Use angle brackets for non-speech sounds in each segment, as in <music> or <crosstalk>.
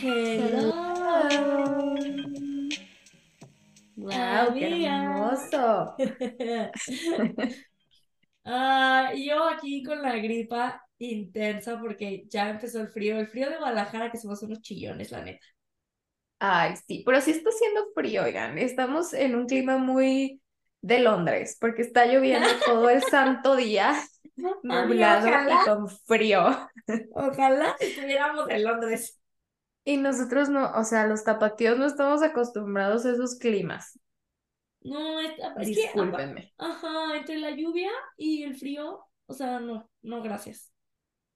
Hello. Wow, qué hermoso. <laughs> Ah, yo aquí con la gripa intensa porque ya empezó el frío. El frío de Guadalajara que somos unos chillones, la neta. Ay, sí, pero sí está haciendo frío, oigan. Estamos en un clima muy de Londres, porque está lloviendo <laughs> todo el santo día, <laughs> nublado ojalá. y con frío. <laughs> Ojalá estuviéramos en Londres. Y nosotros no, o sea, los tapatíos no estamos acostumbrados a esos climas. No, es, es que, Discúlpenme. ajá, entre la lluvia y el frío, o sea, no, no, gracias.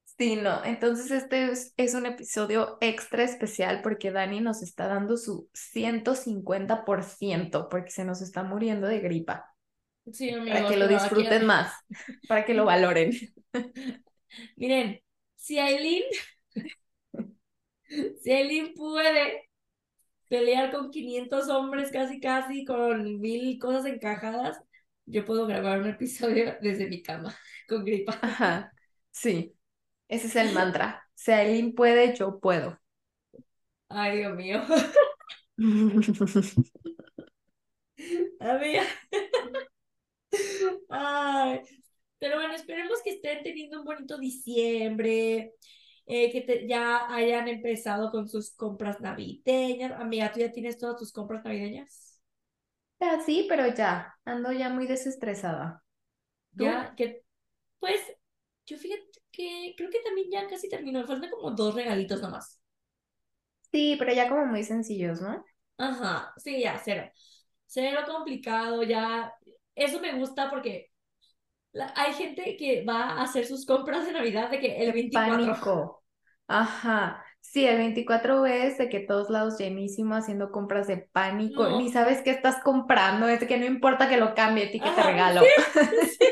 Sí, no. Entonces este es, es un episodio extra especial porque Dani nos está dando su 150% porque se nos está muriendo de gripa. Sí, Para que lo aquí- disfruten más, para que lo valoren. <laughs> Miren, si Aileen, <laughs> si Aileen puede pelear con 500 hombres casi casi, con mil cosas encajadas, yo puedo grabar un episodio <laughs> desde mi cama con gripa. Ajá, sí. Ese es el mantra. Si Aileen puede, yo puedo. Ay, Dios mío. Amiga. <laughs> Ay, pero bueno, esperemos que estén teniendo un bonito diciembre, eh, que te- ya hayan empezado con sus compras navideñas. Amiga, ¿tú ya tienes todas tus compras navideñas? Ah, sí, pero ya, ando ya muy desestresada. ¿Tú? Ya, que, pues, yo fíjate que creo que también ya casi terminó, faltan como dos regalitos nomás. Sí, pero ya como muy sencillos, ¿no? Ajá, sí, ya, cero. Cero complicado, ya. Eso me gusta porque la- hay gente que va a hacer sus compras de Navidad de que el 24. Pánico. Ajá. Sí, el 24 ves de que todos lados llenísimo haciendo compras de pánico. No. Ni sabes qué estás comprando. Es de que no importa que lo cambie, a ti que te regalo. <laughs> sí.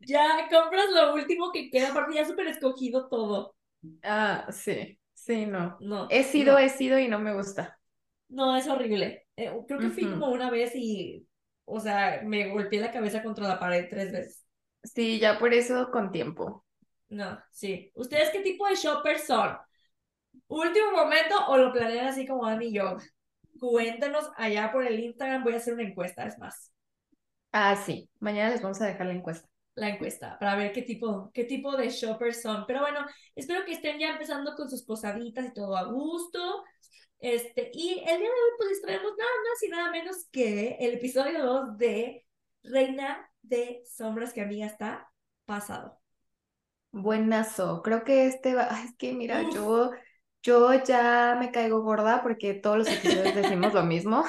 Ya compras lo último que queda, aparte ya súper escogido todo. Ah, sí. Sí, no. No, He sido, no, he sido y no me gusta. no, es horrible. Eh, creo que fui como una vez y, o sea, me golpeé la cabeza contra la pared tres veces. Sí, ya por eso con tiempo. No, sí. ¿Ustedes qué tipo de shoppers son? ¿Último momento o lo planean así como Dani y yo? Cuéntenos allá por el Instagram, voy a hacer una encuesta, es más, Ah, sí. Mañana les vamos a dejar la encuesta. la encuesta, para ver qué tipo, qué tipo de shoppers son. Pero bueno, espero que estén ya empezando con sus posaditas y todo a gusto. Este, y el día de hoy pues traemos nada más y nada menos que el episodio 2 de Reina de Sombras, que amiga está pasado. Buenazo. Creo que este va. Es que mira, Uf. yo, yo ya me caigo gorda porque todos los episodios decimos lo mismo.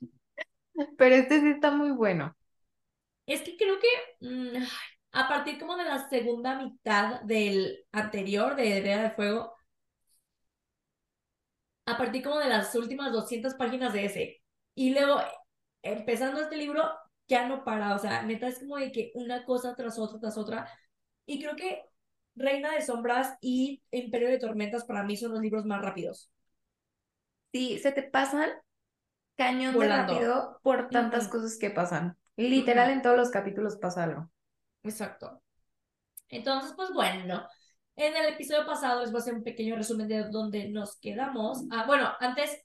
<laughs> Pero este sí está muy bueno. Es que creo que mm, a partir como de la segunda mitad del anterior, de Idea de Fuego, a partir como de las últimas 200 páginas de ese, y luego empezando este libro, ya no para, o sea, neta es como de que una cosa tras otra, tras otra, y creo que Reina de Sombras y Imperio de Tormentas para mí son los libros más rápidos. Sí, se te pasan cañón de Volando. rápido por tantas Ujú. cosas que pasan. Literal, Ujú. en todos los capítulos pasa algo. Exacto. Entonces, pues bueno, en el episodio pasado les voy a hacer un pequeño resumen de dónde nos quedamos. Ah, bueno, antes,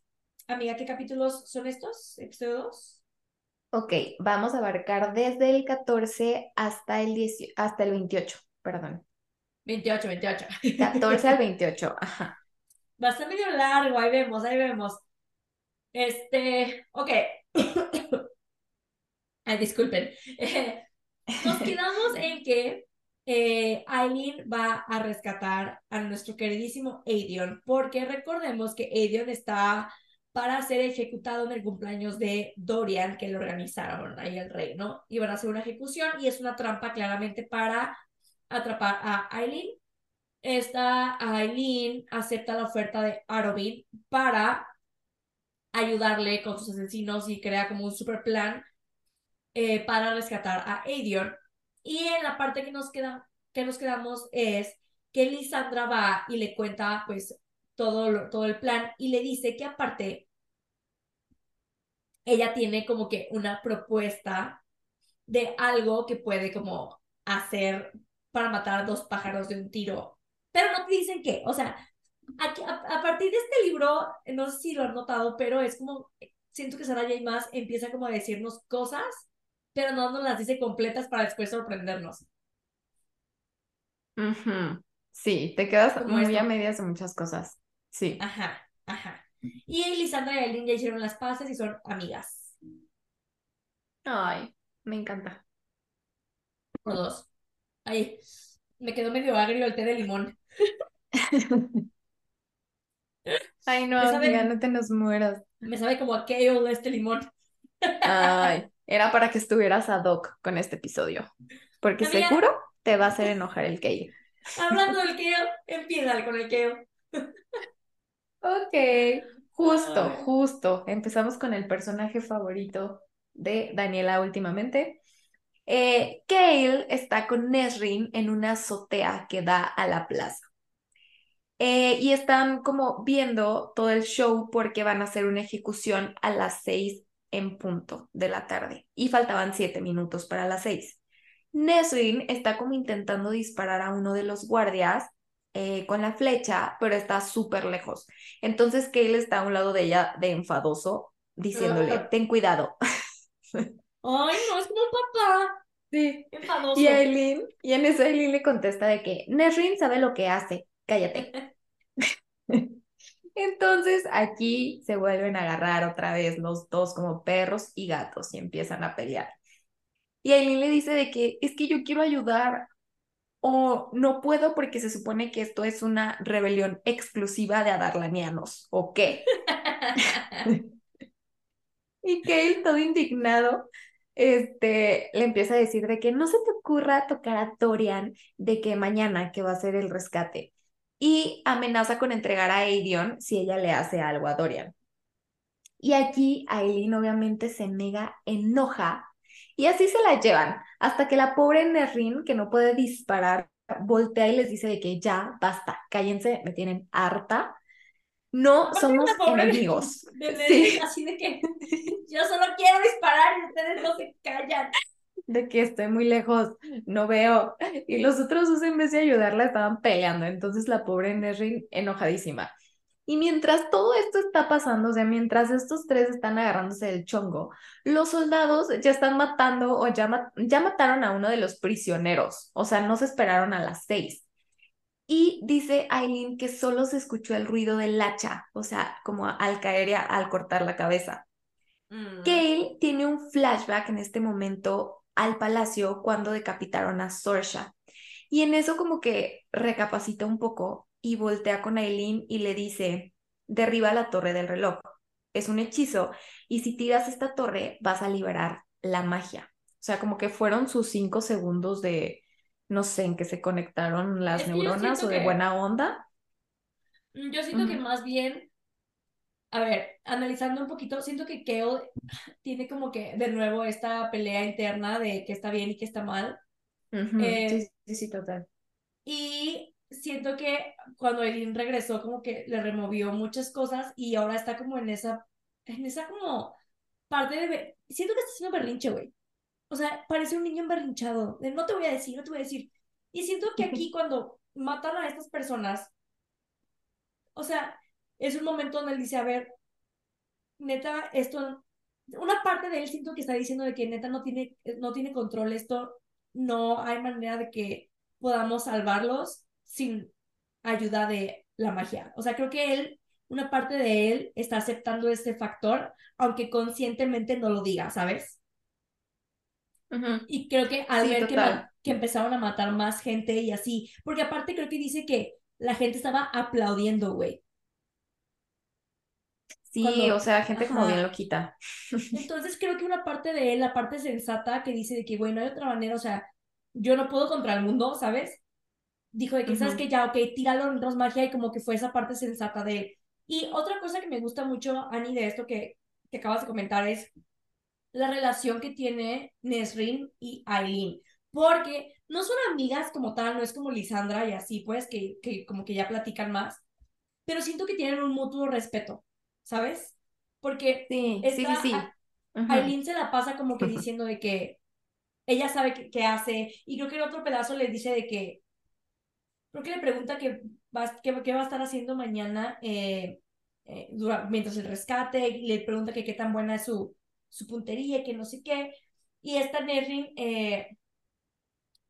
amiga, ¿qué capítulos son estos? ¿Episodio 2? Ok, vamos a abarcar desde el 14 hasta el 18, hasta el 28, perdón. 28, 28. 14 al <laughs> 28, ajá. Va a ser medio largo, ahí vemos, ahí vemos. Este, ok. <coughs> Ay, disculpen. <laughs> Nos quedamos en que eh, Aileen va a rescatar a nuestro queridísimo Aedion, porque recordemos que Aedion está para ser ejecutado en el cumpleaños de Dorian, que lo organizaron ahí el rey, ¿no? Y van a hacer una ejecución y es una trampa claramente para atrapar a Aileen. Esta Aileen acepta la oferta de Arobin para ayudarle con sus asesinos y crea como un super plan eh, para rescatar a Aedion. Y en la parte que nos, queda, que nos quedamos es que Lisandra va y le cuenta pues todo, todo el plan y le dice que aparte ella tiene como que una propuesta de algo que puede como hacer para matar dos pájaros de un tiro, pero no te dicen qué, o sea, aquí, a, partir de este libro, no sé si lo han notado, pero es como, siento que Sarah J. Maas empieza como a decirnos cosas, pero no nos las dice completas para después sorprendernos. Sí, te quedas muy a medias de muchas cosas. Sí. Ajá, ajá. Y Lisandra y Aileen ya hicieron las paces y son amigas. Ay, me encanta. Por dos. Ay, me quedó medio agrio el té de limón. <laughs> Ay, no, amiga, no te nos mueras. Me sabe como a kale este limón. Ay, era para que estuvieras ad hoc con este episodio. Porque seguro te va a hacer enojar el kale. <laughs> Hablando del kale, empieza con el kale. Ok, justo, justo. Empezamos con el personaje favorito de Daniela últimamente. Eh, Kale está con Nesrin en una azotea que da a la plaza. Eh, y están como viendo todo el show porque van a hacer una ejecución a las seis en punto de la tarde y faltaban siete minutos para las seis. Nesrin está como intentando disparar a uno de los guardias eh, con la flecha, pero está súper lejos. Entonces Kale está a un lado de ella de enfadoso, diciéndole, ten cuidado. Ay, no, es como un papá. Sí. Enfadoso. Y Aileen, y en eso Aileen le contesta de que Nesrin sabe lo que hace, cállate. <laughs> Entonces aquí se vuelven a agarrar otra vez los dos como perros y gatos y empiezan a pelear. Y Aileen le dice de que es que yo quiero ayudar o no puedo porque se supone que esto es una rebelión exclusiva de adarlanianos, ¿o qué? <laughs> y Kale, todo indignado, este, le empieza a decir de que no se te ocurra tocar a Torian de que mañana que va a ser el rescate y amenaza con entregar a Aidion si ella le hace algo a Dorian. Y aquí Aileen obviamente se nega, enoja y así se la llevan, hasta que la pobre Nerrin, que no puede disparar, voltea y les dice de que ya, basta, cállense, me tienen harta. No somos enemigos. sí. Así de que <laughs> yo solo quiero disparar y ustedes no se callan. De que estoy muy lejos, no veo. Y los otros dos en vez de ayudarla estaban peleando. Entonces la pobre Nerrin enojadísima. Y mientras todo esto está pasando, o sea, mientras estos tres están agarrándose del chongo, los soldados ya están matando o ya, ya mataron a uno de los prisioneros, o sea, no se esperaron a las seis. Y dice Aileen que solo se escuchó el ruido del hacha, o sea, como al caer al cortar la cabeza. Mm. Kale tiene un flashback en este momento al palacio cuando decapitaron a Sorsha. Y en eso como que recapacita un poco y voltea con Aileen y le dice, derriba la torre del reloj. Es un hechizo y si tiras esta torre vas a liberar la magia. O sea, como que fueron sus cinco segundos de, no sé, en que se conectaron las neuronas o de buena onda. Mm, yo siento que más bien, a ver, analizando un poquito, siento que Kale tiene como que de nuevo esta pelea interna de que está bien y que está mal. Eh, sí, sí, sí, total. Y siento que cuando Eileen regresó como que le removió muchas cosas y ahora está como en esa, en esa como parte de... Siento que está haciendo berrinche, güey. O sea, parece un niño emberrinchado. De, no te voy a decir, no te voy a decir. Y siento que aquí cuando matan a estas personas, o sea, es un momento donde él dice, a ver, neta, esto, una parte de él siento que está diciendo de que neta no tiene, no tiene control, esto no hay manera de que podamos salvarlos sin ayuda de la magia. O sea, creo que él, una parte de él está aceptando este factor, aunque conscientemente no lo diga, ¿sabes? Y creo que al ver que, que, empezaron a matar más gente y así, porque aparte creo que dice que la gente estaba aplaudiendo, güey. Sí, o sea, gente como bien loquita. <laughs> Entonces creo que una parte de él, la parte sensata que dice de que, bueno, hay otra manera, o sea, yo no puedo contra el mundo, ¿sabes? dijo de que, ¿sabes que Ya, ok, tíralo, en magia y como que fue esa parte sensata de él. Y otra cosa que me gusta mucho, Ani, de esto que, que acabas de comentar es la relación que tiene Nesrin y Aileen. Porque no son amigas como tal, no es como Lisandra y así, pues, que, que como que ya platican más. Pero siento que tienen un mutuo respeto, ¿sabes? Porque sí, sí, sí. Aileen se la pasa como que diciendo de que ella sabe qué, hace, y creo que en otro pedazo le dice de que, creo que le pregunta qué va, qué, va a estar haciendo mañana eh, eh, mientras el rescate, y le pregunta que qué tan buena es su, su puntería, que no sé qué, y esta Nesrin, eh,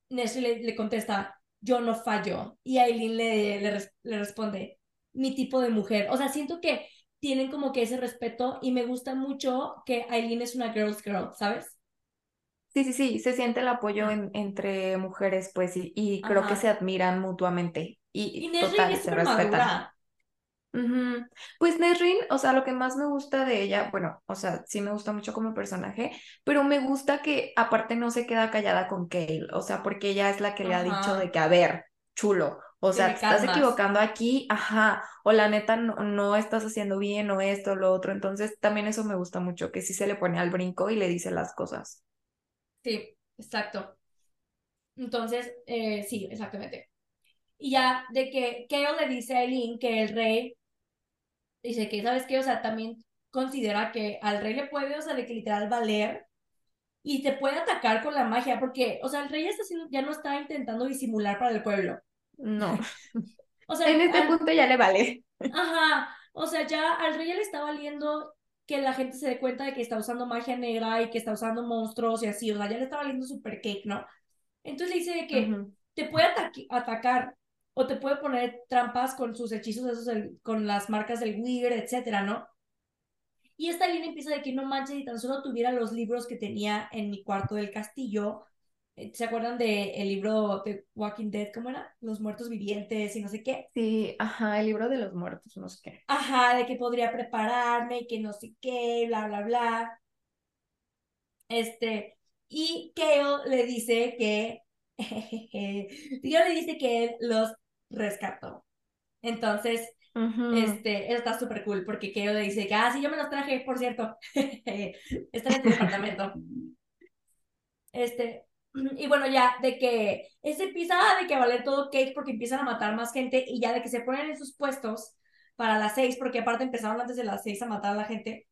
le, le, contesta, yo no fallo, y Aileen le, le, le responde, mi tipo de mujer, o sea, siento que tienen como que ese respeto y me gusta mucho que Aileen es una girl's girl, ¿sabes? Sí, sí, sí, se siente el apoyo entre mujeres, pues, y, creo que se admiran mutuamente. Y, y total, se respetan. Pues Nesrin, o sea, lo que más me gusta de ella, bueno, o sea, sí me gusta mucho como personaje, pero me gusta que aparte no se queda callada con Kale, o sea, porque ella es la que le ha dicho de que, a ver, chulo, o sea, te estás equivocando aquí, ajá, o la neta no, no, estás haciendo bien o esto o lo otro. Entonces, también eso me gusta mucho, que sí se le pone al brinco y le dice las cosas. Sí, exacto. Entonces, eh, sí, exactamente. Y ya de que Keo le dice a Eileen que el rey, dice que, ¿sabes qué? O sea, también considera que al rey le puede, o sea, de que literal valer y te puede atacar con la magia, porque, o sea, el rey está haciendo, ya no está intentando disimular para el pueblo. No. <laughs> o sea, en este punto ya le vale. Ajá. O sea, ya al rey ya le está valiendo que la gente se dé cuenta de que está usando magia negra y que está usando monstruos y así. O sea, ya le está valiendo super cake, ¿no? Entonces le dice que te puede atacar o te puede poner trampas con sus hechizos, esos con las marcas del Weird, etcétera, ¿no? Y esta línea empieza de que no manches, y tan solo tuviera los libros que tenía en mi cuarto del castillo, ¿Se acuerdan del el libro de Walking Dead? ¿Cómo era? Los muertos vivientes y no sé qué. Sí, ajá, el libro de los muertos, no sé qué. Ajá, de que podría prepararme y que no sé qué, bla, bla, bla. Este, y Kale le dice que, <laughs> yo le dice que él los rescató. Entonces, este, está súper cool porque Kale le dice que, ah, sí, yo me los traje, por cierto. <laughs> Están en tu departamento. <laughs> Este, y bueno, ya de que ese empieza de que valer todo cake porque empiezan a matar más gente y ya de que se ponen en sus puestos para las seis, porque aparte empezaron antes de las seis a matar a la gente.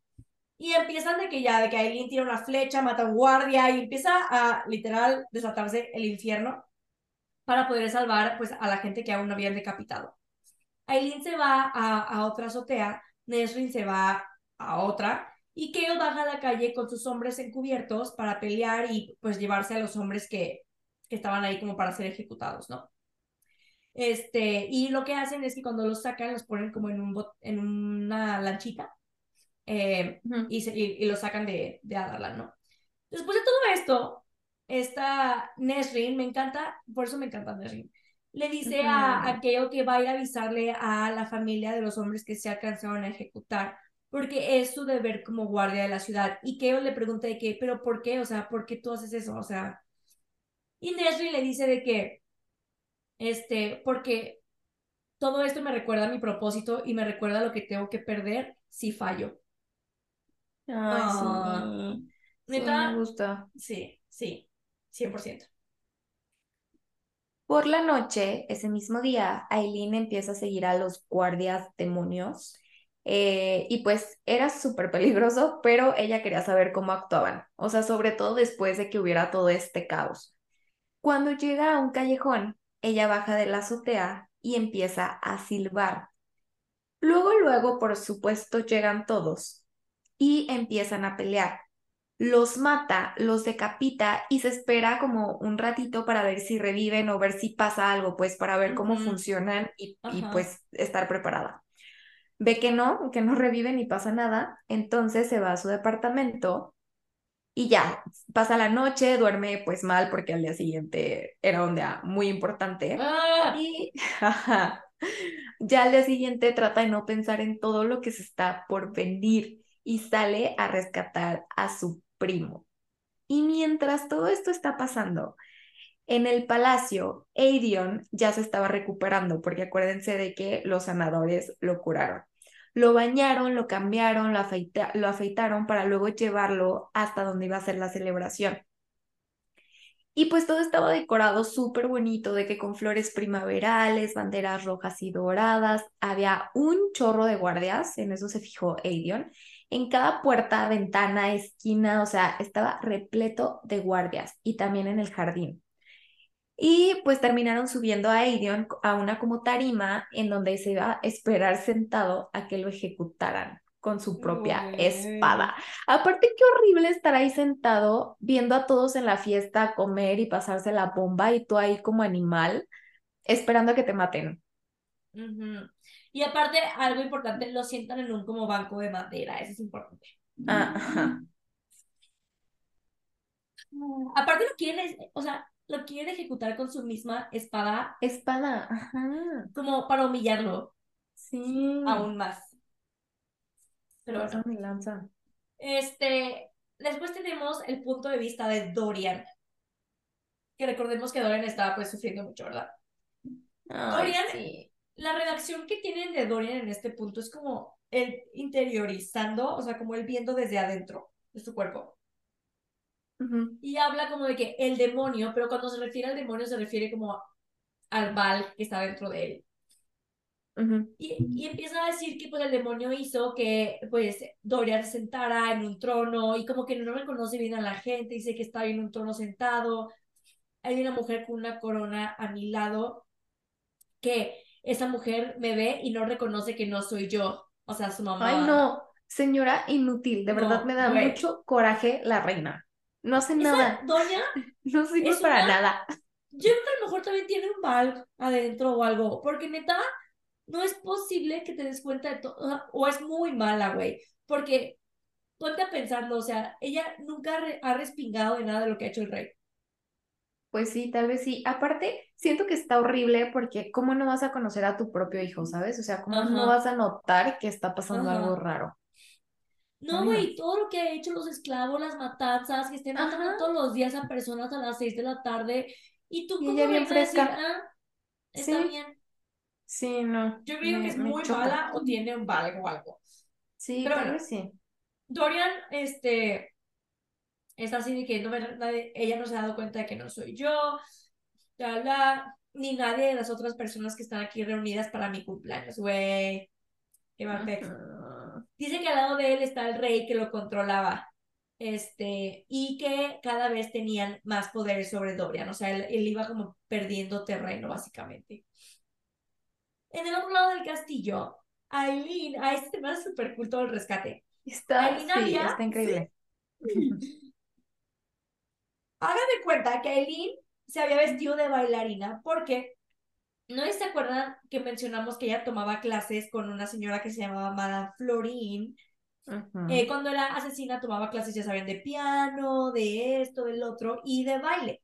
Y empiezan de que ya, de que Aileen tira una flecha, mata a un guardia y empieza a literal desatarse el infierno para poder salvar pues a la gente que aún no habían decapitado. Aileen se va a, a otra azotea, Nesrin se va a otra y Keo baja a la calle con sus hombres encubiertos para pelear y pues llevarse a los hombres que, que estaban ahí como para ser ejecutados, ¿no? Este, y lo que hacen es que cuando los sacan, los ponen como en, un en una lanchita eh, y, se, y, los sacan de, de Adarlan, ¿no? Después de todo esto, esta Nesrin, me encanta, por eso me encanta Nesrin, le dice a, a Keo que va a ir a avisarle a la familia de los hombres que se alcanzaron a ejecutar porque es su deber como guardia de la ciudad. Y Keo le pregunta de qué, pero ¿por qué? O sea, ¿por qué tú haces eso? O sea, y Nesri le dice de que, este, porque todo esto me recuerda a mi propósito y me recuerda lo que tengo que perder si fallo. Ay, ah, sí. me gusta. Sí, sí, 100%. Por la noche, ese mismo día, Aileen empieza a seguir a los guardias demonios eh, y pues era súper peligroso, pero ella quería saber cómo actuaban, o sea, sobre todo después de que hubiera todo este caos. Cuando llega a un callejón, ella baja de la azotea y empieza a silbar. Luego, luego, por supuesto, llegan todos y empiezan a pelear. Los mata, los decapita y se espera como un ratito para ver si reviven o ver si pasa algo, pues para ver cómo funcionan y, y pues estar preparada. Ve que no, que no revive ni pasa nada, entonces se va a su departamento y ya, pasa la noche, duerme pues mal porque al día siguiente era un día muy importante. ¡Ah! Y <laughs> ya al día siguiente trata de no pensar en todo lo que se está por venir y sale a rescatar a su primo. Y mientras todo esto está pasando, en el palacio, Aedion ya se estaba recuperando porque acuérdense de que los sanadores lo curaron. Lo bañaron, lo cambiaron, lo, lo afeitaron para luego llevarlo hasta donde iba a ser la celebración. Y pues todo estaba decorado súper bonito, de que con flores primaverales, banderas rojas y doradas, había un chorro de guardias, en eso se fijó Aedion, En cada puerta, ventana, esquina, o sea, estaba repleto de guardias y también en el jardín. Y pues terminaron subiendo a Aidion a una como tarima en donde se iba a esperar sentado a que lo ejecutaran con su propia espada. Aparte, qué horrible estar ahí sentado viendo a todos en la fiesta comer y pasarse la bomba y tú ahí como animal esperando a que te maten. Y aparte, algo importante, lo sientan en un como banco de madera, eso es importante. Ajá. Aparte lo quieren, o sea, lo quieren ejecutar con su misma espada. Espada, ajá. Como para humillarlo. Sí. Aún más. Pero bueno. Mi lanza. Este, después tenemos el punto de vista de Dorian. Que recordemos que Dorian estaba pues sufriendo mucho, ¿verdad? Dorian, sí. la redacción que tienen de Dorian en este punto es como el interiorizando, o sea, como él viendo desde adentro de su cuerpo. Y habla como de que el demonio, pero cuando se refiere al demonio se refiere como al mal que está dentro de él. y, y, empieza a decir que pues el demonio hizo que pues Dorian se sentara en un trono y como que no reconoce bien a la gente, dice que está en un trono sentado, hay una mujer con una corona a mi lado, que esa mujer me ve y no reconoce que no soy yo, o sea, su mamá. Ay, no, señora inútil, de verdad me da mucho coraje la reina. No hace nada. Doña. <laughs> No sirve para nada. Yo creo que a lo mejor también tiene un mal adentro o algo, porque neta, no es posible que te des cuenta de todo, o es muy mala, güey, porque ponte a pensarlo, o sea, ella nunca ha respingado de nada de lo que ha hecho el rey. Pues sí, tal vez sí. Aparte, siento que está horrible porque ¿cómo no vas a conocer a tu propio hijo, sabes? O sea, ¿cómo no vas a notar que está pasando algo raro? No, güey, todo lo que ha hecho los esclavos, las matanzas, que estén matando todos los días a personas a las seis de la tarde, y tú como bien fresca. Ah, está bien. Sí, no. Yo creo que es muy mala o tiene un valgo o algo. Sí, Pero sí. Dorian, este, está así de que no ella no se ha dado cuenta de que no soy yo, ni nadie de las otras personas que están aquí reunidas para mi cumpleaños, güey. Qué mal Dice que al lado de él está el rey que lo controlaba. Este, y que cada vez tenían más poder sobre Dorian. O sea, él, iba como perdiendo terreno, básicamente. En el otro lado del castillo, Aileen, a este tema es súper cool todo el rescate. Está, sí, está increíble. <laughs> Haga de cuenta que Aileen se había vestido de bailarina porque ¿No se acuerdan que mencionamos que ella tomaba clases con una señora que se llamaba Madame Florin? Eh, cuando era asesina tomaba clases, ya saben, de piano, de esto, del otro y de baile.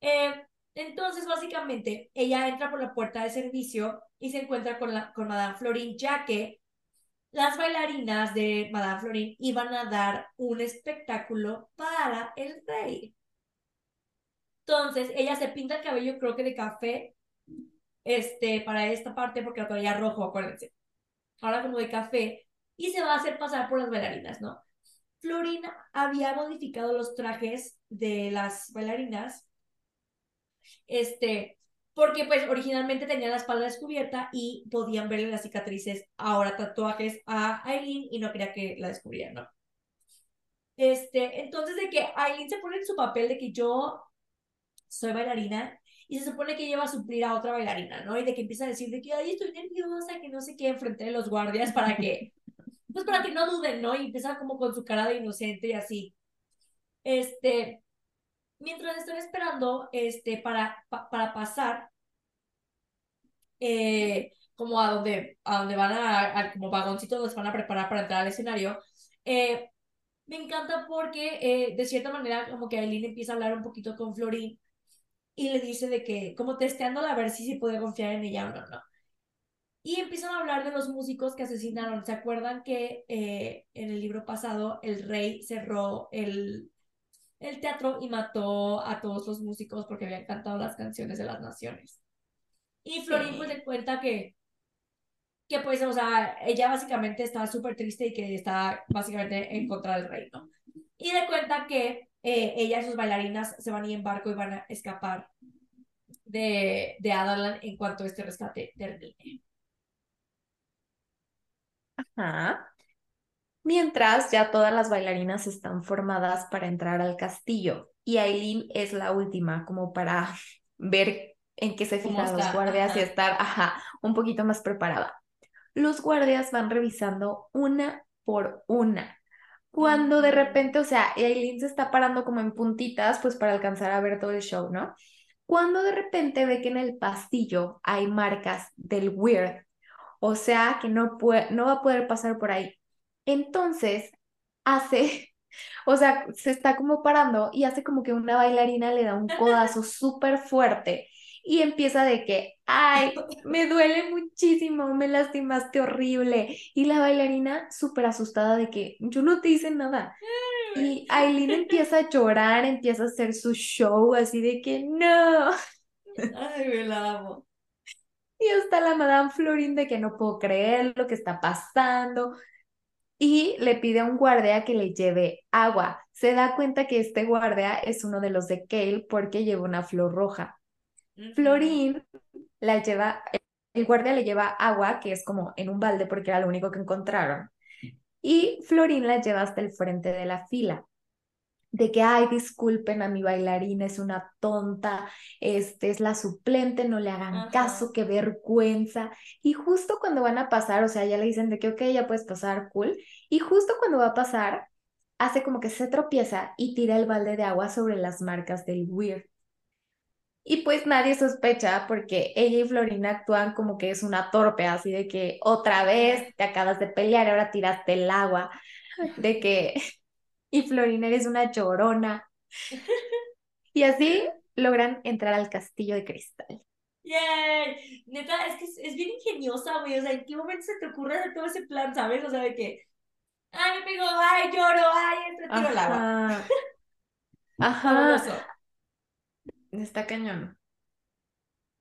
Eh, entonces, básicamente, ella entra por la puerta de servicio y se encuentra con, la, con Madame Florin, ya que las bailarinas de Madame Florin iban a dar un espectáculo para el rey. Entonces, ella se pinta el cabello, creo que de café, este, para esta parte porque lo traía rojo, acuérdense. Ahora como de café y se va a hacer pasar por las bailarinas, ¿no? Florina había modificado los trajes de las bailarinas, este, porque pues originalmente tenía la espalda descubierta y podían verle las cicatrices, ahora tatuajes a Aileen y no quería que la descubrieran, ¿no? Este, entonces de que Aileen se pone en su papel de que yo soy bailarina y se supone que lleva a suplir a otra bailarina, ¿no? Y de que empieza a decir de que, ay, estoy nerviosa, que no sé qué, enfrente de los guardias para que, <laughs> pues para que no duden, ¿no? Y empieza como con su cara de inocente y así. Este, mientras están esperando, este, para, para pasar, eh, como a donde, a donde van a, como vagoncitos donde se van a preparar para entrar al escenario, eh, me encanta porque eh, de cierta manera como que Aileen empieza a hablar un poquito con Florín y le dice de que, como testeándola a ver si se puede confiar en ella o no, no. Y empiezan a hablar de los músicos que asesinaron. ¿Se acuerdan que eh, en el libro pasado el rey cerró el, el teatro y mató a todos los músicos porque habían cantado las canciones de las naciones? Y Florín pues le cuenta que, que pues, o sea, ella básicamente está súper triste y que está básicamente en contra del rey, ¿no? Y le cuenta que eh, ella y sus bailarinas se van a ir en barco y van a escapar de, de Adalan en cuanto este rescate termine. Ajá. Mientras ya todas las bailarinas están formadas para entrar al castillo y Aileen es la última como para ver en qué se fijan los guardias y estar, ajá, un poquito más preparada. Los guardias van revisando una por una. Cuando de repente, o sea, Aileen se está parando como en puntitas, pues para alcanzar a ver todo el show, ¿no? Cuando de repente ve que en el pasillo hay marcas del weird, o sea, que no, puede, no va a poder pasar por ahí. Entonces, hace, <laughs> o sea, se está como parando y hace como que una bailarina le da un codazo <laughs> súper fuerte y empieza de que, ay, me duele muchísimo, me lastimaste horrible. Y la bailarina súper asustada de que yo no te hice nada. Y Aileen empieza a llorar, empieza a hacer su show así de que no. Ay, me la amo. Y hasta la Madame Florin de que no puedo creer lo que está pasando. Y le pide a un guardia que le lleve agua. Se da cuenta que este guardia es uno de los de Kale porque lleva una flor roja. Florín la lleva, el guardia le lleva agua, que es como en un balde porque era lo único que encontraron. Y Florín la lleva hasta el frente de la fila de que, ay, disculpen a mi bailarina, es una tonta, este es la suplente, no le hagan caso, qué vergüenza. Y justo cuando van a pasar, o sea, ya le dicen de que, ok, ya puedes pasar, cool. Y justo cuando va a pasar, hace como que se tropieza y tira el balde de agua sobre las marcas del weird. Y pues nadie sospecha porque ella y Florina actúan como que es una torpe, así de que otra vez te acabas de pelear, ahora tiraste el agua, de que <laughs> y Florina eres una llorona. <laughs> Y así logran entrar al castillo de cristal. ¡Yay! Neta, es que es, bien ingeniosa, güey. O sea, ¿en qué momento se te ocurre hacer todo ese plan, sabes? O sea, de que, ay, me pego, ay, lloro, ay, entre tiro el agua. Ajá. <laughs> Está cañón.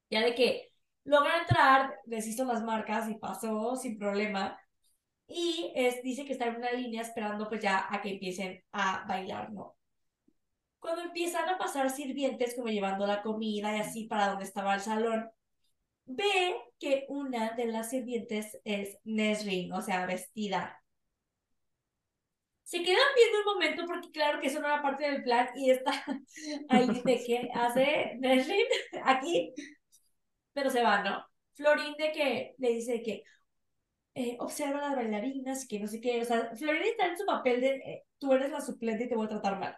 Ya de que logra entrar, deshizo las marcas y pasó sin problema y es, dice que está en una línea esperando pues ya a que empiecen a bailar, ¿no? Cuando empiezan a pasar sirvientes como llevando la comida y así para donde estaba el salón, ve que una de las sirvientes es Nesrin, o sea, vestida. Se quedan viendo un momento porque claro que eso no era parte del plan y está <laughs> ahí de que hace Nesrin aquí, pero se va, ¿no? Florín de que le dice que, eh, observa a las bailarinas, que no sé qué, o sea, Florida está en su papel de eh, tú eres la suplente y te voy a tratar mal.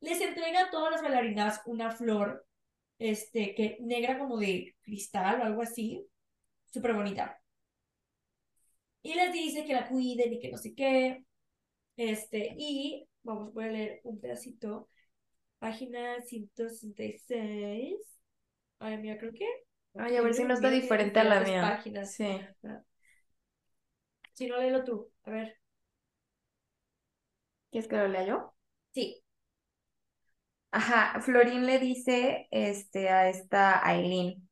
Les entrega a todas las bailarinas una flor, este, que negra como de cristal o algo así, súper bonita. Y les dice que la cuiden y que no sé qué, este, y vamos, voy a leer un pedacito, página 166. Ay, mira, creo que Ay, a ver si no está diferente a la mía. Páginas. Sí. Si no, léelo tú. A ver. ¿Quieres que lo lea yo? Sí. Ajá, Florín le dice este, a esta Aileen,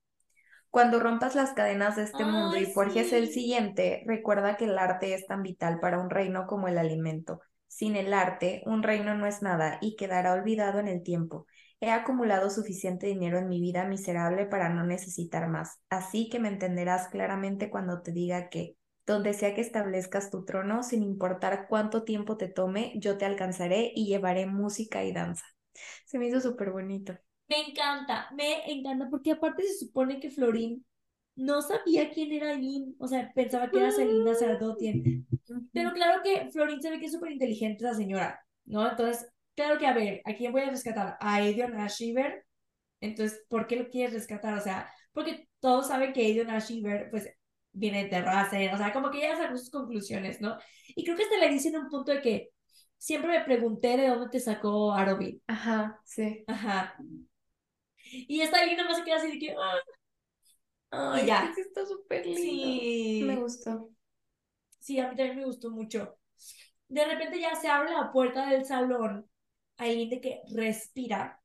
cuando rompas las cadenas de este mundo y forjes el siguiente, recuerda que el arte es tan vital para un reino como el alimento. Sin el arte, un reino no es nada y quedará olvidado en el tiempo. He acumulado suficiente dinero en mi vida miserable para no necesitar más, así que me entenderás claramente cuando te diga que, donde sea que establezcas tu trono, sin importar cuánto tiempo te tome, yo te alcanzaré y llevaré música y danza. Se me hizo súper bonito. Me encanta, me encanta, porque aparte se supone que Florín no sabía quién era Aileen, o sea, pensaba que era Selina Sardotien. Pero claro que Florín se ve que es súper inteligente esa señora, ¿no? Entonces claro que, a ver, ¿a quién voy a rescatar? A Edion Ashiver. Entonces, ¿por qué lo quieres rescatar? O sea, porque todos saben que Edion Ashiver, pues, viene de Terrace, o sea, como que ya sacó sus conclusiones, ¿no? Y creo que hasta le dicen un punto de que siempre me pregunté de dónde te sacó Arobin. Ajá, sí. Ajá. <laughs> Y esta línea más se queda así de que, ah". Ay, ya. está súper lindo. Sí. Me gustó. Sí, a mí también me gustó mucho. De repente ya se abre la puerta del salón Aileen de que respira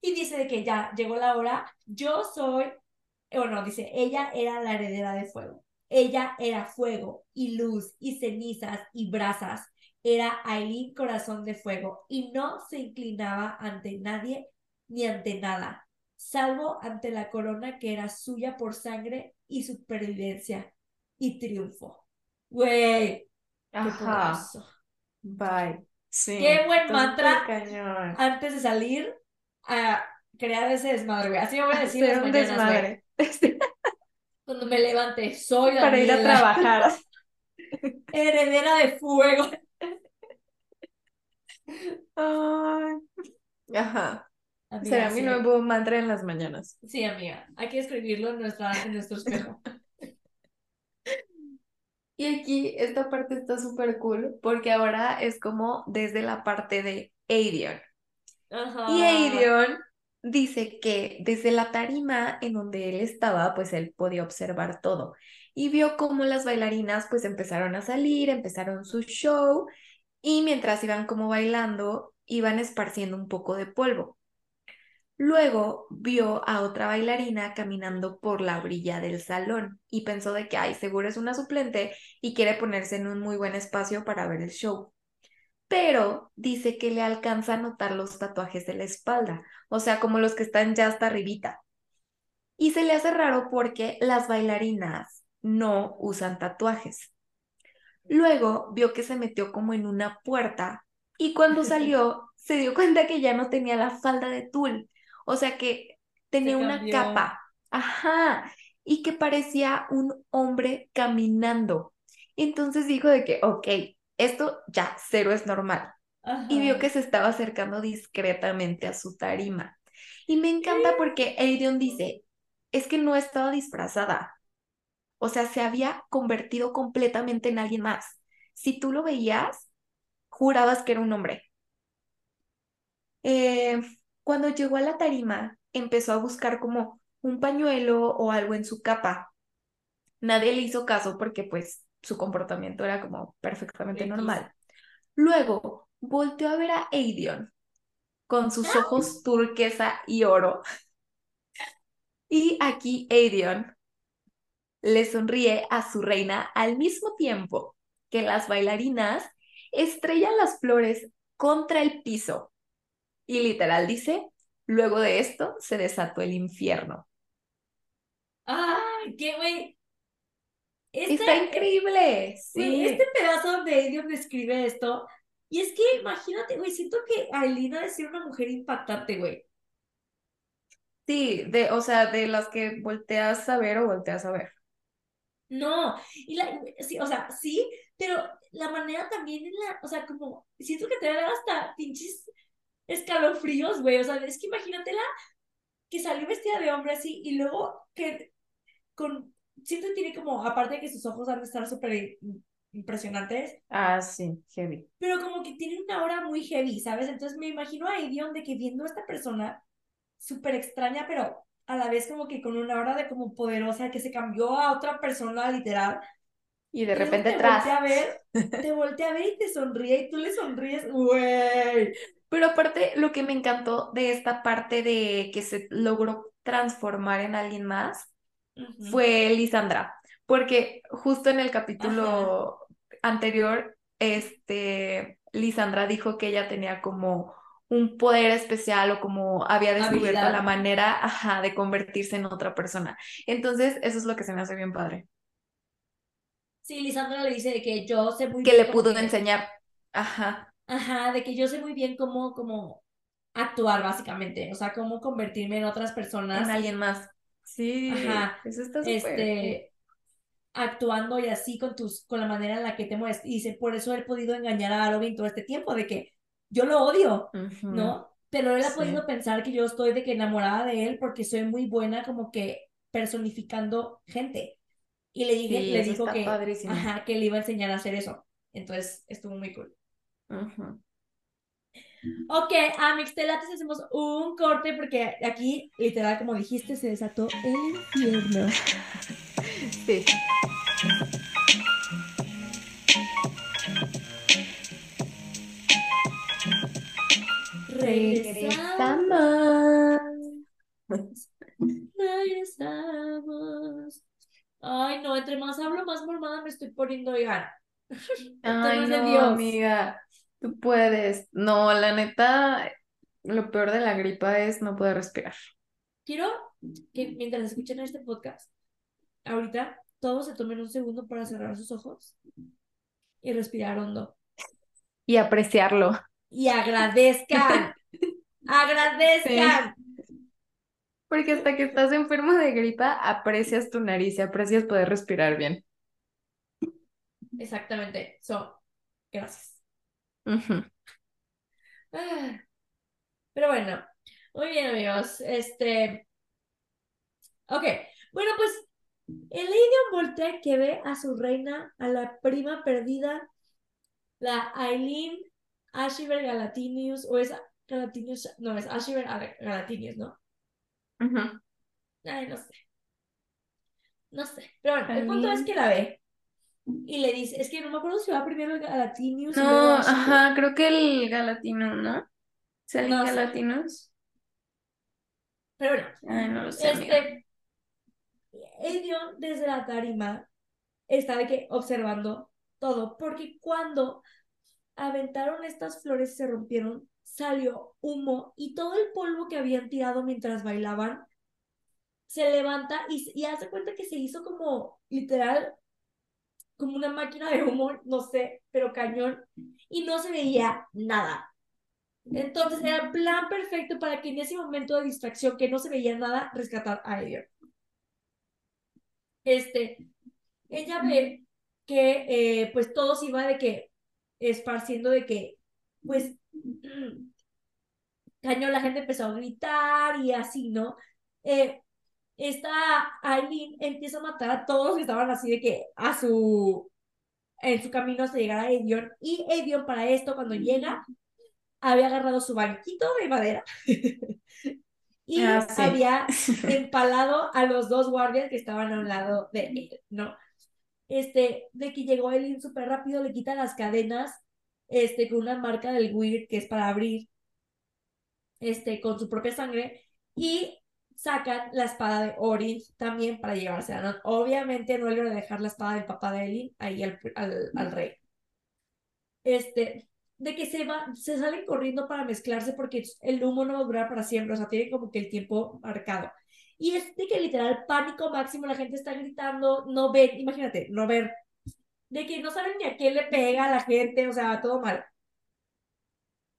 y dice de que ya llegó la hora, yo soy, o no, dice, ella era la heredera de fuego. Ella era fuego y luz y cenizas y brasas. Era Aileen corazón de fuego y no se inclinaba ante nadie ni ante nada, salvo ante la corona que era suya por sangre y supervivencia y triunfo. Güey, Ajá. Bye. Sí. Qué buen mantra. cañón. Antes de salir a crear ese desmadre, güey. Así me voy a decir Hacer las un mañanas, güey. desmadre. <laughs> Cuando me levante, soy Para ir a trabajar. <laughs> heredera de fuego. <laughs> Ay. Ajá. Amiga, Será mi sí. nuevo mantra en las mañanas. Sí, amiga. Hay que escribirlo en, nuestra, en nuestro espejo. <laughs> Y aquí esta parte está súper cool porque ahora es como desde la parte de Adion. Ajá. Y Adion dice que desde la tarima en donde él estaba, pues él podía observar todo. Y vio cómo las bailarinas pues empezaron a salir, empezaron su show y mientras iban como bailando, iban esparciendo un poco de polvo. Luego vio a otra bailarina caminando por la orilla del salón y pensó de que, ay, seguro es una suplente y quiere ponerse en un muy buen espacio para ver el show. Pero dice que le alcanza a notar los tatuajes de la espalda, o sea, como los que están ya hasta arribita. Y se le hace raro porque las bailarinas no usan tatuajes. Luego vio que se metió como en una puerta y cuando <laughs> salió se dio cuenta que ya no tenía la falda de tul, o sea que tenía una capa, ajá, y que parecía un hombre caminando. Entonces dijo de que, ok, esto ya cero es normal. Y vio que se estaba acercando discretamente a su tarima. Y me encanta porque Adion dice, es que no estaba disfrazada. O sea, se había convertido completamente en alguien más. Si tú lo veías, jurabas que era un hombre. Eh, cuando llegó a la tarima, empezó a buscar como un pañuelo o algo en su capa. Nadie le hizo caso porque pues su comportamiento era como perfectamente normal. Luego volteó a ver a Adion con sus ojos turquesa y oro. <laughs> Y aquí Adion le sonríe a su reina al mismo tiempo que las bailarinas estrellan las flores contra el piso. Y literal dice, luego de esto se desató el infierno. Ay, qué güey. Este, Está increíble, sí. este pedazo donde Edion describe esto. Y es que imagínate, güey, siento que de ser una mujer impactante, güey. Sí, de, o sea, de las que volteas a ver o volteas a ver. No, y la, sí, o sea, sí, pero la manera también en la, o sea, como, siento que te va a dar hasta pinches escalofríos, güey, o sea, es que imagínatela que salió vestida de hombre así y luego que con, que tiene como, aparte de que sus ojos han de estar súper impresionantes, Ah, sí, heavy. pero como que tiene una aura muy heavy, ¿sabes? Entonces me imagino a Edion de que viendo a esta persona súper extraña, pero a la vez como que con una aura de como poderosa que se cambió a otra persona literal. Y de repente te atrás. voltea a ver, te voltea a ver y te sonríe y tú le sonríes, güey. Pero aparte, lo que me encantó de esta parte de que se logró transformar en alguien más fue Lisandra, porque justo en el capítulo anterior, este, Lisandra dijo que ella tenía como un poder especial o como había descubierto Habilidad. la manera, ajá, de convertirse en otra persona. Entonces, eso es lo que se me hace bien padre, Sí, Lisandra le dice de que yo sé muy que bien le pudo enseñar, ajá, Ajá, de que yo sé muy bien cómo, cómo actuar básicamente, o sea, cómo convertirme en otras personas. en alguien más. Sí, Ajá, eso está súper este, actuando y así con tus, con la manera en la que te mueves. Y dice, por eso he podido engañar a Robin todo este tiempo, de que yo lo odio. ¿no? Pero él ha Sí. podido pensar que yo estoy de que enamorada de él porque soy muy buena como que personificando gente. Y le dije, Sí, le dijo que, ajá, que le iba a enseñar a hacer eso. Entonces, estuvo muy cool. Ujú. Ok, a Mixtelates hacemos un corte porque aquí, literal, como dijiste, se desató el infierno. Sí. Regresamos. Regresamos. Ay, no, entre más hablo, más mormada me estoy poniendo, oigan. <laughs> Ay, no Dios. amiga, tú puedes. No, la neta, lo peor de la gripa es no poder respirar. Quiero que mientras escuchen este podcast, ahorita todos se tomen un segundo para cerrar sus ojos y respirar hondo. Y apreciarlo. Y agradezcan. <laughs> agradezcan. Porque hasta que estás enfermo de gripa, aprecias tu nariz y aprecias poder respirar bien. Exactamente. So, gracias. Ah. Pero bueno, muy bien, amigos. Este. Ok. Bueno, pues el Aedion voltea que ve a su reina, a la prima perdida, la Aileen Ashiver Galatinius, o es Galatinius, no, es Ashiver Galatinius, ¿no? Ujú. Ay, no sé. No sé. Pero bueno, el punto es que la ve. Y le dice, es que no me acuerdo si va primero el luego No, ajá, creo que el galatino, ¿no? ¿Salen No sé. galatinos? Pero bueno, Ay, no lo sé, este, Edion desde la tarima está de que observando todo, porque cuando aventaron estas flores y se rompieron, salió humo y todo el polvo que habían tirado mientras bailaban se levanta y, y hace cuenta que se hizo como literal como una máquina de humo, no sé, pero cañón, y no se veía nada. Entonces era el plan perfecto para que en ese momento de distracción que no se veía nada, rescatar a Edion. Este, ella ve que eh, pues todo se iba de que esparciendo de que pues <clears throat> cañón, la gente empezó a gritar y así, ¿no? Eh, esta Aileen empieza a matar a todos que estaban así de que a su en su camino hasta llegar a Edion y Edion para esto cuando llega había agarrado su banquito de madera <laughs> y Ah, sí. había <laughs> empalado a los dos guardias que estaban a un lado de él, ¿no? Este, de que llegó Eileen súper rápido, le quita las cadenas, este, con una marca del Weird que es para abrir, este, con su propia sangre, y sacan la espada de Orin también para llevársela, ¿no? Obviamente no le iban a dejar la espada del papá de Eileen ahí al, al, al rey. Este, de que se va, se salen corriendo para mezclarse porque el humo no va a durar para siempre, o sea, tiene como que el tiempo marcado. Y es de que literal pánico máximo, la gente está gritando, no ven, imagínate, no ver, de que no saben ni a quién le pega a la gente, o sea, todo mal.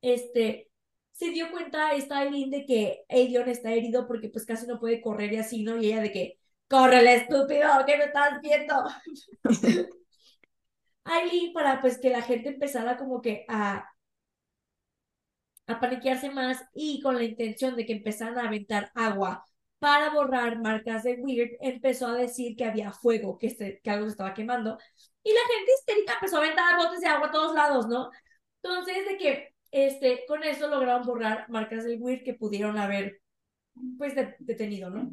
Este, se dio cuenta esta Eileen de que Aedion está herido porque pues casi no puede correr y así, ¿no? Y ella de que, córrele estúpido, ¿qué me estás viendo? <laughs> Aileen para pues que la gente empezara como que a, a paniquearse más y con la intención de que empezaran a aventar agua para borrar marcas de Weird, empezó a decir que había fuego, que, este, que algo se estaba quemando. Y la gente histérica empezó a aventar botes de agua a todos lados, ¿no? Entonces, de que este, con eso lograron borrar marcas del Weird que pudieron haber, pues, de, detenido, ¿no?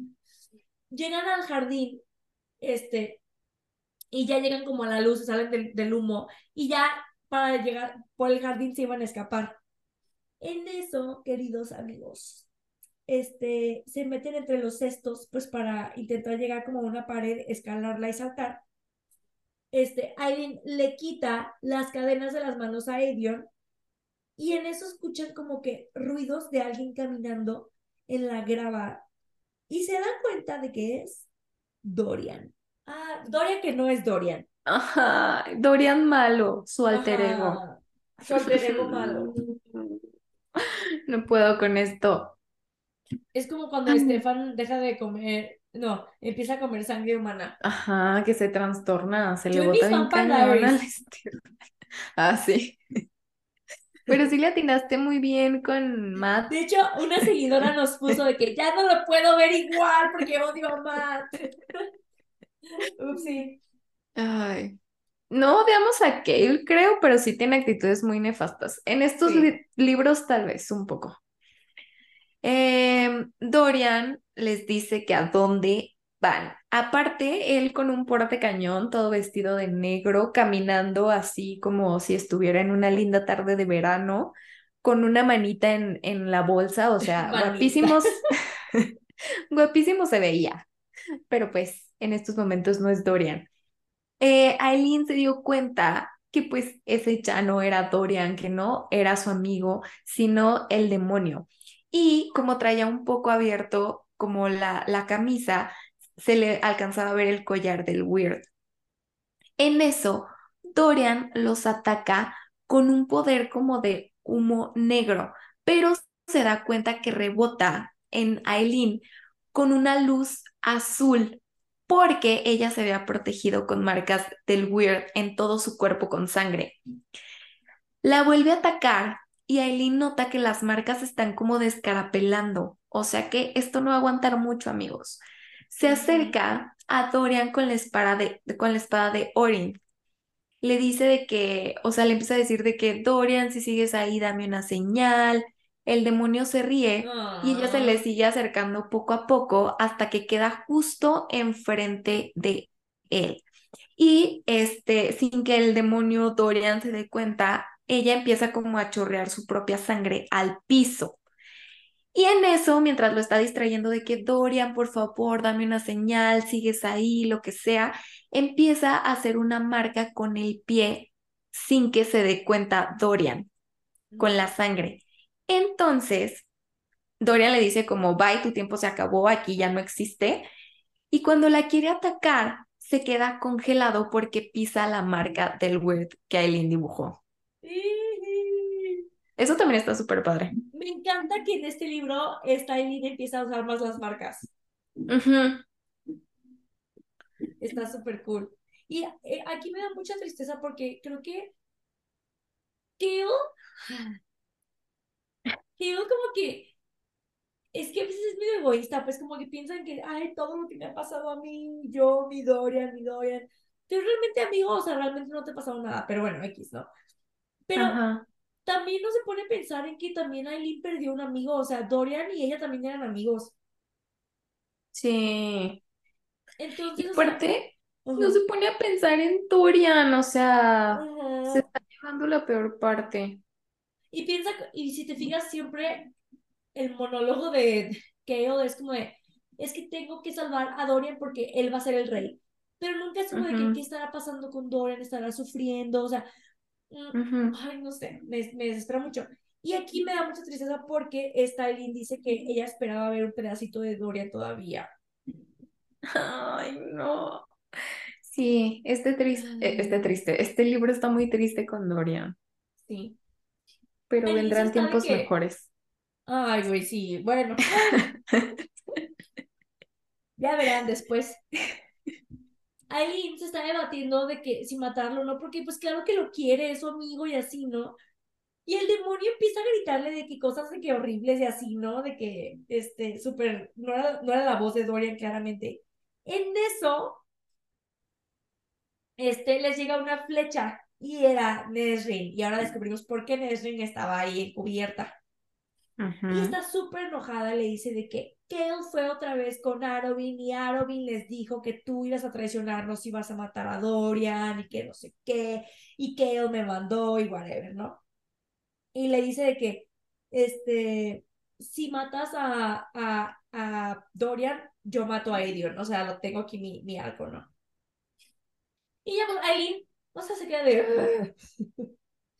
Llegan al jardín, este, y ya llegan como a la luz, salen del, del, humo y ya para llegar por el jardín se iban a escapar. En eso, queridos amigos, este, se meten entre los cestos pues para intentar llegar como a una pared, escalarla y saltar. Este, Aileen le quita las cadenas de las manos a Edion y en eso escuchan como que ruidos de alguien caminando en la grava y se dan cuenta de que es Dorian. Ah, Dorian que no es Dorian. Ajá, Dorian malo, su alter ego. Su alter ego malo. <laughs> No puedo con esto. Es como cuando Stefan deja de comer, no, empieza a comer sangre humana. Ajá, que se trastorna, se le Yo en bota bien cañón al. <laughs> Ah, sí. Pero sí le atinaste muy bien con Matt. De hecho, una seguidora nos puso de que ya no lo puedo ver igual porque odio a Matt. <laughs> Upsi. Ay. No odiamos a Cale, creo, pero sí tiene actitudes muy nefastas. En estos Sí. li- libros, tal vez, un poco. Em, Dorian les dice que a dónde van. Aparte, él con un porte cañón, todo vestido de negro, caminando así como si estuviera en una linda tarde de verano, con una manita en, en la bolsa, o sea, <laughs> Manita. guapísimos, <laughs> <laughs> guapísimo se veía. Pero pues en estos momentos no es Dorian. Eh, Aileen se dio cuenta que pues ese ya no era Dorian, que no era su amigo, sino el demonio. Y como traía un poco abierto como la, la camisa, se le alcanzaba a ver el collar del Weird. En eso, Dorian los ataca con un poder como de humo negro, pero se da cuenta que rebota en Aileen con una luz azul porque ella se había protegido con marcas del Weird en todo su cuerpo con sangre. La vuelve a atacar y Aileen nota que las marcas están como descarapelando, o sea que esto no va a aguantar mucho, amigos. Se acerca a Dorian con la espada de, con la espada de Orin. Le dice de que, o sea, le empieza a decir de que Dorian, si sigues ahí, dame una señal. El demonio se ríe y ella se le Ah. sigue acercando poco a poco hasta que queda justo enfrente de él. Y este, sin que el demonio Dorian se dé cuenta, ella empieza como a chorrear su propia sangre al piso. Y en eso, mientras lo está distrayendo de que Dorian, por favor, dame una señal, sigues ahí, lo que sea, empieza a hacer una marca con el pie sin que se dé cuenta Dorian, con la sangre. Entonces, Dorian le dice como, bye, tu tiempo se acabó, aquí ya no existe. Y cuando la quiere atacar, se queda congelado porque pisa la marca del Weird que Aileen dibujó. Eso también está súper padre. Me encanta que en este libro esta Aileen empieza a usar más las marcas. Ujú. Está súper cool. Y eh, aquí me da mucha tristeza porque creo que Kale, Kale como que es que a veces es medio egoísta, pues como que piensan que, ay, todo lo que me ha pasado a mí, yo, mi Dorian, mi Dorian. Pero realmente, amigo, o sea, realmente no te ha pasado nada, pero bueno, X, ¿no? Pero Ajá. También no se pone a pensar en que también Aileen perdió un amigo, o sea, Dorian y ella también eran amigos. Sí. Entonces, Y o sea, aparte, ajá, no se pone a pensar en Dorian, o sea, se está llevando la peor parte. Y piensa, y si te fijas siempre, el monólogo de Kale es como de, es que tengo que salvar a Dorian porque él va a ser el rey. Pero nunca es como de que, ¿qué estará pasando con Dorian? ¿Estará sufriendo? O sea, ujú. ay, no sé, me, me desespera mucho. Y aquí me da mucha tristeza porque esta Eileen dice que ella esperaba ver un pedacito de Dorian todavía. Ay, no. Sí, este triste, este Ay, triste, este libro está muy triste con Dorian, sí. pero Feliz vendrán tiempos que, mejores. ay, güey, sí, bueno, <laughs> ya verán después. <laughs> Aileen se está debatiendo de que si matarlo o no, porque pues claro que lo quiere, es su amigo y así, ¿no? Y el demonio empieza a gritarle de que cosas de que horribles y así, ¿no? De que, este, súper, no era, no era la voz de Dorian claramente. En eso, este, les llega una flecha y era Nesrin. Y ahora descubrimos por qué Nesrin estaba ahí encubierta. Y Ujú, está súper enojada, le dice de que Kale fue otra vez con Arobin y Arobin les dijo que tú ibas a traicionarnos, ibas a matar a Dorian y que no sé qué, y Kale me mandó y whatever, ¿no? Y le dice de que, este, si matas a, a, a Dorian, yo mato a Edion, o sea, lo tengo aquí mi, mi arco, ¿no? Y ya, pues, Aileen, o sea, se queda de...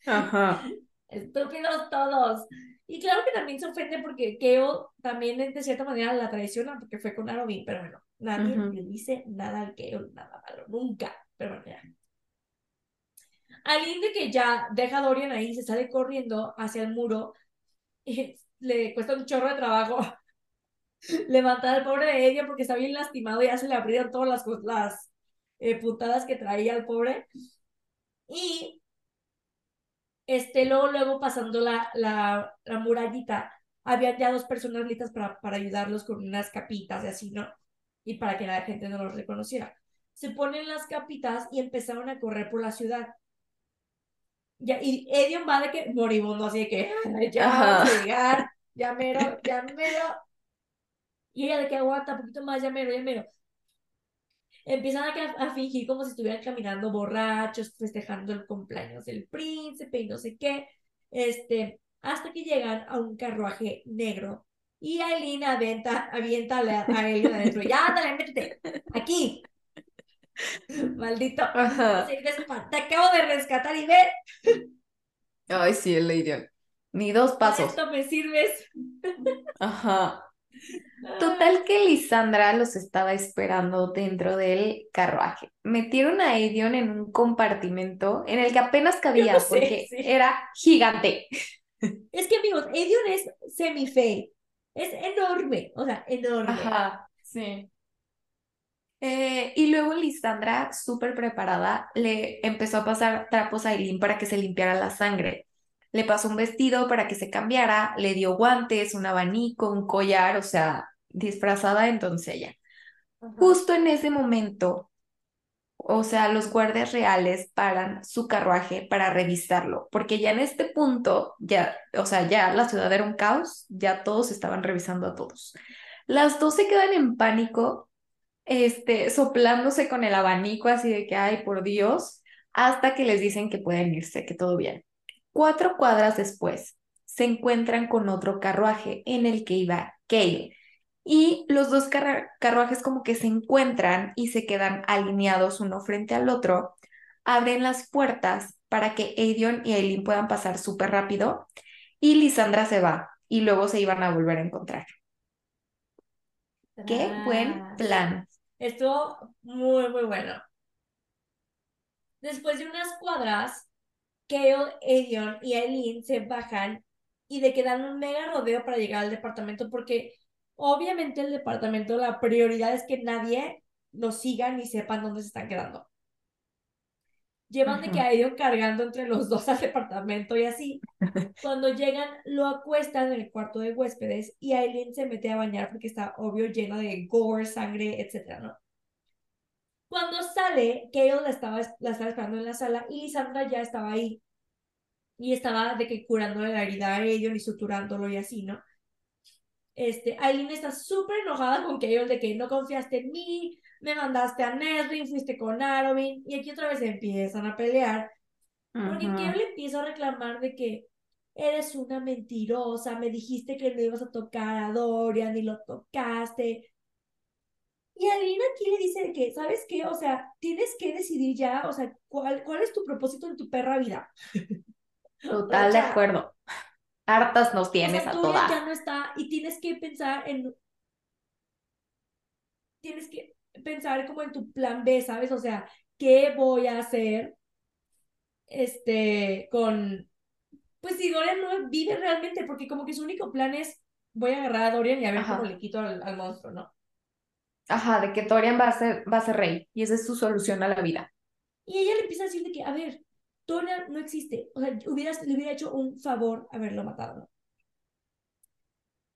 Ajá. <laughs> Estúpidos todos. Y claro que también se ofende porque Keo también de cierta manera la traiciona porque fue con Arobin, pero bueno, nadie le dice nada al Keo, nada malo, nunca. Pero bueno, ya. Alguien de que ya deja a Dorian ahí, se sale corriendo hacia el muro, <laughs> y le cuesta un chorro de trabajo <laughs> levantar al pobre de ella porque está bien lastimado, ya se le abrieron todas las, las eh, puntadas que traía al pobre. Y este, luego, luego pasando la, la, la murallita, habían ya dos personas listas para, para ayudarlos con unas capitas y así, ¿no? Y para que la gente no los reconociera. Se ponen las capitas y empezaron a correr por la ciudad. Ya, y Edion va de que moribundo, así de que "Ay, ya vamos a llegar, ya mero, ya mero. <laughs> Y ella de que aguanta un poquito más, ya mero, ya mero. Empiezan a, a fingir como si estuvieran caminando borrachos, festejando el cumpleaños del príncipe y no sé qué. Este, hasta que llegan a un carruaje negro. Y Aileen avienta, avienta a, a él adentro. Ya, ándale, métete. Aquí. Maldito. Ajá. Te acabo de rescatar y ve, Ay, sí, el Lady. Ni dos pasos. esto me sirves. Ajá. Total que Lisandra los estaba esperando dentro del carruaje. Metieron a Edion en un compartimento en el que apenas <laughs> cabía no sé, porque sí. era gigante. <laughs> Es que amigos, Edion es semi-fe. Es enorme, o sea, enorme. Ajá, sí. Eh, y luego Lisandra, súper preparada, le empezó a pasar trapos a Aileen para que se limpiara la sangre. Le pasó un vestido para que se cambiara, le dio guantes, un abanico, un collar, o sea, disfrazada de doncella. Justo en ese momento, o sea, los guardias reales paran su carruaje para revisarlo, porque ya en este punto, ya, o sea, ya la ciudad era un caos, ya todos estaban revisando a todos. Las dos se quedan en pánico, este, soplándose con el abanico así de que, ay, por Dios, hasta que les dicen que pueden irse, que todo bien. Cuatro cuadras después, se encuentran con otro carruaje en el que iba Kale. Y los dos carru- carruajes como que se encuentran y se quedan alineados uno frente al otro, abren las puertas para que Adion y Aileen puedan pasar súper rápido y Lisandra se va y luego se iban a volver a encontrar. Qué buen plan. Estuvo muy, muy bueno. Después de unas cuadras, Kale, Edion y Eileen se bajan y de que dan un mega rodeo para llegar al departamento porque obviamente el departamento, la prioridad es que nadie los siga ni sepan dónde se están quedando. Llevan de que a Edion cargando entre los dos al departamento y así. <laughs> Cuando llegan, lo acuestan en el cuarto de huéspedes y Aileen se mete a bañar porque está obvio lleno de gore, sangre, etcétera, ¿no? Cuando sale, Kale la estaba, la estaba esperando en la sala y Lisandra ya estaba ahí. Y estaba de que curándole la herida a Aileen y suturándolo y así, ¿no? Este, Aileen está súper enojada con Kale de que no confiaste en mí, me mandaste a Nesrin, fuiste con Arobin y aquí otra vez empiezan a pelear porque Ujú. Kale le empieza a reclamar de que eres una mentirosa, me dijiste que no ibas a tocar a Dorian y lo tocaste. Y Adeline aquí le dice de que, ¿sabes qué? O sea, tienes que decidir ya, o sea, ¿cuál, cuál es tu propósito en tu perra vida? <laughs> Total O de acuerdo. Hartas nos O tienes sea, a Dorian ya todas. no está y tienes que pensar en, tienes que pensar como en tu plan B, ¿sabes? O sea, ¿qué voy a hacer este con, pues si Dorian no vive realmente, porque como que su único plan es, voy a agarrar a Dorian y a ver cómo le quito al, al monstruo, ¿no? Ajá, de que Dorian va a ser, va a ser rey y esa es su solución a la vida. Y ella le empieza a decir de que, a ver, Dorian no existe, o sea, hubieras, le hubiera hecho un favor haberlo matado, ¿no?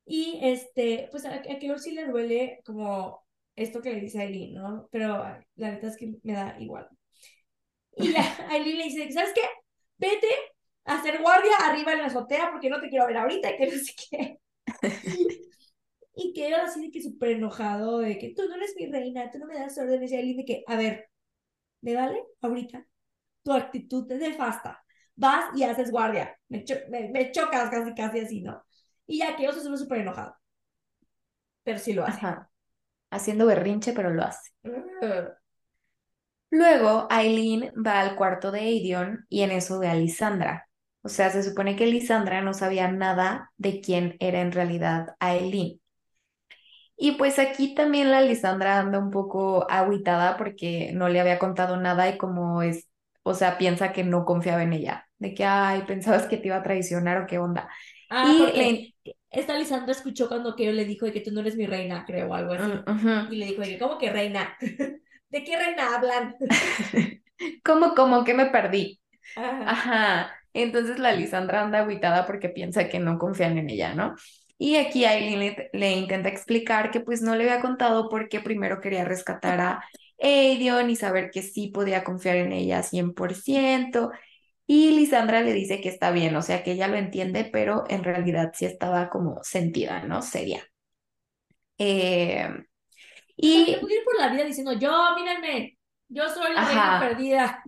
Y este, pues a, a Keor sí le duele como esto que le dice a Aileen, ¿no? Pero la neta es que me da igual. Y ya <laughs> <laughs> Aileen le dice, ¿sabes qué? Vete a hacer guardia arriba en la azotea porque no te quiero ver ahorita y que no sé qué. <laughs> Y que era así de que súper enojado, de que tú no eres mi reina, tú no me das órdenes. Y Aileen de que, a ver, ¿me vale ahorita? Tu actitud es nefasta. Vas y haces guardia. Me, cho me, me chocas casi, casi así, ¿no? Y ya que se sube súper enojado. Pero sí lo hace. Ajá. Haciendo berrinche, pero lo hace. Luego, Aileen va al cuarto de Aidion y en eso ve a Lisandra. O sea, se supone que Lisandra no sabía nada de quién era en realidad Aileen. Y pues aquí también la Lisandra anda un poco agüitada porque no le había contado nada y como es, o sea, piensa que no confiaba en ella. De que, ay, pensabas que te iba a traicionar o qué onda. Ah, Y porque le... esta Lisandra escuchó cuando Keo le dijo de que tú no eres mi reina, creo, o algo así. Mm, ujú. Y le dijo de que, ¿cómo que reina? <laughs> ¿De qué reina hablan? <laughs> ¿Cómo, cómo que me perdí? Ajá. Ajá. Entonces la Lisandra anda agüitada porque piensa que no confían en ella, ¿no? Y aquí Aileen le, le intenta explicar que pues no le había contado porque primero quería rescatar a Aidion y saber que sí podía confiar en ella 100%. Y Lisandra le dice que está bien, o sea que ella lo entiende, pero en realidad sí estaba como sentida, ¿no? Seria. Eh, y, puedo ir por la vida diciendo, yo, mírenme, yo soy la reina perdida.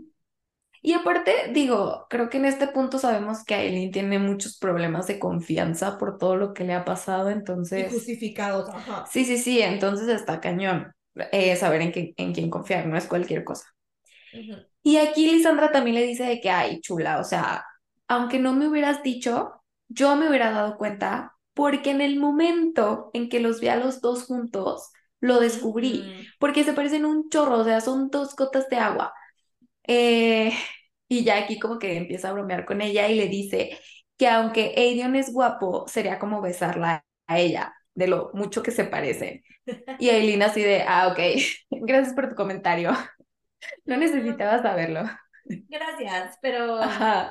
Y aparte, digo, creo que en este punto sabemos que Aileen tiene muchos problemas de confianza por todo lo que le ha pasado, entonces, Injustificados, ajá. sí, sí, sí, entonces está cañón eh, saber en, qué- en quién confiar, no es cualquier cosa. Y aquí Lisandra también le dice de que, ay, chula, o sea, aunque no me hubieras dicho, yo me hubiera dado cuenta porque en el momento en que los vi a los dos juntos, lo descubrí, porque se parecen un chorro, o sea, son dos gotas de agua. Eh, y ya aquí como que empieza a bromear con ella y le dice que aunque Aedion es guapo, sería como besarla a ella, de lo mucho que se parecen. Y Aileen así de, ah, ok, <laughs> gracias por tu comentario. <laughs> No necesitaba saberlo. Gracias, pero Ajá.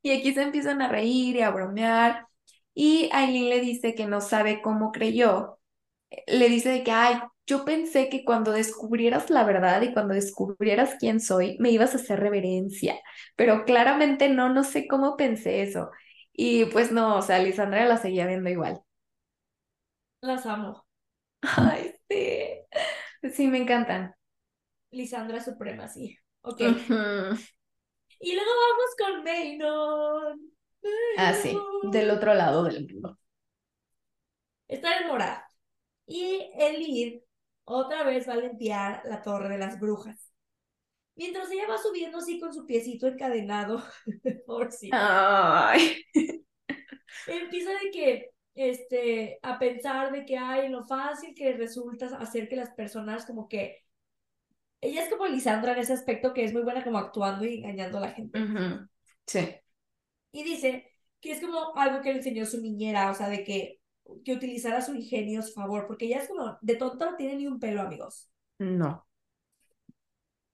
Y aquí se empiezan a reír y a bromear. Y Aileen le dice que no sabe cómo creyó. Le dice de que, ay, yo pensé que cuando descubrieras la verdad y cuando descubrieras quién soy, me ibas a hacer reverencia. Pero claramente no, no sé cómo pensé eso. Y pues no, o sea, Lisandra la seguía viendo igual. Las amo. Ay, sí. Sí, me encantan. Lisandra Suprema, sí. Ok. Y luego vamos con Maynon. Ah, sí, del otro lado del mundo. Está en Morad. Y Elid otra vez va a limpiar la torre de las brujas. Mientras ella va subiendo así con su piecito encadenado, <laughs> por sí, Ay. empieza de que, este, a pensar de que hay lo fácil que resulta hacer que las personas como que, ella es como Lisandra en ese aspecto que es muy buena como actuando y engañando a la gente. Sí. Y dice que es como algo que le enseñó su niñera, o sea, de que, que utilizara su ingenio a su favor, porque ella es como, de tonta no tiene ni un pelo, amigos. No.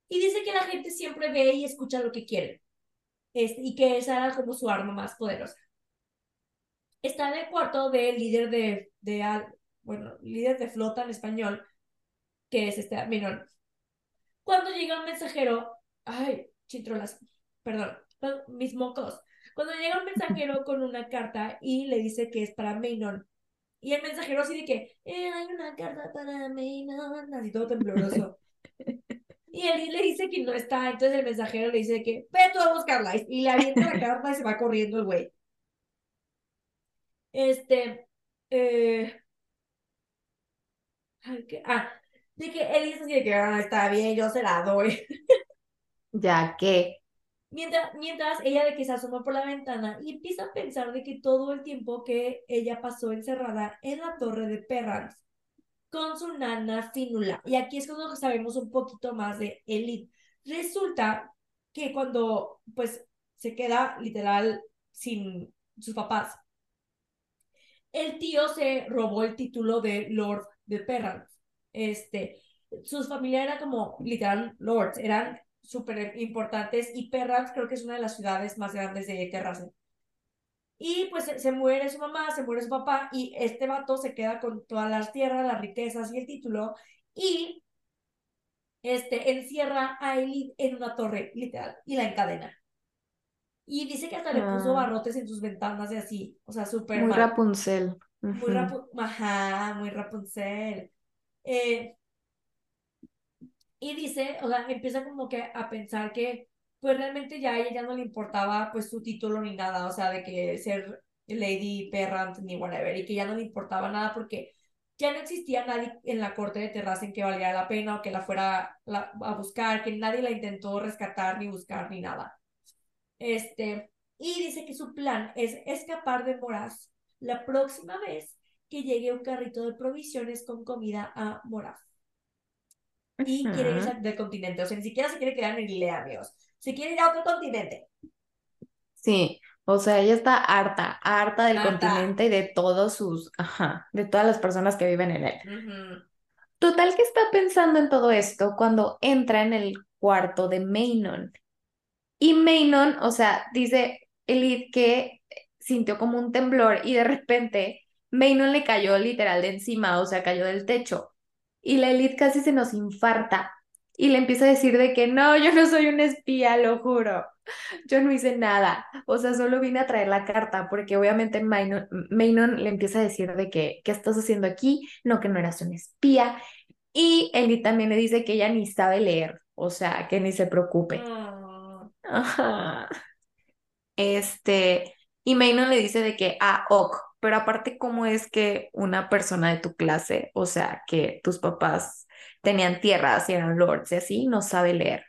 Y dice que la gente siempre ve y escucha lo que quiere. Este, y que esa era como su arma más poderosa. Está en el cuarto del líder de, de al- bueno, líder de flota en español, que es este Minón. Cuando llega un mensajero, ay, chitrolas, perdón, mis mocos. Cuando llega un mensajero con una carta y le dice que es para Maynon. Y el mensajero así de que, eh, hay una carta para Maynon, así todo tembloroso. <laughs> Y él le dice que no está, entonces el mensajero le dice que, ve tú a buscarla. Y le avienta la carta y se va corriendo el güey. Este, eh, ah, de que él dice así de que, ah, está bien, yo se la doy. Ya que. Mientras, mientras ella de que se asoma por la ventana y empieza a pensar de que todo el tiempo que ella pasó encerrada en la torre de Perrans con su nana Fínula. Y aquí es cuando sabemos un poquito más de Elite. Resulta que cuando pues se queda literal sin sus papás, el tío se robó el título de Lord de Perrans. Este, sus familias eran como literal lords, eran súper importantes y Perrans creo que es una de las ciudades más grandes de Terrace. Y pues se, se, muere su mamá, se muere su papá y este vato se queda con todas las tierras, las riquezas y el título y este, encierra a Elid en una torre, literal, y la encadena. Y dice que hasta le puso Ah. barrotes en sus ventanas y así, o sea, súper Muy mal. Rapunzel. Muy. Rapu Ajá, muy Rapunzel. Eh, y dice, o sea, empieza como que a pensar que pues realmente ya a ella ya no le importaba pues su título ni nada, o sea, de que ser Lady Perrant ni whatever, y que ya no le importaba nada porque ya no existía nadie en la corte de Terrace en que valiera la pena o que la fuera a buscar, que nadie la intentó rescatar ni buscar ni nada. Este, y dice que su plan es escapar de Moraz la próxima vez que llegue un carrito de provisiones con comida a Moraz. Y quiere irse del continente, o sea, ni siquiera se quiere quedar en Ilea, amigos. Se quiere ir a otro continente. Sí, o sea, ella está harta, harta del Harta. continente y de todos sus, ajá, de todas las personas que viven en él. Total que está pensando en todo esto cuando entra en el cuarto de Maynon. Y Maynon, o sea, dice Elite que sintió como un temblor y de repente Maynon le cayó literal de encima, o sea, cayó del techo. Y la Elite casi se nos infarta y le empieza a decir de que no, yo no soy una espía, lo juro. Yo no hice nada, o sea, solo vine a traer la carta porque obviamente Maynon, Maynon le empieza a decir de que, ¿qué estás haciendo aquí? No, que no eras una espía. Y Elite también le dice que ella ni sabe leer, o sea, que ni se preocupe. Ah, Ajá. Este, y Maynon le dice de que, ah, ok, pero aparte, ¿cómo es que una persona de tu clase, o sea, que tus papás tenían tierras y eran lords y así, no sabe leer?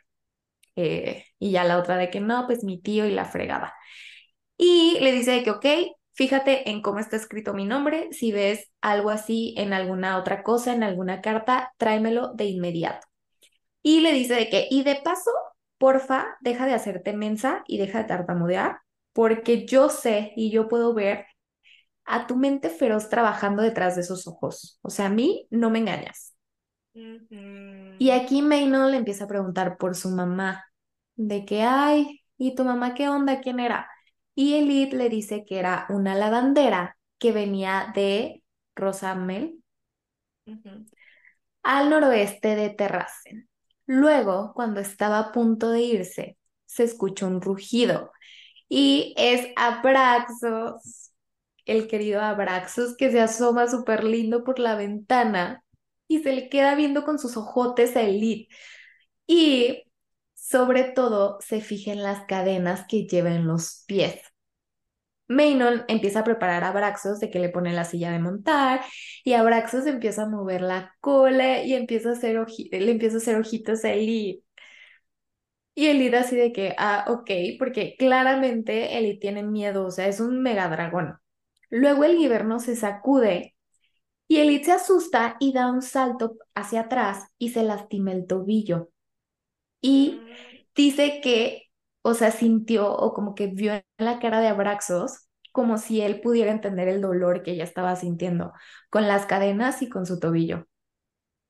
Eh, y ya la otra de que no, pues mi tío y la fregada. Y le dice de que, ok, fíjate en cómo está escrito mi nombre, si ves algo así en alguna otra cosa, en alguna carta, tráemelo de inmediato. Y le dice de que, y de paso, porfa, deja de hacerte mensa y deja de tartamudear, porque yo sé y yo puedo ver a tu mente feroz trabajando detrás de esos ojos. O sea, a mí no me engañas. Y aquí Maynard le empieza a preguntar por su mamá, de que, ay, ¿y tu mamá qué onda? ¿Quién era? Y Elite le dice que era una lavandera que venía de Rosamel al noroeste de Terracen. Luego, cuando estaba a punto de irse, se escuchó un rugido y es Abraxos, el querido Abraxos, que se asoma súper lindo por la ventana y se le queda viendo con sus ojotes a Elite. Y sobre todo se fija en las cadenas que lleva en los pies. Maynon empieza a preparar a Abraxos de que le pone la silla de montar y Abraxos empieza a mover la cola y empieza a hacer le empieza a hacer ojitos a Elite. Y Elite así de que, ah, ok, porque claramente Elite tiene miedo, o sea, es un mega dragón. Luego el Giverno se sacude y Elite se asusta y da un salto hacia atrás y se lastima el tobillo. Y dice que, o sea, sintió o como que vio en la cara de Abraxos como si él pudiera entender el dolor que ella estaba sintiendo con las cadenas y con su tobillo.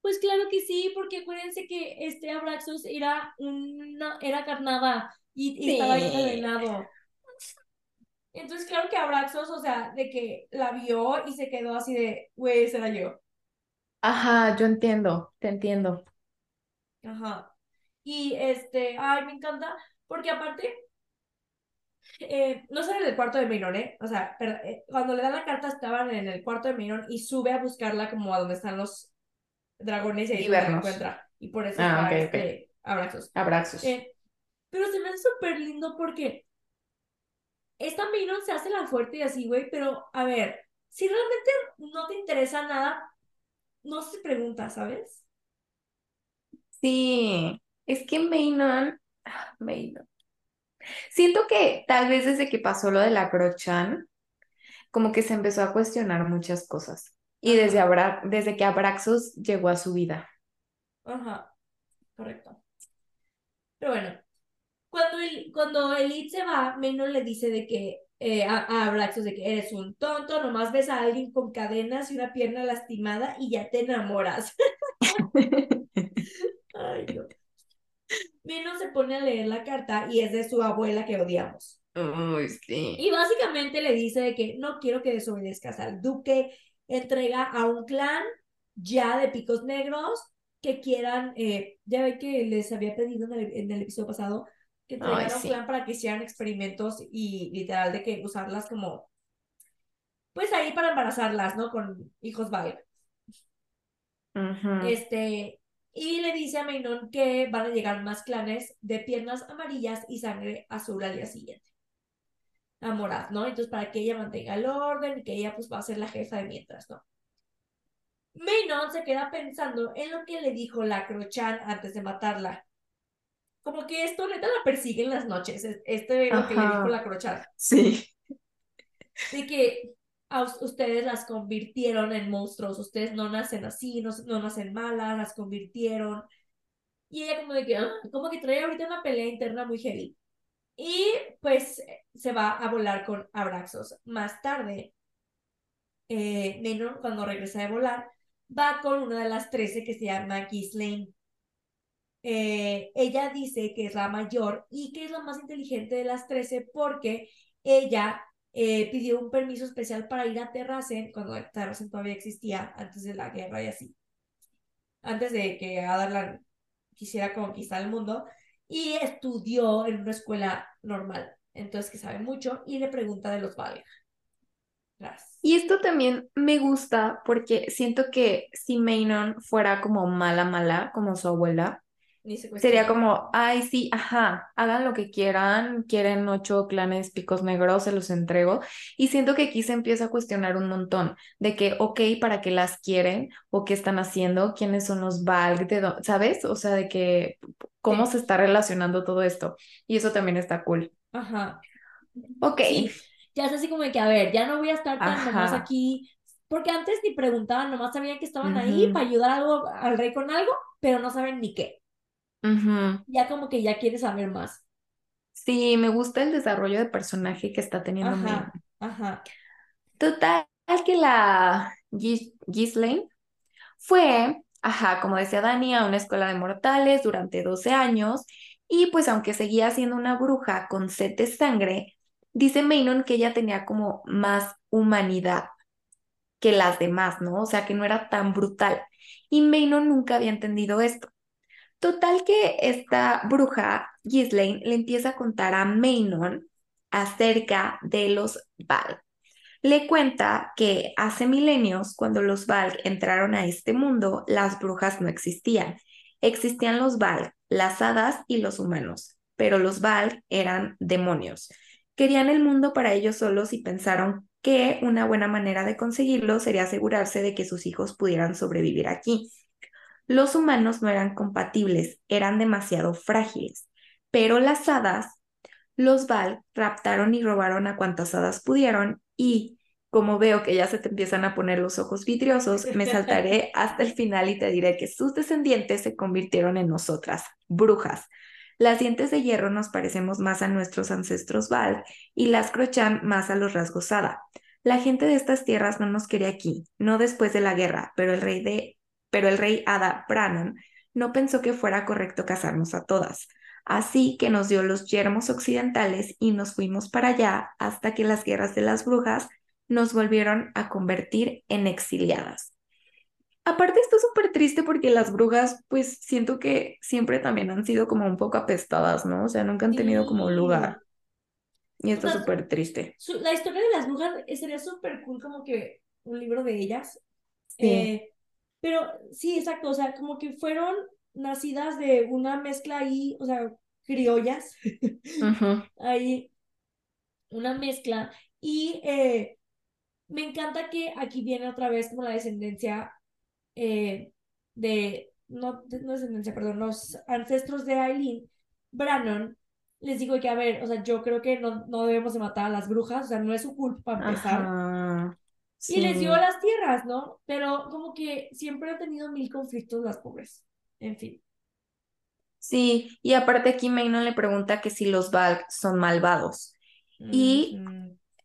Pues claro que sí, porque acuérdense que este Abraxos era una, era carnada y, estaba encadenado. Entonces, claro que Abraxos, o sea, de que la vio y se quedó así de, güey, será yo. Ajá, yo entiendo, te entiendo. Ajá. Y este, ay, me encanta, porque aparte, eh, no sale del cuarto de Miron, ¿eh? O sea, pero, eh, cuando le dan la carta estaban en el cuarto de Miron y sube a buscarla como a donde están los dragones y ahí la encuentra. Y por eso ah, este, Abraxos. Abraxos. Eh, pero se me hace súper lindo porque esta Minon se hace la fuerte y así, güey, pero a ver, si realmente no te interesa nada, no se pregunta, ¿sabes? Sí, es que Maynon, ah, Siento que tal vez desde que pasó lo de la Crochan, como que se empezó a cuestionar muchas cosas. Y desde, desde que Abraxos llegó a su vida. Ajá, correcto. Pero bueno, cuando, el, cuando Elite se va, Menos le dice de que eh, a, a Abraxos de que eres un tonto, nomás ves a alguien con cadenas y una pierna lastimada y ya te enamoras. <laughs> Ay, no. Menos se pone a leer la carta y es de su abuela que odiamos. sí. Y básicamente le dice de que no quiero que desobedezcas al duque, entrega a un clan ya de picos negros que quieran, eh, ya ve que les había pedido en el, en el episodio pasado, que traigan un plan para que hicieran experimentos y literal de que usarlas como, pues ahí para embarazarlas, ¿no? Con hijos Vale. Este, y le dice a Mainon que van a llegar más clanes de piernas amarillas y sangre azul al día siguiente. A Morad, ¿no? Entonces, para que ella mantenga el orden y que ella pues va a ser la jefa de mientras, ¿no? Mainon se queda pensando en lo que le dijo la Crochan antes de matarla como que esto neta la persigue en las noches. Este es lo que le dijo la crochada. Sí. De que a ustedes las convirtieron en monstruos, ustedes no nacen así, no, no nacen malas, las convirtieron. Y ella como de que, ah", como que trae ahorita una pelea interna muy heavy. Y pues se va a volar con Abraxos. Más tarde, eh, cuando regresa de volar, va con una de las trece que se llama Ghislaine. Eh, ella dice que es la mayor y que es la más inteligente de las 13 porque ella eh, pidió un permiso especial para ir a Terracen, cuando Terracen todavía existía, antes de la guerra y así, antes de que Adarlan quisiera conquistar el mundo, y estudió en una escuela normal, entonces que sabe mucho, y le pregunta de los Valga. Y esto también me gusta porque siento que si Maynon fuera como mala, mala, como su abuela, Sería como, ay, sí, ajá, hagan lo que quieran, quieren ocho clanes picos negros, se los entrego. Y siento que aquí se empieza a cuestionar un montón de que, ok, ¿para qué las quieren? ¿O qué están haciendo? ¿Quiénes son los Valg? ¿Sabes? O sea, de que, ¿cómo se está relacionando todo esto? Y eso también está cool. Ajá. Ok. Ya es así como de que, a ver, ya no voy a estar tan nomás aquí, porque antes ni preguntaban, nomás sabían que estaban ahí para ayudar algo, al rey con algo, pero no saben ni qué. Ya como que ya quieres saber más. Sí, me gusta el desarrollo de personaje que está teniendo. Ajá, ajá. Total que la Gis- Ghislaine fue, ajá, como decía Dani, a una escuela de mortales durante 12 años y pues aunque seguía siendo una bruja con sed de sangre, dice Maynon que ella tenía como más humanidad que las demás, ¿no? O sea, que no era tan brutal. Y Maynon nunca había entendido esto. Total que esta bruja, Ghislaine, le empieza a contar a Maynon acerca de los Val. Le cuenta que hace milenios, cuando los Valg entraron a este mundo, las brujas no existían. Existían los Valg, las hadas y los humanos, pero los Valg eran demonios. Querían el mundo para ellos solos y pensaron que una buena manera de conseguirlo sería asegurarse de que sus hijos pudieran sobrevivir aquí. Los humanos no eran compatibles, eran demasiado frágiles, pero las hadas los Val raptaron y robaron a cuantas hadas pudieron y como veo que ya se te empiezan a poner los ojos vidriosos, me <laughs> saltaré hasta el final y te diré que sus descendientes se convirtieron en nosotras, brujas. Las dientes de hierro nos parecemos más a nuestros ancestros Val y las Crochan más a los rasgos Hada. La gente de estas tierras no nos quería aquí, no después de la guerra, pero el rey de pero el rey Ada Brannon no pensó que fuera correcto casarnos a todas. Así que nos dio los yermos occidentales y nos fuimos para allá hasta que las guerras de las brujas nos volvieron a convertir en exiliadas. Aparte, esto es súper triste porque las brujas, pues siento que siempre también han sido como un poco apestadas, ¿no? O sea, nunca han tenido como lugar. Y O esto es sea, súper triste. su- la historia de las brujas sería súper cool como que un libro de ellas. Sí. Eh, pero sí, exacto, o sea, como que fueron nacidas de una mezcla ahí, o sea, criollas, Ujú. ahí, una mezcla. Y eh, me encanta que aquí viene otra vez como la descendencia eh, de, no, no descendencia, perdón, los ancestros de Aileen, Brannon, les digo que, a ver, o sea, yo creo que no, no debemos de matar a las brujas, o sea, no es su culpa para empezar. Ajá. Y les dio las tierras, ¿no? Pero como que siempre han tenido mil conflictos las pobres. En fin. Sí, y aparte aquí Maynon le pregunta que si los Valk son malvados. Y,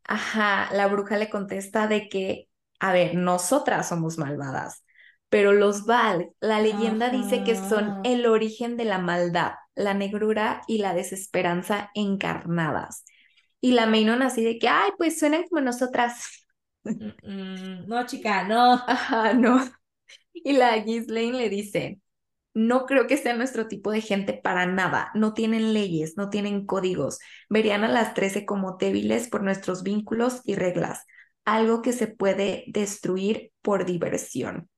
ajá, la bruja le contesta de que, a ver, nosotras somos malvadas, pero los Valk, la leyenda dice que son el origen de la maldad, la negrura y la desesperanza encarnadas. Y la Maynon así de que, ay, pues suenan como nosotras. Mm, mm. No, chica, no. Ajá, no. Y la Ghislaine le dice, no creo que sea nuestro tipo de gente para nada. No tienen leyes, no tienen códigos. Verían a las trece como débiles por nuestros vínculos y reglas, algo que se puede destruir por diversión.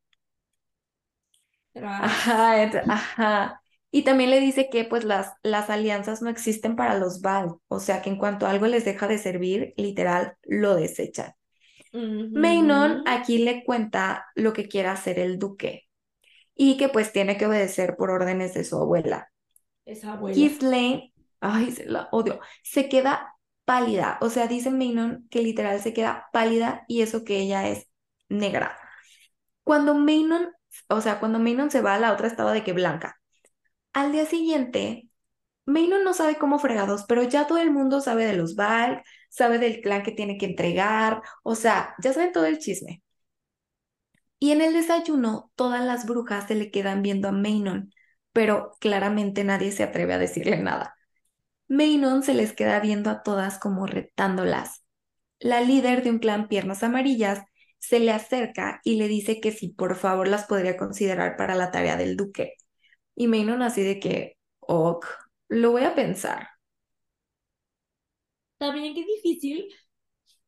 Ajá. Y también le dice que pues las, las alianzas no existen para los Val, o sea que en cuanto algo les deja de servir, literal, lo desechan. Maynon Ujú. aquí le cuenta lo que quiere hacer el duque y que pues tiene que obedecer por órdenes de su abuela. Esa abuela. Ghislaine, ay, se la odio, se queda pálida, o sea, dice Maynon que literal se queda pálida y eso que ella es negra. Cuando Maynon, o sea, cuando Maynon se va, la otra estaba de que blanca. Al día siguiente, Maynon no sabe cómo fregados, pero ya todo el mundo sabe de los Valk, sabe del clan que tiene que entregar, o sea, ya saben todo el chisme. Y en el desayuno, todas las brujas se le quedan viendo a Maynon, pero claramente nadie se atreve a decirle nada. Maynon se les queda viendo a todas como retándolas. La líder de un clan Piernas Amarillas se le acerca y le dice que si por favor las podría considerar para la tarea del duque. Y Maynon así de que, ok, lo voy a pensar. También qué difícil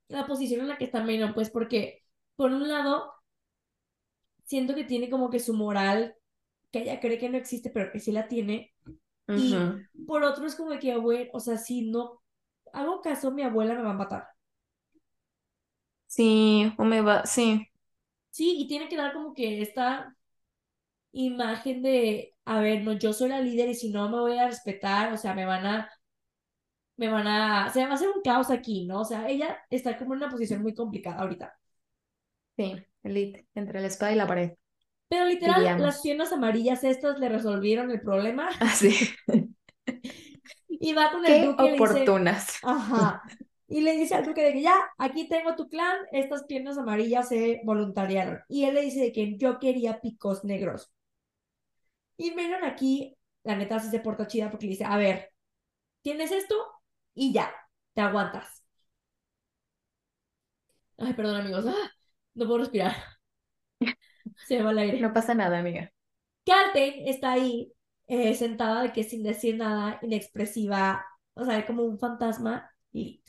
la posición en la que está Maynon, pues porque por un lado siento que tiene como que su moral, que ella cree que no existe, pero que sí la tiene. Y por otro es como que, abuela, o sea, si no hago caso, mi abuela me va a matar. Sí, o me va, sí, Sí, y tiene que dar como que esta imagen de, a ver, no, yo soy la líder y si no me voy a respetar, o sea, me van a, me van a, se va a hacer un caos aquí, ¿no? O sea, ella está como en una posición muy complicada ahorita. Sí, elite, entre la espada y la pared. Pero literal, Diríamos. las piernas amarillas estas le resolvieron el problema <laughs> Así. y va con el Qué duque y dice, oportunas. ajá, y le dice al duque de que ya, aquí tengo tu clan, estas piernas amarillas se voluntariaron. Y él le dice de que yo quería picos negros. Y Menon aquí, la neta, sí se porta chida porque le dice, a ver, tienes esto y ya, te aguantas. Ay, perdón amigos, ¡ah! no puedo respirar. <laughs> Se me va el aire. No pasa nada, amiga. Kalten está ahí, eh, sentada de que sin decir nada, inexpresiva, o sea, como un fantasma. Y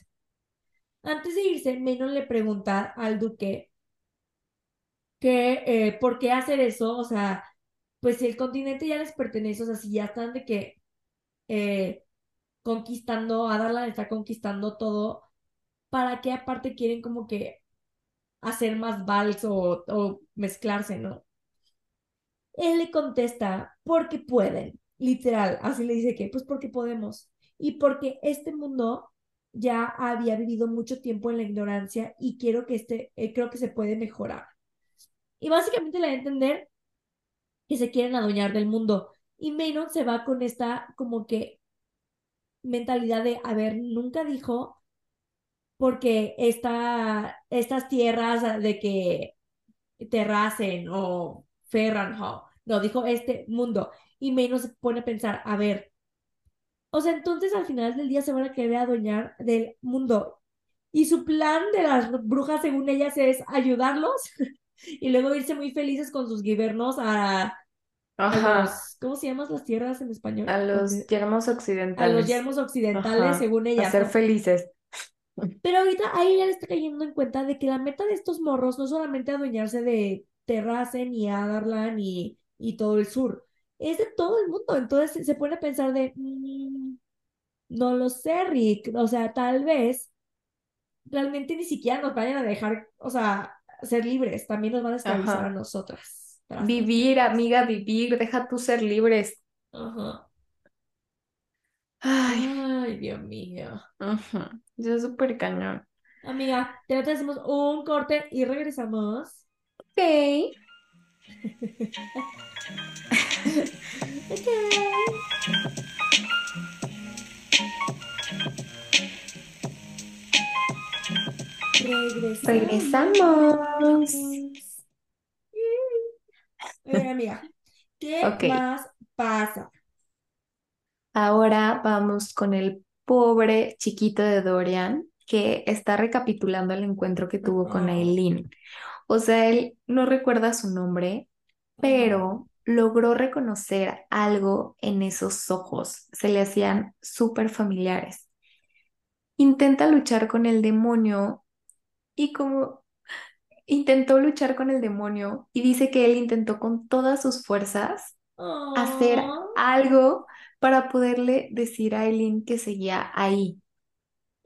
antes de irse, Menon le pregunta al duque que eh, por qué hacer eso, o sea, pues si el continente ya les pertenece, o sea, si ya están de que eh, conquistando, Adarlan está conquistando todo, ¿para qué aparte quieren como que hacer más vals o, o mezclarse, ¿no? Él le contesta, porque pueden, literal, así le dice que, pues porque podemos. Y porque este mundo ya había vivido mucho tiempo en la ignorancia y quiero que este, eh, creo que se puede mejorar. Y básicamente le da a entender que se quieren adueñar del mundo. Y Maynard se va con esta como que mentalidad de, a ver, nunca dijo porque esta, estas tierras de que Terracen o Ferranhal, no, dijo este mundo. Y Maynard se pone a pensar, a ver, o sea, entonces al final del día se van a querer adueñar del mundo. Y su plan de las brujas, según ellas, es ayudarlos <laughs> y luego irse muy felices con sus gobiernos a, a Ajá. los, ¿cómo se llaman las tierras en español? A los yermos a occidentales. los yermos occidentales, Ajá. según A ellas. ser felices. Pero ahorita ahí ya le está cayendo en cuenta de que la meta de estos morros no es solamente adueñarse de Terracen y Adarlan y, y todo el sur, es de todo el mundo. Entonces se- pone a pensar de, "Mm, no lo sé, Rick, o sea, tal vez realmente ni siquiera nos vayan a dejar, o sea, ser libres, también nos van a esclavizar Ajá. a nosotras. Para Vivir, amiga, vivir. Deja tú ser libres. Ajá. Ay, Ay, Dios mío. ujú. Yo es súper cañón. Amiga, te hacemos un corte y regresamos. Ok. <laughs> Ok. Regresamos. Regresamos. Eh, amiga, ¿qué más pasa? Ahora vamos con el pobre chiquito de Dorian que está recapitulando el encuentro que tuvo con. Aileen. O sea, él no recuerda su nombre, pero logró reconocer algo en esos ojos. Se le hacían súper familiares. Intenta luchar con el demonio y como intentó luchar con el demonio y dice que él intentó con todas sus fuerzas hacer algo para poderle decir a Eileen que seguía ahí.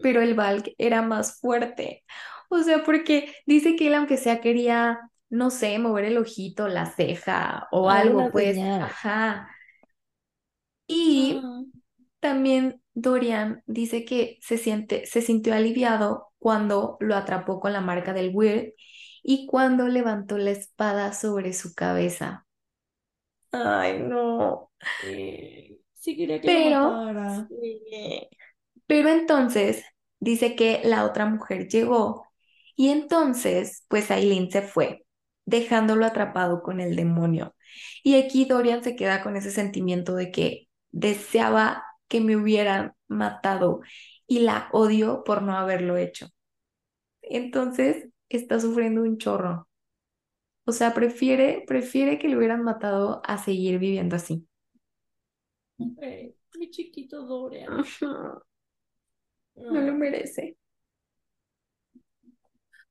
Pero el Valk era más fuerte. O sea, porque dice que él, aunque sea, quería, no sé, mover el ojito, la ceja o algo, pues. señal. Ajá. Y Ah, también Dorian dice que se siente, se sintió aliviado cuando lo atrapó con la marca del Weird y cuando levantó la espada sobre su cabeza. Ay, no. sí quería que Pero, sí. Pero entonces dice que la otra mujer llegó y entonces pues Aileen se fue, dejándolo atrapado con el demonio. Y aquí Dorian se queda con ese sentimiento de que deseaba que me hubieran matado y la odio por no haberlo hecho. Entonces está sufriendo un chorro. O sea, prefiere, prefiere que lo hubieran matado a seguir viviendo así. Eh, mi chiquito Dorian. No lo Ah, merece.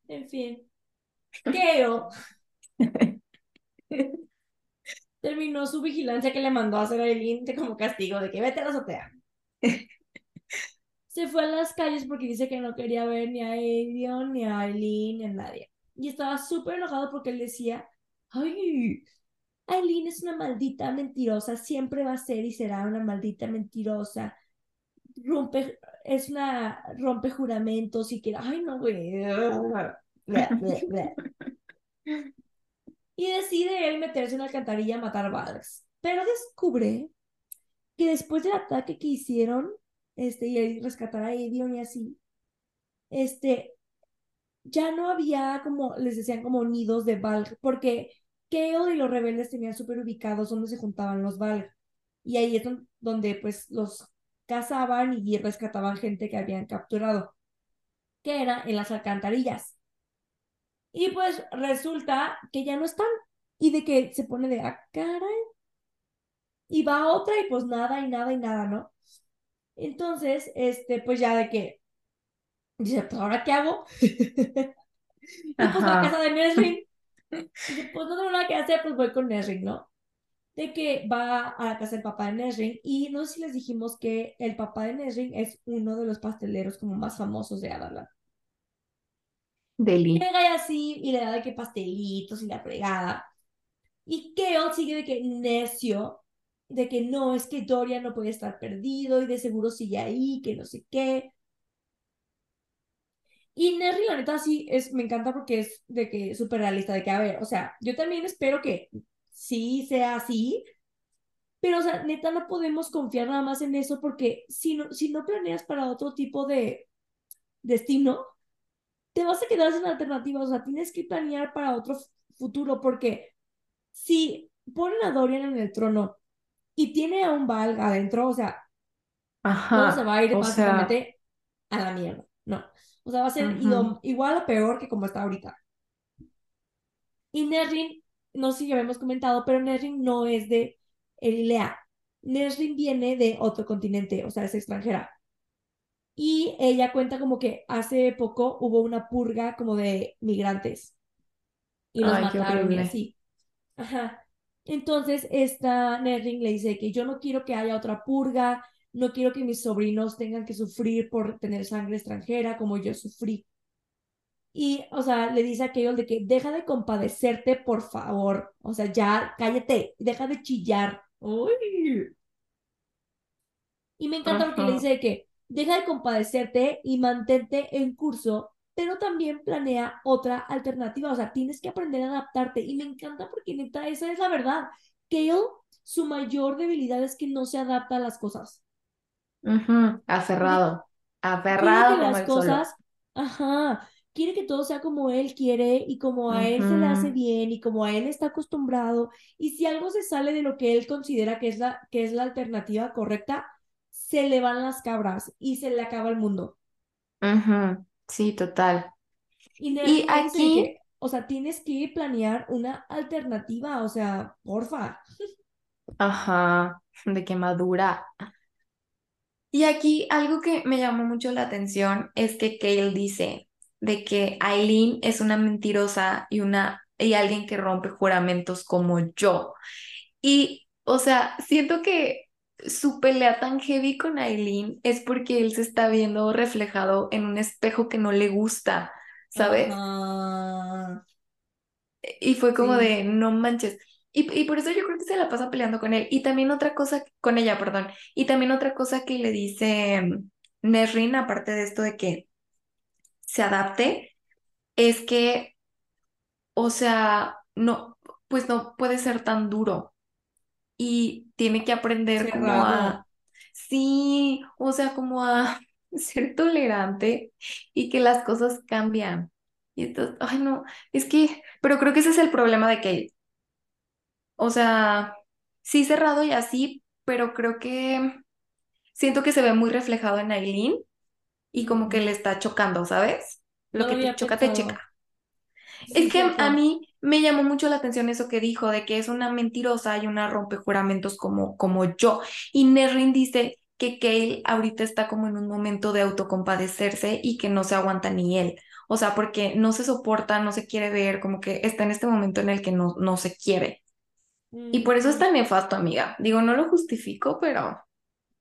en fin. Keo <laughs> terminó su vigilancia que le mandó a hacer a Eileen como castigo de que vete a la azotea. <laughs> Se fue a las calles porque dice que no quería ver ni a Aedion, ni a Eileen, ni a nadie. Y estaba súper enojado porque él decía, ay, Aileen es una maldita mentirosa, siempre va a ser y será una maldita mentirosa. rompe, es una rompe juramentos y que, ay no, güey. y decide él meterse en la alcantarilla a matar Valks. Pero descubre que después del ataque que hicieron, este, y rescatar a Edion y así, este, ya no había como, les decían como nidos de Valk, porque Keo y los rebeldes tenían súper ubicados donde se juntaban los Valk. Y ahí es donde pues los cazaban y rescataban gente que habían capturado, que era en las alcantarillas. Y pues resulta que ya no están y de que se pone de, ah, caray. Y va a otra y pues nada y nada y nada, ¿no? Entonces, este, pues ya de que, dice, pues ahora qué hago. <laughs> y pues la casa de Nesrin. <laughs> Dice, pues no tengo nada que hacer, pues voy con Nesrin, ¿no? De que va a la casa del papá de Nesrin y no sé si les dijimos que el papá de Nesrin es uno de los pasteleros como más famosos de Adalan. Deli. Llega y así y le da de que pastelitos y la fregada. Y Keo sigue de que necio, de que no, es que Dorian no puede estar perdido y de seguro sigue ahí, que no sé qué. Y Nerry, la neta, sí, es, me encanta porque es de que súper realista, de que, a ver, o sea, yo también espero que sí sea así, pero, o sea, neta, no podemos confiar nada más en eso porque si no, si no planeas para otro tipo de destino, te vas a quedar sin alternativas, o sea, tienes que planear para otro futuro porque si ponen a Dorian en el trono y tiene a un Val adentro, o sea, Ajá, se va a ir básicamente a la mierda, no. O sea, va a ser igual o peor que como está ahorita. Y Nerrin, no sé si ya habíamos comentado, pero Nerrin no es de Erilea. Nerrin viene de otro continente, o sea, es extranjera. Y ella cuenta como que hace poco hubo una purga como de migrantes. Y los mataron y así. Ajá. Entonces, esta Nerrin le dice que yo no quiero que haya otra purga, no quiero que mis sobrinos tengan que sufrir por tener sangre extranjera como yo sufrí. Y, o sea, le dice a Keol de que deja de compadecerte, por favor. O sea, ya cállate, deja de chillar. Uy. Y me encanta lo que le dice de que deja de compadecerte y mantente en curso, pero también planea otra alternativa. O sea, tienes que aprender a adaptarte. Y me encanta porque neta, esa es la verdad. Kale, su mayor debilidad es que no se adapta a las cosas. Aferrado. Aferrado como las cosas, ajá, quiere que todo sea como él quiere y como a él se le hace bien y como a él está acostumbrado. Y si algo se sale de lo que él considera que es la, que es la alternativa correcta, se le van las cabras y se le acaba el mundo. Sí, total. Y, y aquí, o sea, tienes que planear una alternativa, o sea, porfa. <laughs> Ajá, de que madura. Y aquí algo que me llamó mucho la atención es que Kale dice de que Aileen es una mentirosa y una y alguien que rompe juramentos como yo. Y, o sea, siento que su pelea tan heavy con Aileen es porque él se está viendo reflejado en un espejo que no le gusta, ¿sabes? Y fue como de, no manches. Y, por eso yo creo que se la pasa peleando con él. Y también otra cosa, con ella, perdón. Y también otra cosa que le dice mm, Nesrin, aparte de esto de que se adapte, es que, o sea, no, pues no puede ser tan duro. Y tiene que aprender como a, sí, o sea, como a <laughs> ser tolerante y que las cosas cambian. Y entonces, ay no, es que, pero creo que ese es el problema de Kate o sea, sí cerrado y así, pero creo que siento que se ve muy reflejado en Aileen y como que le está chocando, ¿sabes? Lo que te choca, te checa. es que a mí me llamó mucho la atención eso que dijo, de que es una mentirosa y una rompejuramentos como, como yo. Y Nerrin dice que Kale ahorita está como en un momento de autocompadecerse y que no se aguanta ni él. O sea, porque no se soporta, no se quiere ver, como que está en este momento en el que no, no se quiere. Y por eso es tan nefasto, amiga. Digo, no lo justifico, pero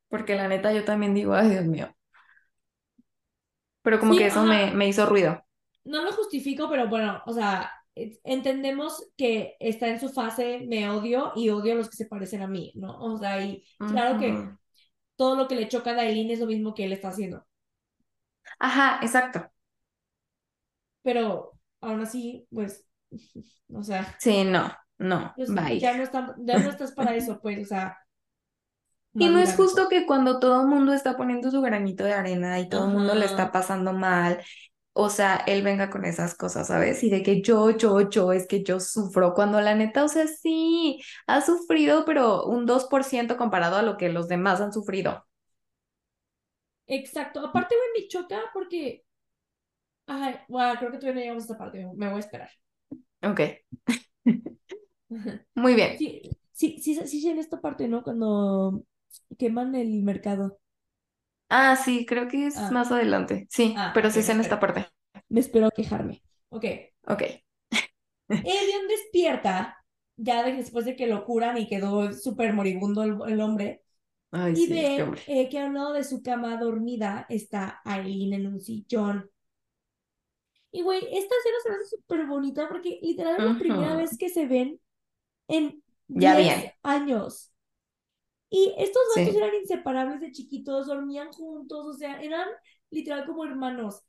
porque la neta yo también digo, ay, Dios mío. Pero como que eso me, me hizo ruido. No lo justifico, pero bueno, o sea, entendemos que está en su fase me odio y odio a los que se parecen a mí, ¿no? O sea, y claro que todo lo que le choca a Aileen es lo mismo que él está haciendo. Ajá, exacto. Pero aún así, pues, <laughs> o sea, Sí, no, no, pues, bye. ya no está- ya no estás para <laughs> eso, pues, o sea. Y no es justo que cuando todo el mundo está poniendo su granito de arena y todo el mundo le está pasando mal, o sea, él venga con esas cosas, ¿sabes? Y de que yo, yo, yo, es que yo sufro, cuando la neta, o sea, sí, ha sufrido, pero un 2% comparado a lo que los demás han sufrido. Exacto. Aparte, me choca porque. Ay, bueno, creo que todavía no llegamos a esta parte. Me voy a esperar. Ok, muy bien. Sí, sí, sí, sí, en esta parte, ¿no? Cuando queman el mercado. Ah, sí, creo que es Ah, más adelante. Sí, ah, pero sí es en esta parte. Me espero quejarme. Ok. Ok. Edion despierta, ya de- después de que lo curan y quedó súper moribundo el, el hombre, Ay, y sí, ve hombre. eh, que a un lado de su cama dormida está Aileen en un sillón. Y güey, esta escena se me hace súper bonita porque literal es la primera vez que se ven en Ya 10 bien. años. Y estos vatos Sí. eran inseparables de chiquitos, dormían juntos, o sea, eran literal como hermanos.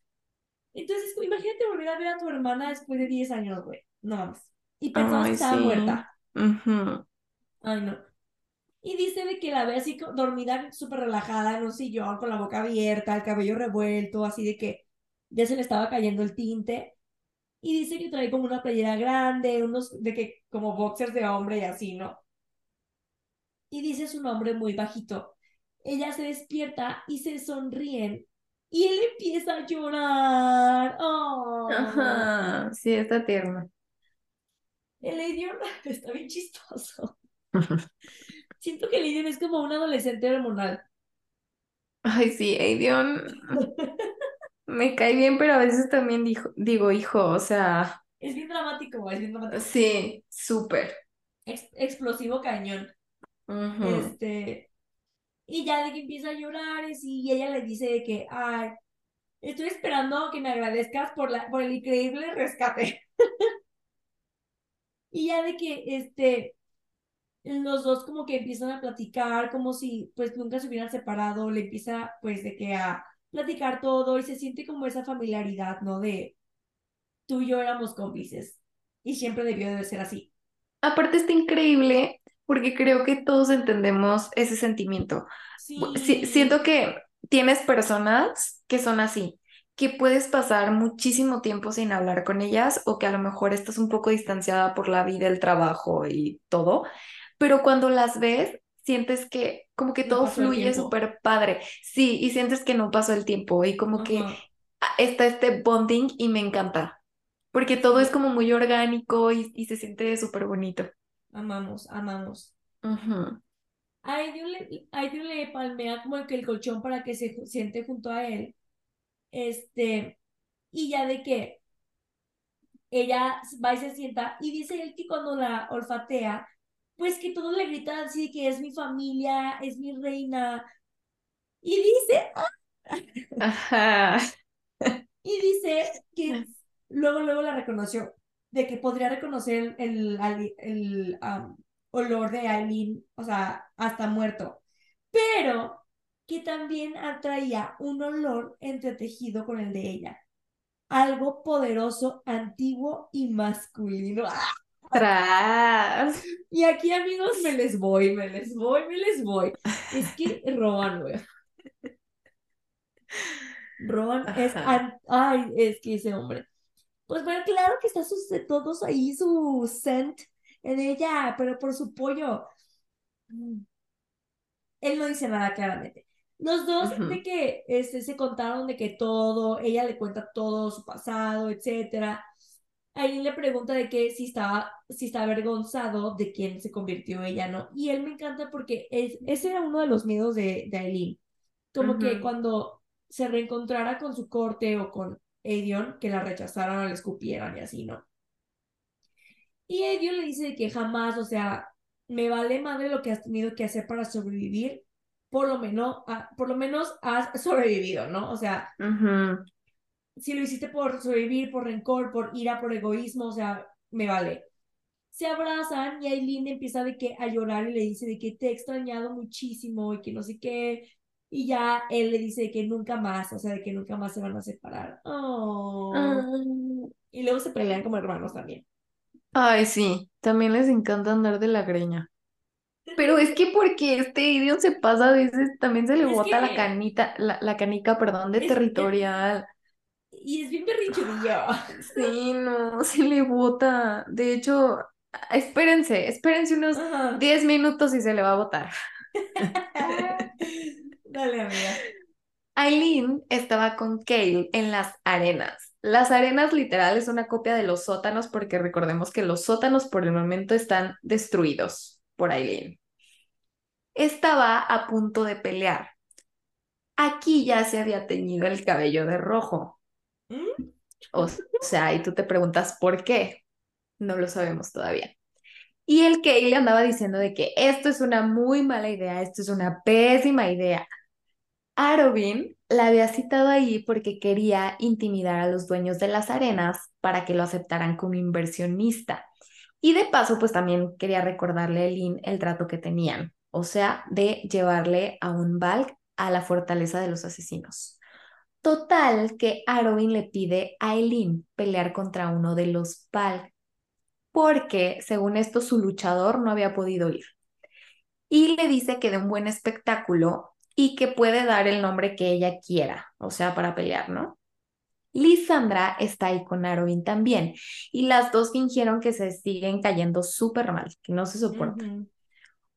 Entonces, imagínate volver a ver a tu hermana después de 10 años, güey. No mames. Y pensabas que estaba sí. muerta. Ujú. Ay, no. Y dice de que la ve así dormida, súper relajada en un sillón, con la boca abierta, el cabello revuelto, así de que ya se le estaba cayendo el tinte. Y dice que trae como una playera grande, unos de que como boxers de hombre y así, ¿no? Y dice su nombre muy bajito. Ella se despierta y se sonríen. Y él empieza a llorar. Oh. Ajá, sí, está tierno. El Aidion <laughs> está bien chistoso. Siento que el Aidion es como un adolescente hormonal. Ay, sí, Aidion me cae bien, pero a veces también dijo, digo, hijo, o sea, Es bien dramático, es bien dramático. sí, súper. Ex- explosivo cañón. Este, y ya de que empieza a llorar y ella le dice de que, ay, estoy esperando que me agradezcas por, la, por el increíble rescate. <laughs> y ya de que, este, los dos como que empiezan a platicar como si pues nunca se hubieran separado, le empieza pues de que a platicar todo y se siente como esa familiaridad, ¿no? De tú y yo éramos cómplices y siempre debió de ser así. Aparte está increíble porque creo que todos entendemos ese sentimiento. Si- siento que tienes personas que son así, que puedes pasar muchísimo tiempo sin hablar con ellas o que a lo mejor estás un poco distanciada por la vida, el trabajo y todo, pero cuando las ves, sientes que como que no todo fluye súper padre. Sí, y sientes que no pasó el tiempo y como que está este bonding y me encanta, porque todo es como muy orgánico y, y se siente súper bonito. Amamos, amamos. Ujú. Aidion le, palmea como que el colchón para que se siente junto a él. Este, y ya de que ella va y se sienta y dice él que cuando la olfatea, pues que todos le gritan así de que es mi familia, es mi reina. Y dice, Ajá. <laughs> y dice que <laughs> luego, luego la reconoció, de que podría reconocer el, el, el, um, olor de Aileen, o sea, hasta muerto, pero que también atraía un olor entretejido con el de ella. Algo poderoso, antiguo y masculino. ¡Ah! Tras. Y aquí, amigos, me les voy, me les voy, me les voy. Es que <laughs> Rowan, güey. Rowan es. An- Ay, es que ese hombre. Pues bueno, claro que está sus, todos ahí su scent en ella, pero por su pollo. Él no dice nada claramente. Los dos de que este, se contaron de que todo, ella le cuenta todo su pasado, etcétera. Aileen le pregunta de que si estaba, si está avergonzado de quién se convirtió ella, ¿no? Y él me encanta porque es, ese era uno de los miedos de, de Aileen. Como que cuando se reencontrara con su corte o con Edion, que la rechazaran o le escupieran y así, ¿no? Y Edion le dice que jamás, o sea, me vale madre lo que has tenido que hacer para sobrevivir, por lo menos, ah, por lo menos has sobrevivido, ¿no? O sea, Ujú. si lo hiciste por sobrevivir, por rencor, por ira, por egoísmo, o sea, me vale. Se abrazan y Aileen empieza de que a llorar y le dice de que te he extrañado muchísimo y que no sé qué. Y ya él le dice que nunca más, o sea, de que nunca más se van a separar. Oh. Y luego se pelean como hermanos también. Ay, sí, también les encanta andar de la greña. Pero es que porque este idioma se pasa a veces, también se le Es bota la canita, la, la canica, perdón, de Es que- territorial. Y es bien berrinchudillo. <laughs> Sí, no, se le bota. De hecho, espérense, espérense unos Ajá. 10 minutos y se le va a botar. <laughs> Dale, amiga. Aileen estaba con Kale en las arenas. Las arenas literal es una copia de los sótanos porque recordemos que los sótanos por el momento están destruidos por Aileen. Estaba a punto de pelear. Aquí ya se había teñido el cabello de rojo. ¿Mm? O sea, y tú te preguntas por qué. No lo sabemos todavía. Y el Kale le andaba diciendo de que esto es una muy mala idea, esto es una pésima idea. Arobin la había citado ahí porque quería intimidar a los dueños de las arenas para que lo aceptaran como inversionista. Y de paso, pues también quería recordarle a Eileen el trato que tenían, o sea, de llevarle a un Valk a la fortaleza de los asesinos. Total que Arobin le pide a Eileen pelear contra uno de los Valk, porque según esto su luchador no había podido ir. Y le dice que de un buen espectáculo y que puede dar el nombre que ella quiera, o sea, para pelear, ¿no? Lisandra está ahí con Arobin también, y las dos fingieron que se siguen cayendo súper mal, que no se soportan.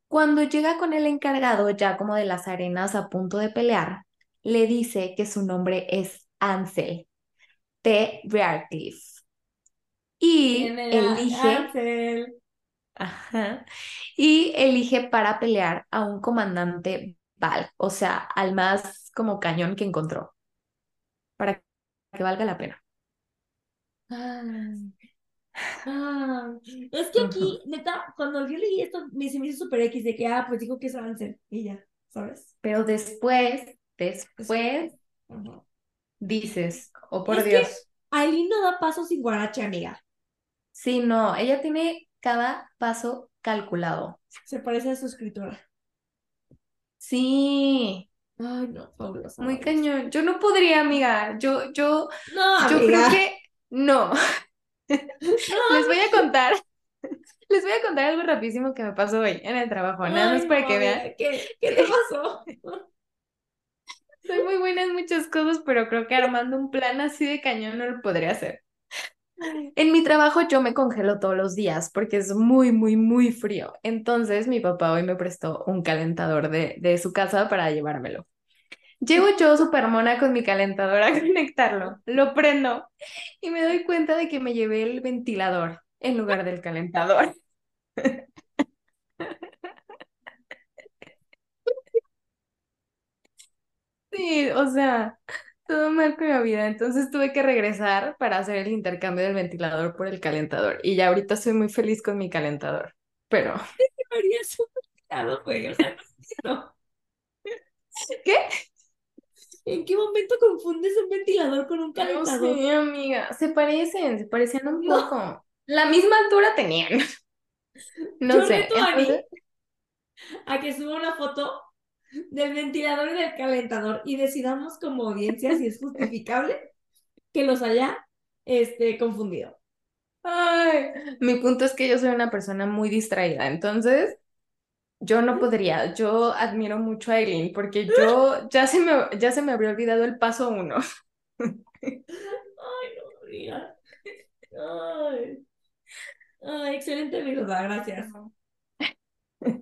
Cuando llega con el encargado ya como de las arenas a punto de pelear, le dice que su nombre es Ansel de Radcliffe. Y elige, Ansel. ajá, y elige para pelear a un comandante O sea, al más como cañón que encontró, para que valga la pena. Ay. Ah, es que aquí, neta, cuando yo leí esto, me se me hizo súper X de que, ah, pues dijo que es Ansel y ya, ¿sabes? Pero después, después dices, oh por Es que- Dios. Aileen no da paso sin guarache, amiga. Sí, no, ella tiene cada paso calculado. Se parece a su escritora. Sí, Ay, no, fabulosa. muy cañón. Yo no podría, amiga. Yo, yo, No, yo creo que no. <laughs> Les voy a contar. <laughs> Les voy a contar algo rapidísimo que me pasó hoy en el trabajo, nada más para no, que vean. ¿Qué, qué te pasó? <laughs> Soy muy buena en muchas cosas, pero creo que armando un plan así de cañón no lo podría hacer. En mi trabajo yo me congelo todos los días porque es muy, muy, muy frío. Entonces mi papá hoy me prestó un calentador de, de su casa para llevármelo. Llego yo súper mona con mi calentador a <laughs> conectarlo, lo prendo y me doy cuenta de que me llevé el ventilador en lugar del calentador. <laughs> Sí, o sea, todo mal con la vida. Entonces tuve que regresar para hacer el intercambio del ventilador por el calentador. Y ya ahorita soy muy feliz con mi calentador. Pero, no. ¿qué? ¿En qué momento confundes un ventilador con un No calentador? sé, amiga. Se parecen, se parecían un No. poco. La misma altura tenían. No Yo sé. reto a entonces- a que suba una foto del ventilador y del calentador y decidamos como audiencia si es justificable que los haya este, confundido. Ay, mi punto es que yo soy una persona muy distraída, entonces yo no podría. Yo admiro mucho a Eileen porque yo ya se me, ya se me habría olvidado el paso uno. Ay, no, amiga. Ay. Ay, excelente anécdota, gracias.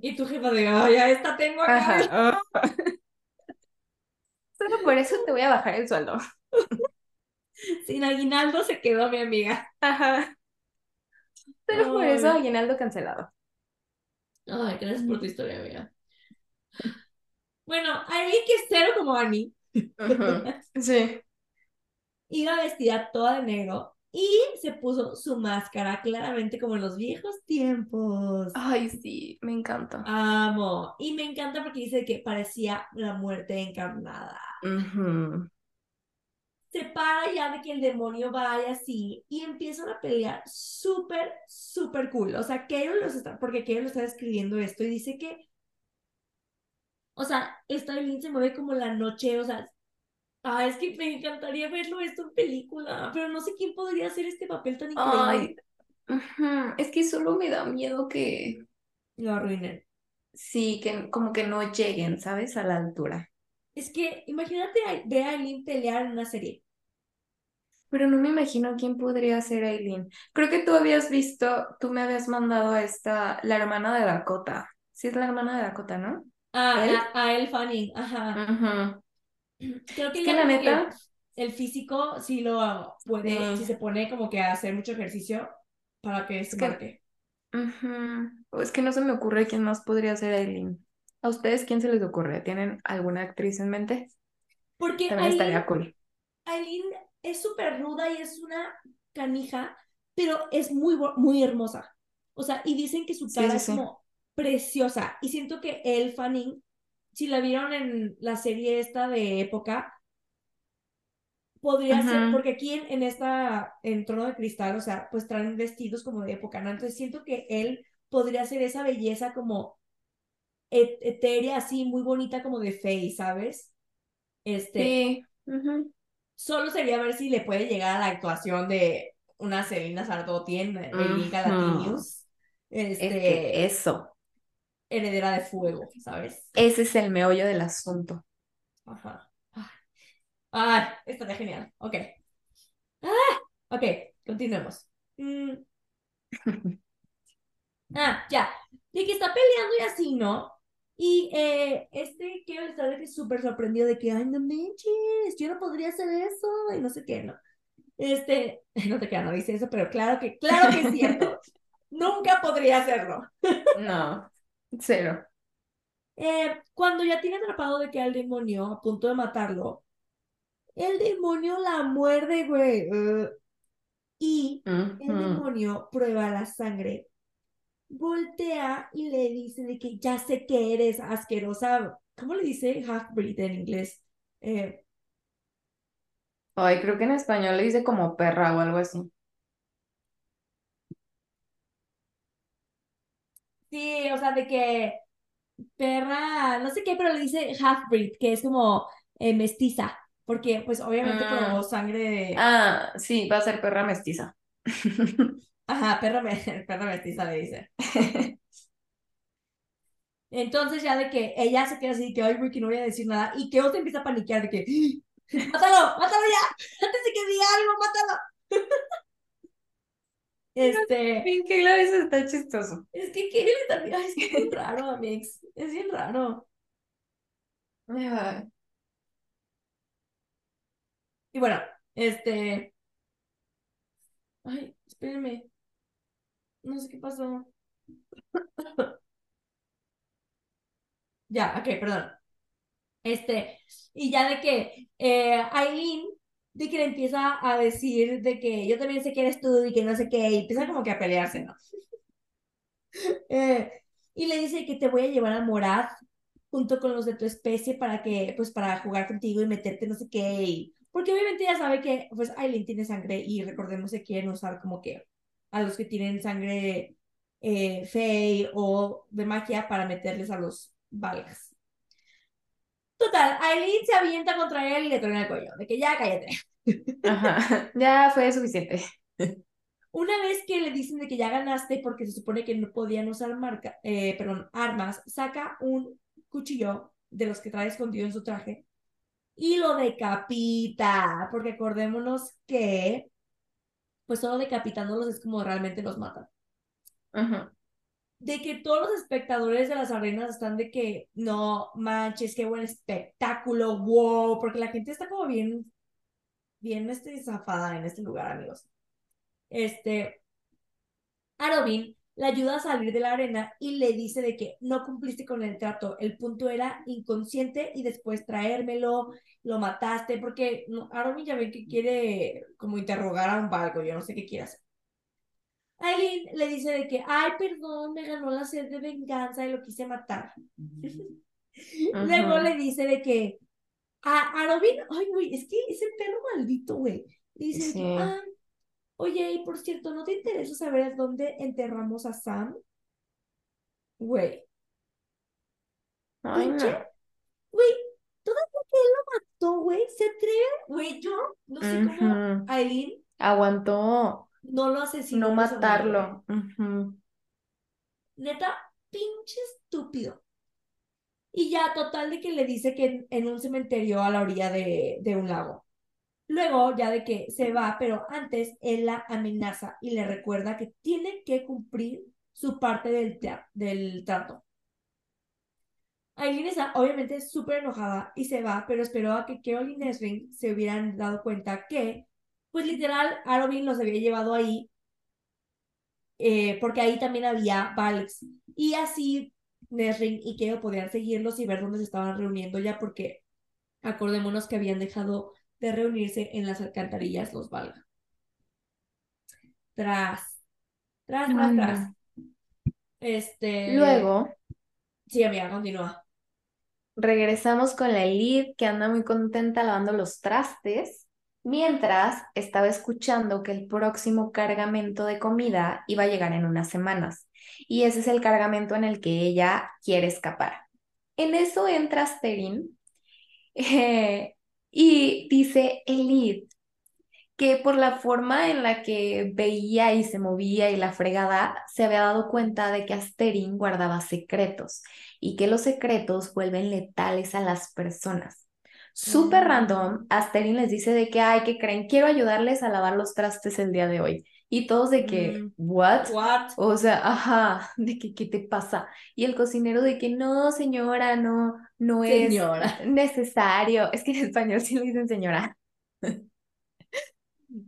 Y tu jefa de, ay, a esta tengo acá. Ajá. <laughs> Solo por eso te voy a bajar el sueldo. Sin aguinaldo se quedó mi amiga. Ajá. Solo por eso aguinaldo cancelado. Ay, gracias por tu historia, amiga. Bueno, Aileen, que es cero como Annie, Ujú. Sí. <laughs> iba vestida toda de negro y se puso su máscara, claramente como en los viejos tiempos. Ay, sí, me encanta. Amo. Y me encanta porque dice que parecía la muerte encarnada. Se para ya de que el demonio vaya así y empiezan a pelear súper, súper cool. O sea, Carol los está, porque Carol está escribiendo esto y dice que, O sea, esta Eileen se mueve como la noche, o sea, ah, es que me encantaría verlo esto en película, pero no sé quién podría hacer este papel tan increíble. Ay, Es que solo me da miedo que, Lo arruinen. sí, que como que no lleguen, ¿sabes? A la altura. Es que imagínate ver a Eileen pelear en una serie. Pero no me imagino quién podría ser Aileen. Creo que tú habías visto, tú me habías mandado a esta, la hermana de Dakota. Sí, es la hermana de Dakota, ¿no? A, ¿Él? a, a Elle Fanning, ajá. Ujú. Creo que Es que la que el físico sí lo puede, si se pone como que a hacer mucho ejercicio para que se que- marque. Ujú. Es que no se me ocurre quién más podría ser Aileen. ¿A ustedes quién se les ocurre? ¿Tienen alguna actriz en mente? Porque También estaría Aileen, cool. Aileen es súper ruda y es una canija, pero es muy, muy hermosa. O sea, y dicen que su cara sí, es sí. como preciosa. Y siento que Elle Fanning, si la vieron en la serie esta de época, podría ser, porque aquí en, en esta, en Trono de Cristal, o sea, pues traen vestidos como de época, ¿no? Entonces siento que él podría ser esa belleza como et- etérea, así, muy bonita como de Faye, ¿sabes? Este, Sí. solo sería ver si le puede llegar a la actuación de una Selena Sardotti en Eileen Ujú. Galatinius, Es que este, eso, heredera de fuego, ¿sabes? ese es el meollo del asunto. Ajá. Ay, Ay, estaría genial. Ok. Ah, ok, continuemos. Mm, <laughs> Ah, ya. De que está peleando y así, ¿no? Y eh, este Kevin está de que súper sorprendido de que, ay, no manches, yo no podría hacer eso, y no sé qué, ¿no? Este, <laughs> no te queda, no dice eso, pero claro que, claro que es cierto. <laughs> Nunca podría hacerlo. No, cero. Eh, cuando ya tiene atrapado de que al demonio, a punto de matarlo, el demonio la muerde, güey. uh, y el demonio prueba la sangre voltea y le dice de que ya sé que eres asquerosa. ¿Cómo le dice half-breed en inglés? Eh, Ay, creo que en español le dice como perra o algo así. Sí, o sea, de que perra, no sé qué, pero le dice half-breed, que es como eh, mestiza, porque pues obviamente probó Mm, sangre de... Ah, sí, va a ser perra mestiza. <laughs> Ajá, perra, <laughs> perra mestiza le dice. <laughs> Entonces ya de que ella se queda así, que, ay, que no voy a decir nada, y que otro empieza a paniquear de que, mátalo, mátalo ya, antes de que diga algo, mátalo. Este, Bien que está chistoso. Es que Kevin también, ay, es que es bien raro, Amix. Es bien raro. Y bueno, este. Ay, espérenme. No sé qué pasó. <coughs> Ya, ok, perdón. Este, y ya de que eh, Aileen, de que le empieza a decir de que yo también sé que eres tú y que no sé qué, y empieza como que a pelearse, ¿no? <laughs> Eh, y le dice que te voy a llevar a Morad junto con los de tu especie para que, pues, para jugar contigo y meterte no sé qué. y- Porque obviamente ya sabe que, pues, Aileen tiene sangre y recordemos que quieren usar como que a los que tienen sangre eh, fey o de magia para meterles a los valgas. Total, Aileen se avienta contra él y le truena el cuello, de que ya cállate. Ajá, ya fue suficiente. Una vez que le dicen de que ya ganaste porque se supone que no podían usar marca, eh, perdón, armas, saca un cuchillo de los que trae escondido en su traje y lo decapita, porque acordémonos que pues solo decapitándolos es como realmente los matan. Ujú. De que todos los espectadores de las arenas están de que no manches, qué buen espectáculo, wow, porque la gente está como bien, bien este, zafada en este lugar, amigos. Este, Arobin le ayuda a salir de la arena y le dice de que no cumpliste con el trato. El punto era inconsciente y después traérmelo, lo mataste, porque no, Arobin ya ve que quiere como interrogar a un barco, yo no sé qué quiere hacer. Aileen le dice de que, ay, perdón, me ganó la sed de venganza y lo quise matar. <laughs> Luego le dice de que a Arobin, ay, güey, es que es el perro maldito, güey. Le dice que, Sí. ay, oye, y por cierto, ¿no te interesa saber dónde enterramos a Sam? Güey, Ay, pinche no. Güey, todavía que él lo mató, güey, se atreve, güey, yo no sé cómo. Aileen Aguantó no lo asesinó. no matarlo. Neta, pinche estúpido. Y ya, total de que le dice que en, en un cementerio a la orilla de, de un lago. Luego, ya de que se va, pero antes él la amenaza y le recuerda que tiene que cumplir su parte del, del trato. Aileen está obviamente súper enojada y se va, pero esperó a que Carol y Nesrin se hubieran dado cuenta que, pues literal, Arobin los había llevado ahí, eh, porque ahí también había Valks. Y así Nesrin y Keo podían seguirlos y ver dónde se estaban reuniendo ya, porque acordémonos que habían dejado de reunirse en las alcantarillas los Valga. Tras, tras, tras, tras. Este. Luego Sí, amiga, continúa. regresamos con la Elite que anda muy contenta lavando los trastes, mientras estaba escuchando que el próximo cargamento de comida iba a llegar en unas semanas. Y ese es el cargamento en el que ella quiere escapar. En eso entra Asterin eh, y dice Elite que por la forma en la que veía y se movía y la fregada, se había dado cuenta de que Asterin guardaba secretos y que los secretos vuelven letales a las personas. Súper Mm. random, Asterin les dice de que, ay, que creen? Quiero ayudarles a lavar los trastes el día de hoy. Y todos de que, Mm. ¿what? What? O sea, ajá, <laughs> de que, ¿qué te pasa? Y el cocinero de que, no, señora, no, no es <laughs> necesario. Es que en español sí le dicen señora.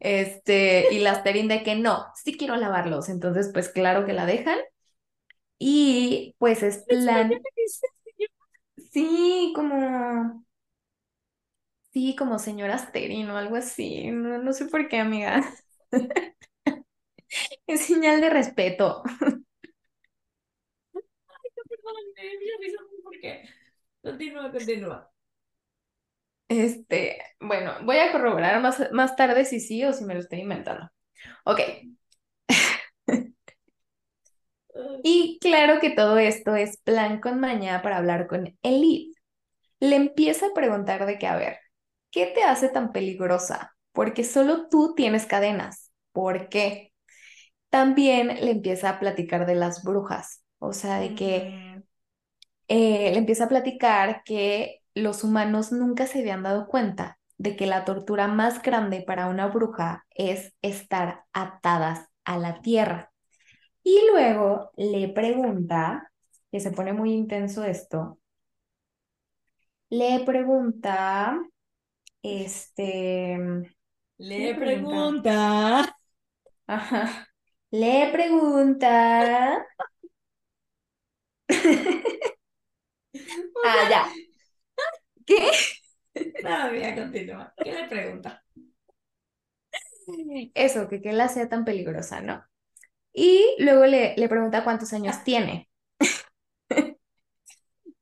Este, y la Asterin de que no, sí quiero lavarlos. Entonces, pues claro que la dejan. Y pues es plan, sí, como, sí, como señora Asterin o algo así. No, no sé por qué, amiga. <laughs> Es señal de respeto. Perdón, me dio risa porque. Continúa, continúa. Este, bueno, voy a corroborar más, más tarde si sí o si me lo estoy inventando. Ok. Y claro que todo esto es plan con maña para hablar con Elite. Le empieza a preguntar de que, a ver, ¿qué te hace tan peligrosa? Porque solo tú tienes cadenas. ¿Por qué? También le empieza a platicar de las brujas, o sea, de que Mm, eh, le empieza a platicar que los humanos nunca se habían dado cuenta de que la tortura más grande para una bruja es estar atadas a la tierra. Y luego le pregunta, que se pone muy intenso esto, le pregunta, este, Le pregunta. pregunta. ajá, le pregunta, <laughs> ah, ya, ¿qué? No, continúa. ¿Qué le pregunta? Eso, que qué la sea tan peligrosa, ¿no? Y luego le, le pregunta cuántos años tiene. <laughs>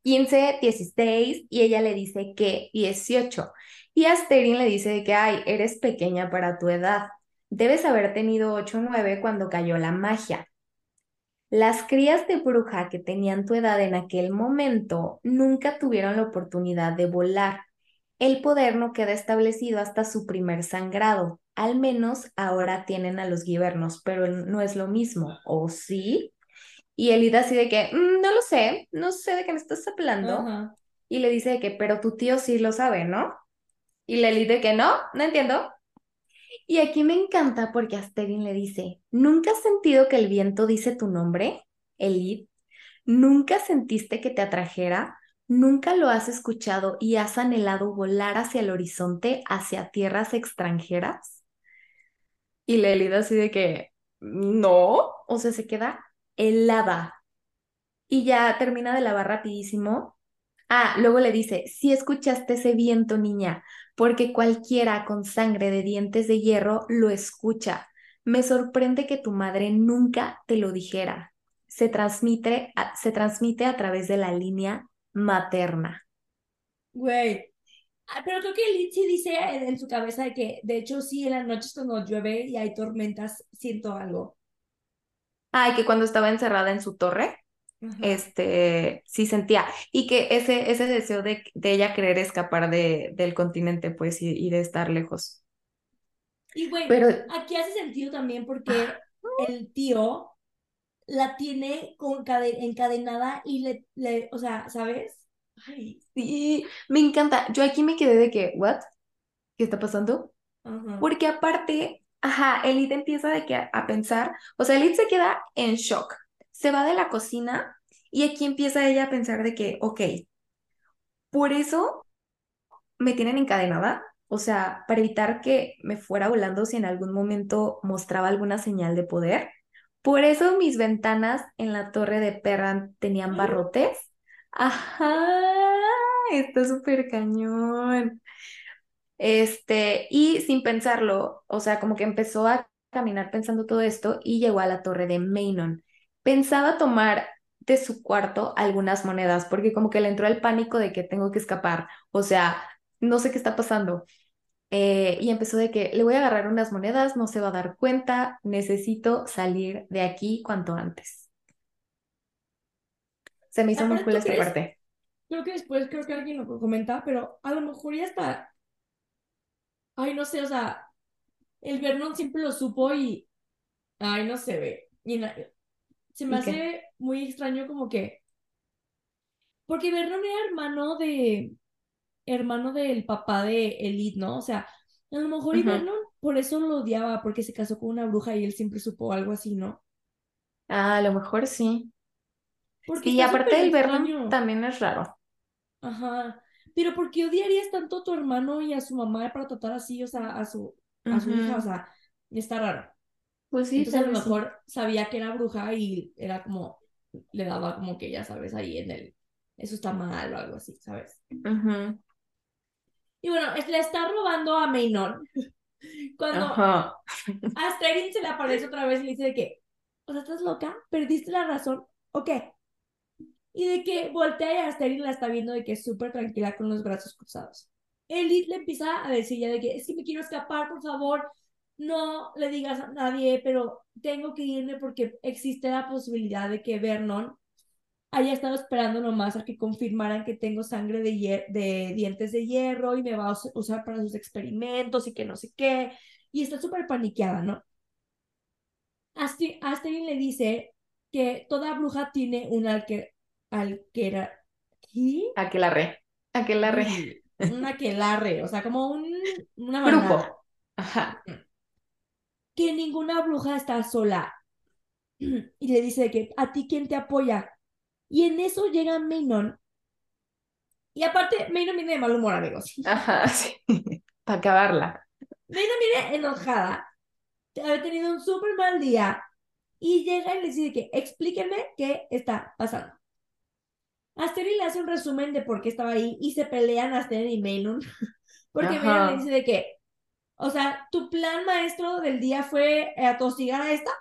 15, 16, y ella le dice que 18. Y Asterin le dice de que, ay, eres pequeña para tu edad. Debes haber tenido 8 o 9 cuando cayó la magia. Las crías de bruja que tenían tu edad en aquel momento nunca tuvieron la oportunidad de volar. El poder no queda establecido hasta su primer sangrado. Al menos ahora tienen a los guibernos, pero no es lo mismo, ¿o sí? Y Elida así de que, "Mm, no lo sé, no sé de qué me estás hablando. Y le dice de que, pero tu tío sí lo sabe, ¿no? Y le dice que no, no entiendo. Y aquí me encanta porque Asterin le dice, ¿nunca has sentido que el viento dice tu nombre, Elid? ¿Nunca sentiste que te atrajera? ¿Nunca lo has escuchado y has anhelado volar hacia el horizonte, hacia tierras extranjeras? Y la Elid así de que, no, o sea, se queda helada. Y ya termina de lavar rapidísimo. Ah, luego le dice, si escuchaste ese viento, niña, porque cualquiera con sangre de dientes de hierro lo escucha. Me sorprende que tu madre nunca te lo dijera. Se transmite a, se transmite a través de la línea materna. Güey. Ah, pero creo que Lid sí dice en, en su cabeza de que, de hecho, sí, en las noches cuando llueve y hay tormentas, siento algo. Ay, que cuando estaba encerrada en su torre. Este, sí sentía. Y que ese, ese deseo de, de ella querer escapar de, del continente, pues, y, y de estar lejos. Y bueno, Pero... aquí hace sentido también porque el tío la tiene con encadenada y le, le, o sea, ¿sabes? Ay, sí, me encanta. Yo aquí me quedé de que, ¿what? ¿Qué está pasando? Porque aparte, ajá, Elite empieza de que a, pensar, o sea, Elite se queda en shock, se va de la cocina y aquí empieza ella a pensar de que, ok, por eso me tienen encadenada, o sea, para evitar que me fuera volando si en algún momento mostraba alguna señal de poder. Por eso mis ventanas en la torre de Perran tenían barrotes. Ajá, está súper cañón. Este, y sin pensarlo, o sea, como que empezó a caminar pensando todo esto y llegó a la torre de Maynon. Pensaba tomar de su cuarto algunas monedas porque como que le entró el pánico de que tengo que escapar, o sea, no sé qué está pasando. Eh, y empezó de que le voy a agarrar unas monedas, no se va a dar cuenta, necesito salir de aquí cuanto antes. Se me hizo muy cool esta parte. Creo que después, creo que alguien lo comenta, pero a lo mejor ya está. Ay, no sé, o sea, el Vernon siempre lo supo y. Ay, no se ve. Y se me hace muy extraño como que. Porque Vernon era hermano de hermano del papá de Elite, ¿no? O sea, a lo mejor uh por eso lo odiaba, porque se casó con una bruja y él siempre supo algo así, ¿no? Ah, a lo mejor sí. Porque y aparte del Vernon también es raro. Ajá. Pero ¿por qué odiarías tanto a tu hermano y a su mamá para tratar así, o sea, a su, a su hija? O sea, está raro. Pues sí, Entonces a lo mejor sabía que era bruja y era como, le daba como que, ya sabes, ahí en el, eso está mal o algo así, ¿sabes? Ajá. Y bueno, le está robando a Maynon. <laughs> Cuando <laughs> a Asterin se le aparece otra vez y le dice de que, o sea, ¿estás loca? ¿Perdiste la razón? ¿O qué? Y de que voltea y Asterin la está viendo de que es súper tranquila con los brazos cruzados. Elite le empieza a decir ya de que es que me quiero escapar, por favor, no le digas a nadie, pero tengo que irme porque existe la posibilidad de que Vernon haya estado esperando nomás a que confirmaran que tengo sangre de, de dientes de hierro y me va a usar para sus experimentos y que no sé qué. Y está súper paniqueada, ¿no? Asterin le dice que toda bruja tiene un alque, alquera, ¿qué? Aquelarre. Aquelarre. Un aquelarre, o sea, como un una grupo. Ajá. Que ninguna bruja está sola. <clears throat> Y le dice que a ti quién te apoya. Y en eso llega Maynon. Y aparte, Maynon viene de mal humor, amigos. <laughs> Ajá, sí. <laughs> Para acabarla. Maynon viene enojada. Haber tenido un súper mal día. Y llega y le dice que explíquenme qué está pasando. Asterin le hace un resumen de por qué estaba ahí y se pelean Asterin y Maynon. <laughs> Porque Maynon le dice de que, o sea, tu plan maestro del día fue atosigar a esta.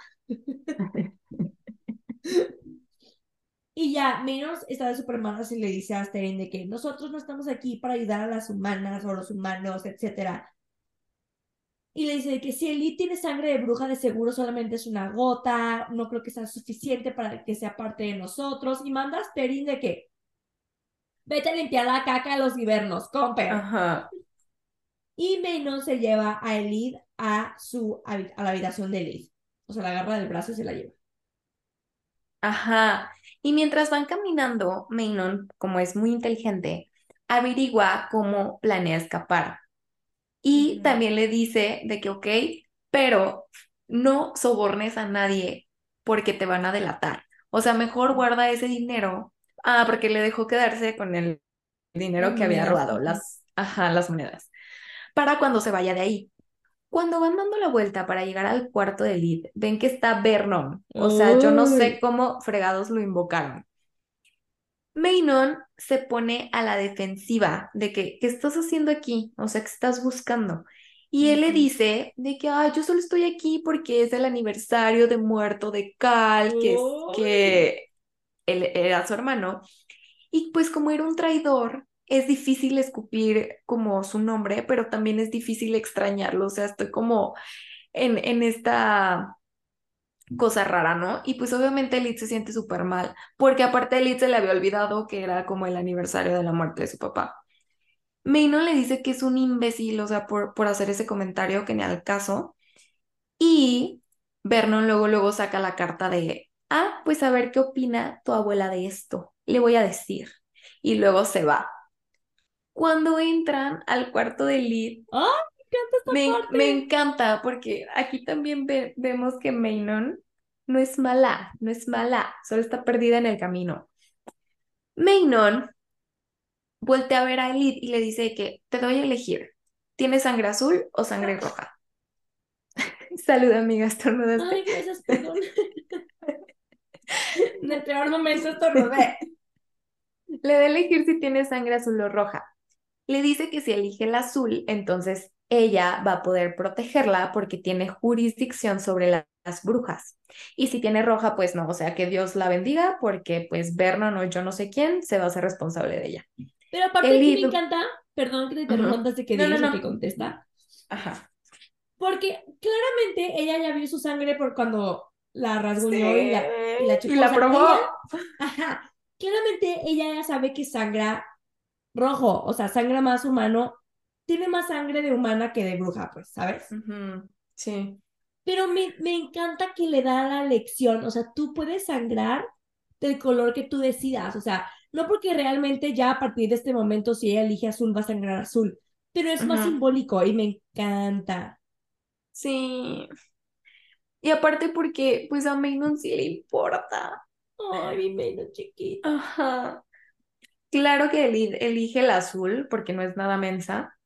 Y ya, menos está de Superman y le dice a Asterin de que nosotros no estamos aquí para ayudar a las humanas o los humanos, etc. Y le dice que si Elite tiene sangre de bruja, de seguro solamente es una gota, no creo que sea suficiente para que sea parte de nosotros. Y manda a Asterin de que vete a limpiar la caca de los hibernos, comper. Ajá. Y Menos se lleva a Elite a, su, a la habitación de Elite. O sea, la agarra del brazo y se la lleva. Ajá. Y mientras van caminando, Maynon, como es muy inteligente, averigua cómo planea escapar. Y también le dice de que, ok, pero no sobornes a nadie porque te van a delatar. O sea, mejor guarda ese dinero. Ah, porque le dejó quedarse con el dinero que había robado, las, ajá, las monedas, para cuando se vaya de ahí. Cuando van dando la vuelta para llegar al cuarto de Lid, ven que está Vernon. O sea, yo no sé cómo fregados lo invocaron. Maynon se pone a la defensiva de que, ¿qué estás haciendo aquí? O sea, ¿qué estás buscando? Y él le dice de que, ah, yo solo estoy aquí porque es el aniversario de muerto de Cal, que, es, que él era su hermano. Y pues como era un traidor, es difícil escupir como su nombre, pero también es difícil extrañarlo. O sea, estoy como en, en esta cosa rara, ¿no? Y pues obviamente Elite se siente súper mal, porque aparte Elite se le había olvidado que era como el aniversario de la muerte de su papá. Maynon le dice que es un imbécil, o sea, por, por hacer ese comentario que ni al caso. Y Vernon luego, luego saca la carta de, ah, pues a ver qué opina tu abuela de esto. Le voy a decir. Y luego se va. Cuando entran al cuarto de ¡Ah! Me encanta esta me, parte. me encanta porque aquí también ve- vemos que Maynon no es mala, no es mala, solo está perdida en el camino. Maynon voltea a ver a Elite y le dice que te doy a elegir, ¿tienes sangre azul o sangre <laughs> roja? <laughs> Salud, amiga, estornudaste. Ay, gracias, perdón. <laughs> En el peor momento estornudé. Le da a elegir si tiene sangre azul o roja. Le dice que si elige el azul, entonces ella va a poder protegerla porque tiene jurisdicción sobre la- las brujas. Y si tiene roja, pues no, o sea, que Dios la bendiga porque pues Vernon o yo no sé quién se va a hacer responsable de ella. Pero aparte aquí me Elite- encanta, perdón que te antes de que No, no, digas lo no. que contesta, Ajá. porque claramente ella ya vio su sangre por cuando la rasguñó y la, y la chupó. Y la probó. ella- ajá, claramente ella ya sabe que sangra rojo, o sea, sangra más humano, tiene más sangre de humana que de bruja, pues, ¿sabes? Sí. Pero me, me encanta que le da la lección, o sea, tú puedes sangrar del color que tú decidas, o sea, no porque realmente ya a partir de este momento si ella elige azul va a sangrar azul, pero es más simbólico y me encanta. Sí. Y aparte porque pues a Maynon sí le importa. Ay, mi chiquita. Ajá. Claro que eli- elige el azul porque no es nada mensa.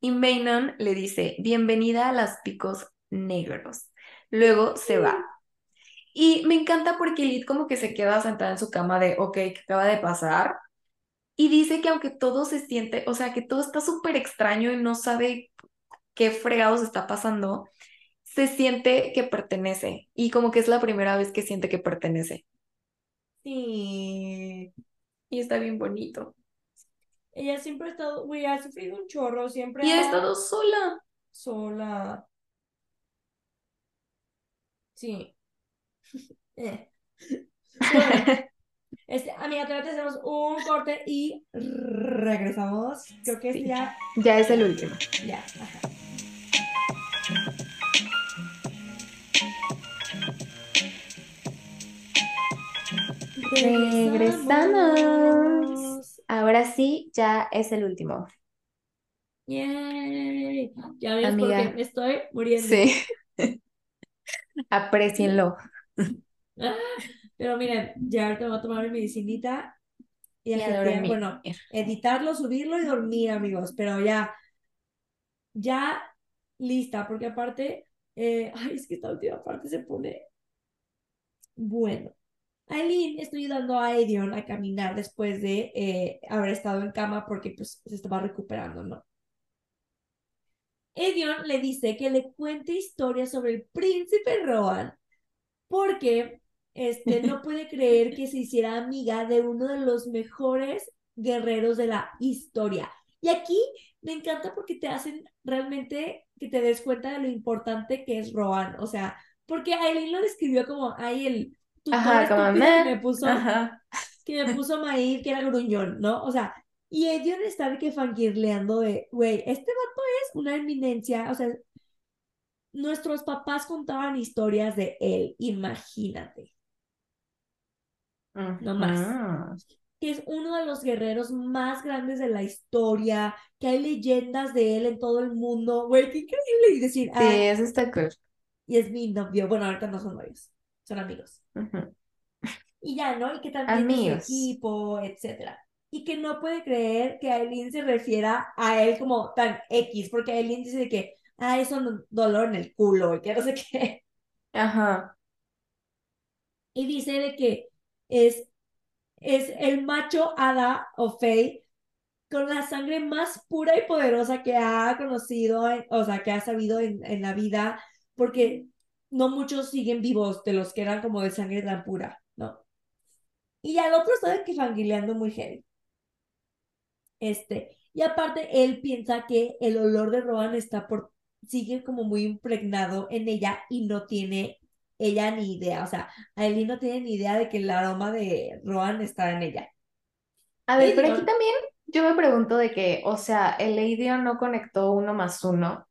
Y Maynon le dice, bienvenida a las picos negros. Luego se va. Y me encanta porque Elite como que se queda sentada en su cama de, ok, ¿qué acaba de pasar? Y dice que aunque todo se siente, o sea, que todo está súper extraño y no sabe qué fregados está pasando, se siente que pertenece. Y como que es la primera vez que siente que pertenece. Sí. Y está bien bonito. Ella siempre ha estado, güey, ha sufrido un chorro, siempre Y ha estado sola. sola. Sí. <laughs> Eh. Bueno, <laughs> este, amiga, todavía te hacemos un corte y regresamos. Creo que este Sí. ya, Ya es el último. ya. ajá. Regresamos. Ahora sí, ya es el último. Yay. Ya ves Amiga. porque me estoy muriendo. Sí. <laughs> Aprecienlo. <laughs> Ah, Pero miren, ya ahorita voy a tomar mi medicinita y, Y a ajetrear- dormir. bueno, editarlo, subirlo y dormir, amigos. Pero ya, ya lista, porque aparte, eh, ay, es que esta última parte se pone bueno. Aileen está ayudando a Edion a caminar después de eh, haber estado en cama porque pues se estaba recuperando, ¿no? Edion le dice que le cuente historias sobre el príncipe Rohan porque este, no <laughs> puede creer que se hiciera amiga de uno de los mejores guerreros de la historia. Y aquí me encanta porque te hacen realmente que te des cuenta de lo importante que es Rohan. O sea, porque Aileen lo describió como, ay, el Ajá, como meh. me puso, Ajá. que me puso Maír, que era gruñón, ¿no? O sea, y Edion está de que fangirleando de, güey, este vato es una eminencia, o sea, nuestros papás contaban historias de él, imagínate, No más. Que es uno de los guerreros más grandes de la historia, que hay leyendas de él en todo el mundo, güey, qué increíble, y decir, Sí, eso está cool. y es mi novio, bueno, ahorita no son novios, son amigos. Ujú. Y ya, ¿no? Y que también es Amigos. equipo, etcétera. Y que no puede creer que Aileen se refiera a él como tan X, porque Aileen dice de que, ah, es un dolor en el culo, y que no sé <laughs> qué. Ajá. Y dice de que es, es el macho hada o Fey con la sangre más pura y poderosa que ha conocido, o sea, que ha sabido en, en la vida, porque no muchos siguen vivos de los que eran como de sangre tan pura, ¿no? Y al otro está de que fangirleando muy heavy. Este, y aparte él piensa que el olor de Rohan está por, sigue como muy impregnado en ella y no tiene ella ni idea, o sea, Aileen no tiene ni idea de que el aroma de Rohan está en ella. A ver, pero aquí también yo me pregunto de que, o sea, el Aidion no conectó uno más uno.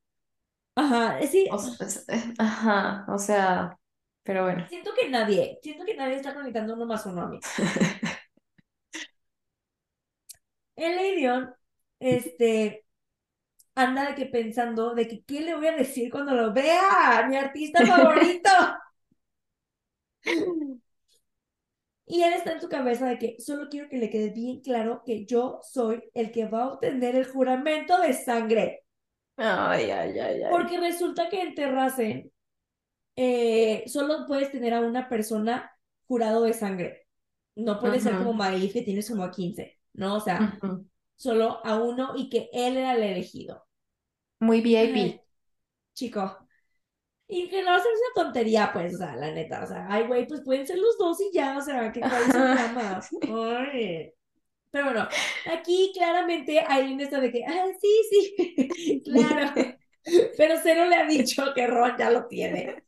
Ajá, sí. ajá, o sea, pero bueno. Siento que nadie, siento que nadie está conectando uno más uno a mí. <laughs> el Aidion, este, anda de que pensando de que qué le voy a decir cuando lo vea, mi artista favorito. <laughs> y él está en su cabeza de que solo quiero que le quede bien claro que yo soy el que va a obtener el juramento de sangre. Ay, ay, ay, ay. Porque resulta que en Terracen eh, solo puedes tener a una persona jurado de sangre. No puede ser como Maif, que tienes como a 15, ¿no? O sea, solo a uno y que él era el elegido. Muy VIP. chico. Y que no una tontería, pues, o sea, la neta, o sea, ay, güey, pues pueden ser los dos y ya, o sea, que cuál es el <laughs> drama. Pero bueno, aquí claramente Aileen está de que, ah, sí, sí, <laughs> claro. Pero Cero le ha dicho que Ron ya lo tiene.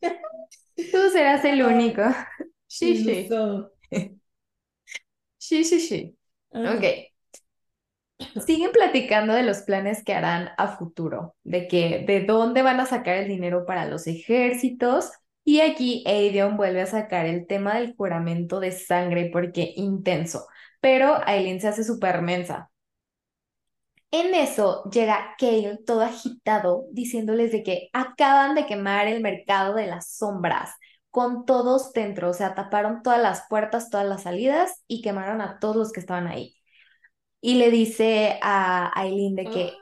Tú serás el único. Sí, sí. Sí, sí, sí. Ok siguen platicando de los planes que harán a futuro, de que de dónde van a sacar el dinero para los ejércitos. Y aquí Aedion vuelve a sacar el tema del juramento de sangre porque intenso, pero Aileen se hace súper mensa. En eso llega Kale todo agitado diciéndoles de que acaban de quemar el mercado de las sombras con todos dentro, o sea, taparon todas las puertas, todas las salidas y quemaron a todos los que estaban ahí y le dice a Aileen de que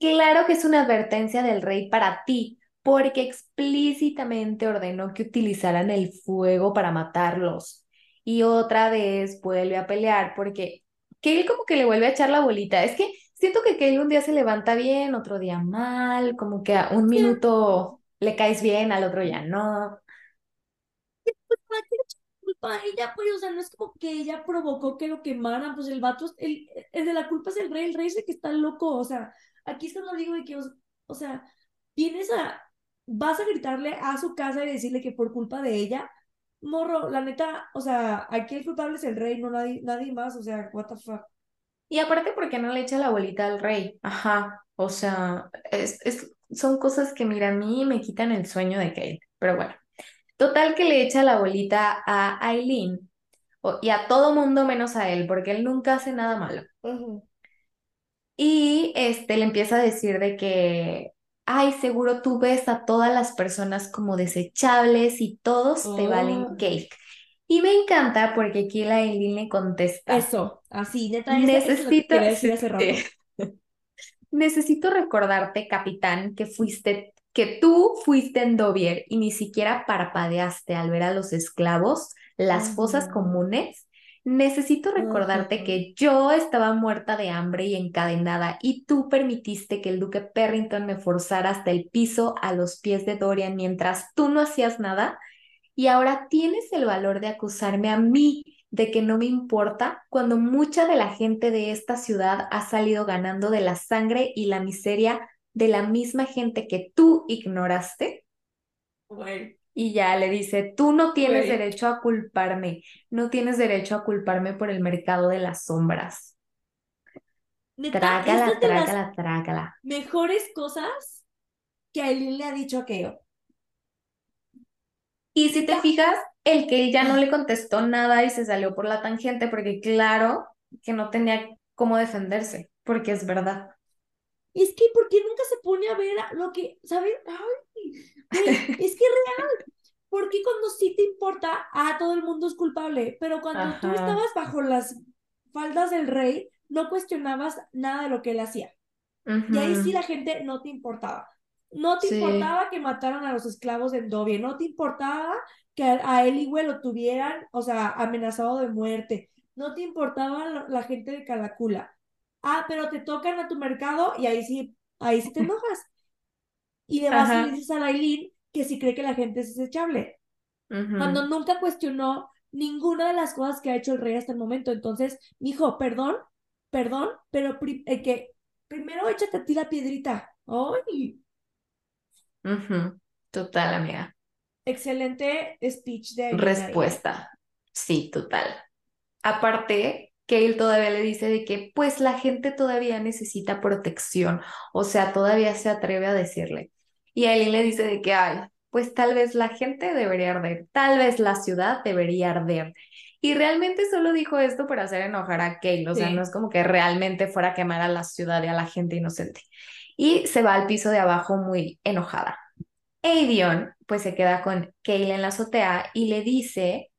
claro que es una advertencia del rey para ti, porque explícitamente ordenó que utilizaran el fuego para matarlos. Y otra vez vuelve a pelear porque Kale como que le vuelve a echar la bolita. Es que siento que Kale un día se levanta bien, otro día mal, como que a un minuto le caes bien, al otro ya no. Culpa ella, pues, o sea, no es como que ella provocó que lo quemaran, pues el vato, el, el de la culpa es el rey, el rey es el que está loco, o sea, aquí es cuando digo de que, o, sea, vienes a, vas a gritarle a su casa y decirle que por culpa de ella, morro, la neta, o sea, aquí el culpable es el rey, no nadie, nadie más, o sea, what the fuck. Y aparte, ¿por qué no le echa la bolita al rey? Ajá, o sea, es, es, son cosas que, mira, a mí me quitan el sueño de Kate, pero bueno. Total que le echa la bolita a Aileen y a todo mundo menos a él, porque él nunca hace nada malo. Y este le empieza a decir de que, ay, seguro tú ves a todas las personas como desechables y todos te valen oh. cake. Y me encanta porque aquí la Aileen le contesta. Eso, así, neta, necesito, <laughs> necesito recordarte, capitán, que fuiste que tú fuiste en Dovier y ni siquiera parpadeaste al ver a los esclavos, las fosas comunes, necesito recordarte que yo estaba muerta de hambre y encadenada y tú permitiste que el duque Perrington me forzara hasta el piso a los pies de Dorian mientras tú no hacías nada y ahora tienes el valor de acusarme a mí de que no me importa cuando mucha de la gente de esta ciudad ha salido ganando de la sangre y la miseria de la misma gente que tú ignoraste. Y ya le dice, tú no tienes derecho a culparme, no tienes derecho a culparme por el mercado de las sombras. trágala, trágala, trágala. Mejores cosas que Aileen le ha dicho aquello. Y si te fijas, el que ella no le contestó nada y se salió por la tangente, porque claro que no tenía cómo defenderse, porque es verdad es que ¿por qué nunca se pone a ver lo que, ¿sabes? Ay, <laughs> es que es real. Porque cuando sí te importa, ah, todo el mundo es culpable, pero cuando tú estabas bajo las faldas del rey, no cuestionabas nada de lo que él hacía. Y ahí sí la gente no te importaba. No te importaba que mataran a los esclavos en Dobie, no te importaba que a, él igual lo tuvieran, o sea, amenazado de muerte. No te importaba la gente de Calacula ah, pero te tocan a tu mercado y ahí sí, ahí sí te enojas. <laughs> Y le dices a Lailín que sí cree que la gente es desechable. Cuando nunca cuestionó ninguna de las cosas que ha hecho el rey hasta el momento. Entonces, hijo, perdón, perdón, pero eh, que primero échate a ti la piedrita. ¡Ay! Total, amiga. excelente speech de respuesta. Sí, total. Aparte, Kale todavía le dice de que pues la gente todavía necesita protección, o sea, todavía se atreve a decirle. Y Aileen le dice de que, ay, pues tal vez la gente debería arder, tal vez la ciudad debería arder. Y realmente solo dijo esto para hacer enojar a Kale, o sea, Sí. no es como que realmente fuera a quemar a la ciudad y a la gente inocente. Y se va al piso de abajo muy enojada. Avion pues se queda con Kale en la azotea y le dice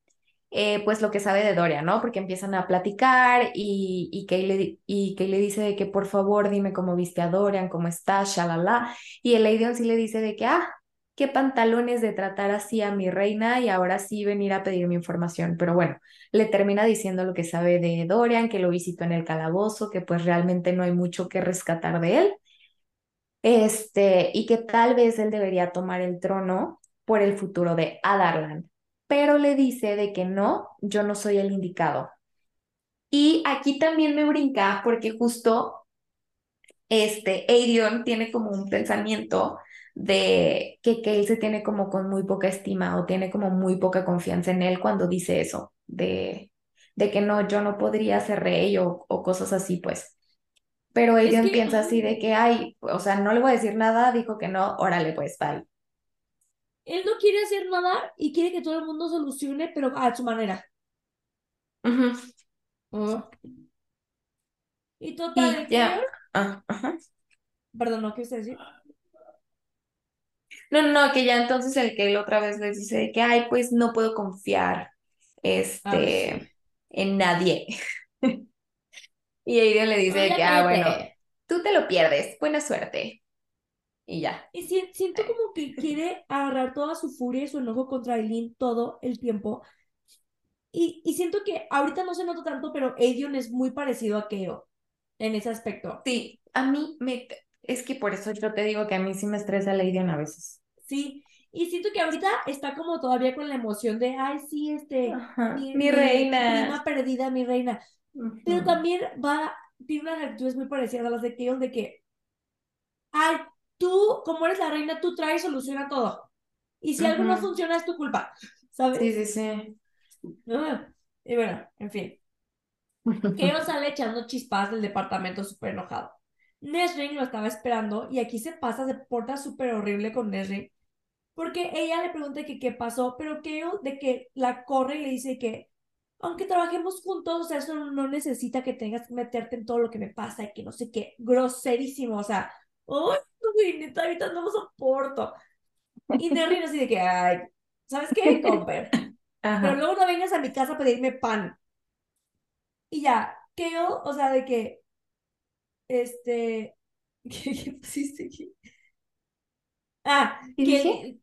eh, pues lo que sabe de Dorian, ¿no? Porque empiezan a platicar y, y, Kay le, y le dice de que por favor dime cómo viste a Dorian, cómo está, shalala. Y el Aedion sí le dice de que, ah, qué pantalones de tratar así a mi reina y ahora sí venir a pedir mi información. Pero bueno, le termina diciendo lo que sabe de Dorian, que lo visitó en el calabozo, que pues realmente no hay mucho que rescatar de él. Este, y que tal vez él debería tomar el trono por el futuro de Adarlan pero le dice de que no, yo no soy el indicado. Y aquí también me brinca porque justo este Aedion tiene como un pensamiento de que, que él se tiene como con muy poca estima o tiene como muy poca confianza en él cuando dice eso, de, de que no, yo no podría ser rey o, o cosas así, pues. Pero Aedion que- piensa así de que, ay, o sea, no le voy a decir nada, dijo que no, órale, pues, bye. Él no quiere hacer nada y quiere que todo el mundo solucione, pero a su manera. Oh. Y total, Y ya. Ah, ajá. Perdón, ¿no quieres decir? No, no, no, que ya entonces el que él otra vez les dice que, ay, pues no puedo confiar este, Ah, sí. en nadie. <laughs> Y Aiden le dice que, ah, bueno, tú te lo pierdes, buena suerte. Y ya. Y si- siento como que quiere agarrar toda su furia y su enojo contra Eileen todo el tiempo. Y, y siento que ahorita no se nota tanto, pero Aedion es muy parecido a Keo en ese aspecto. Sí, a mí me... Es que por eso yo te digo que a mí sí me estresa la Aiden a veces. Sí. Y siento que ahorita está como todavía con la emoción de, ay, sí, este, Ajá, mi, mi reina. prima perdida, mi reina. Pero Ujú. también va, tiene unas actitudes muy parecidas a las de Kale, de que, ay, tú, como eres la reina, tú traes solución a todo. Y si algo no funciona, es tu culpa, <laughs> ¿sabes? Sí, sí, sí. Ah, Y bueno, en fin. <laughs> Kale sale echando chispas del departamento súper enojado. Nesrin lo estaba esperando y aquí se pasa, se porta súper horrible con Nesrin. Porque ella le pregunta que qué pasó, pero Kale de que la corre y le dice que aunque trabajemos juntos, o sea, eso no necesita que tengas que meterte en todo lo que me pasa y que no sé qué, groserísimo, o sea, ¡ay, güey, neta, ahorita no lo soporto! Y Nerrin así de que, ay, ¿sabes qué? Comper. Pero luego no vengas a mi casa a pedirme pan. Y ya, Kale, o sea, de que, este, <laughs> ¿qué, qué pusiste aquí? Ah, ¿Qué que, dije?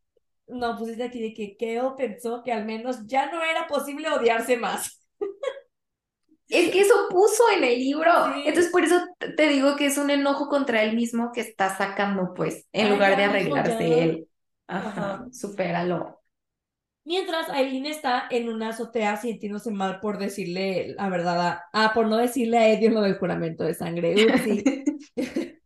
no, pusiste aquí de que Kale pensó que al menos ya no era posible odiarse más. Es que eso puso en el libro. Sí. Entonces, por eso te- digo que es un enojo contra él mismo que está sacando, pues, en Ay, lugar de arreglarse él. Ajá, Ajá. supéralo. Mientras Aileen está en una azotea sintiéndose mal por decirle la verdad a, ah, por no decirle a Edion lo del juramento de sangre. <laughs>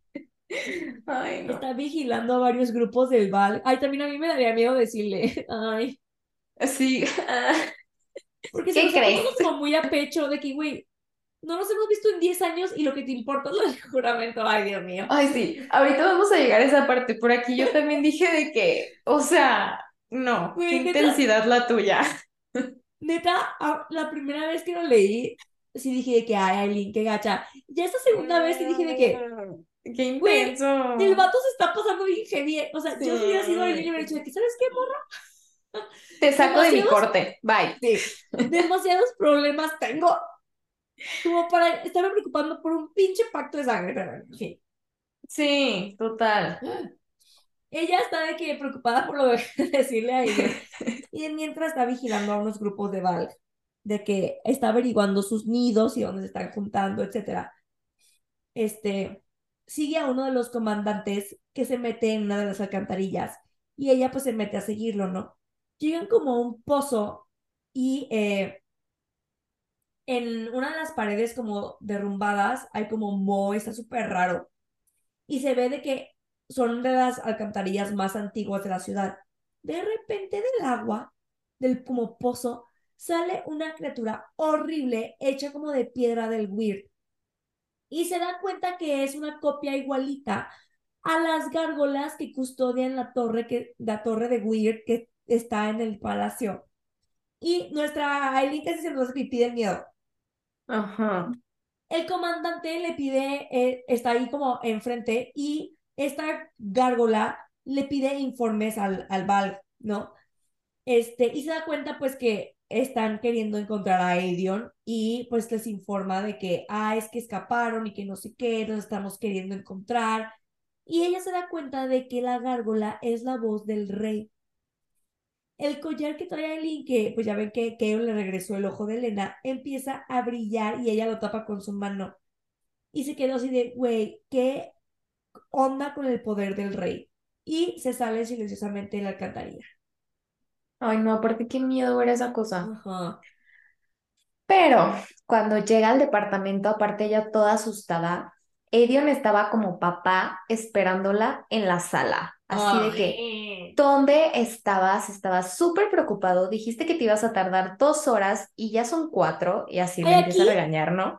Ay, no. Está vigilando a varios grupos del Val. Ay, también a mí me daría miedo decirle. <laughs> Ay. Sí. <laughs> Porque ¿Qué está crees? como muy a pecho de que, güey, no nos hemos visto en 10 años y lo que te importa es lo del juramento. Ay, Dios mío. Ay, sí. Ahorita vamos a llegar a esa parte. Por aquí yo también dije de que, o sea, no, qué neta. intensidad la tuya. Neta, la primera vez que lo leí, sí dije de que, ay, Aileen, qué gacha. Ya esta segunda vez sí dije de que, Qué Güey, intenso. el vato se está pasando bien heavy. O sea, yo si hubiera sido Sí. le hubiera dicho de que, ¿sabes qué, morra? Te saco de mi corte. Bye. Sí, demasiados problemas tengo como para estarme preocupando por un pinche pacto de sangre, pero en fin. Sí, total. Ella está de que preocupada por lo de <laughs> decirle a ella. Y mientras está vigilando a unos grupos de Val, de que está averiguando sus nidos y dónde se están juntando, etcétera. Este sigue a uno de los comandantes que se mete en una de las alcantarillas y ella pues se mete a seguirlo, ¿no? Llegan como a un pozo y eh, en una de las paredes como derrumbadas hay como moho, está súper raro. Y se ve de que son de las alcantarillas más antiguas de la ciudad. de repente del agua, del como pozo, sale una criatura horrible hecha como de piedra del Weird. Y se da cuenta que es una copia igualita a las gárgolas que custodian la torre, que, la torre de Weird que está en el palacio. Y nuestra Aileen casi se nos hace pipí de miedo. Ajá. El comandante le pide, eh, está ahí como enfrente y esta gárgola le pide informes al, al Val, ¿no? Este, y se da cuenta pues que están queriendo encontrar a Edion y pues les informa de que, ah, es que escaparon y que no sé qué, nos estamos queriendo encontrar. Y ella se da cuenta de que la gárgola es la voz del rey. El collar que trae Eileen, que pues ya ven que Keon le regresó el ojo de Elena, empieza a brillar y ella lo tapa con su mano. Y se quedó así de, güey, ¿qué onda con el poder del rey? Y se sale silenciosamente de la alcantarilla. Ay, no, aparte qué miedo ver esa cosa. Ajá. Pero cuando llega al departamento, aparte ella toda asustada, Edion estaba como papá esperándola en la sala. Así de que. ¿dónde estabas? Estaba súper preocupado. Dijiste que te ibas a tardar dos horas y ya son cuatro. Y así le empieza a regañar, ¿no?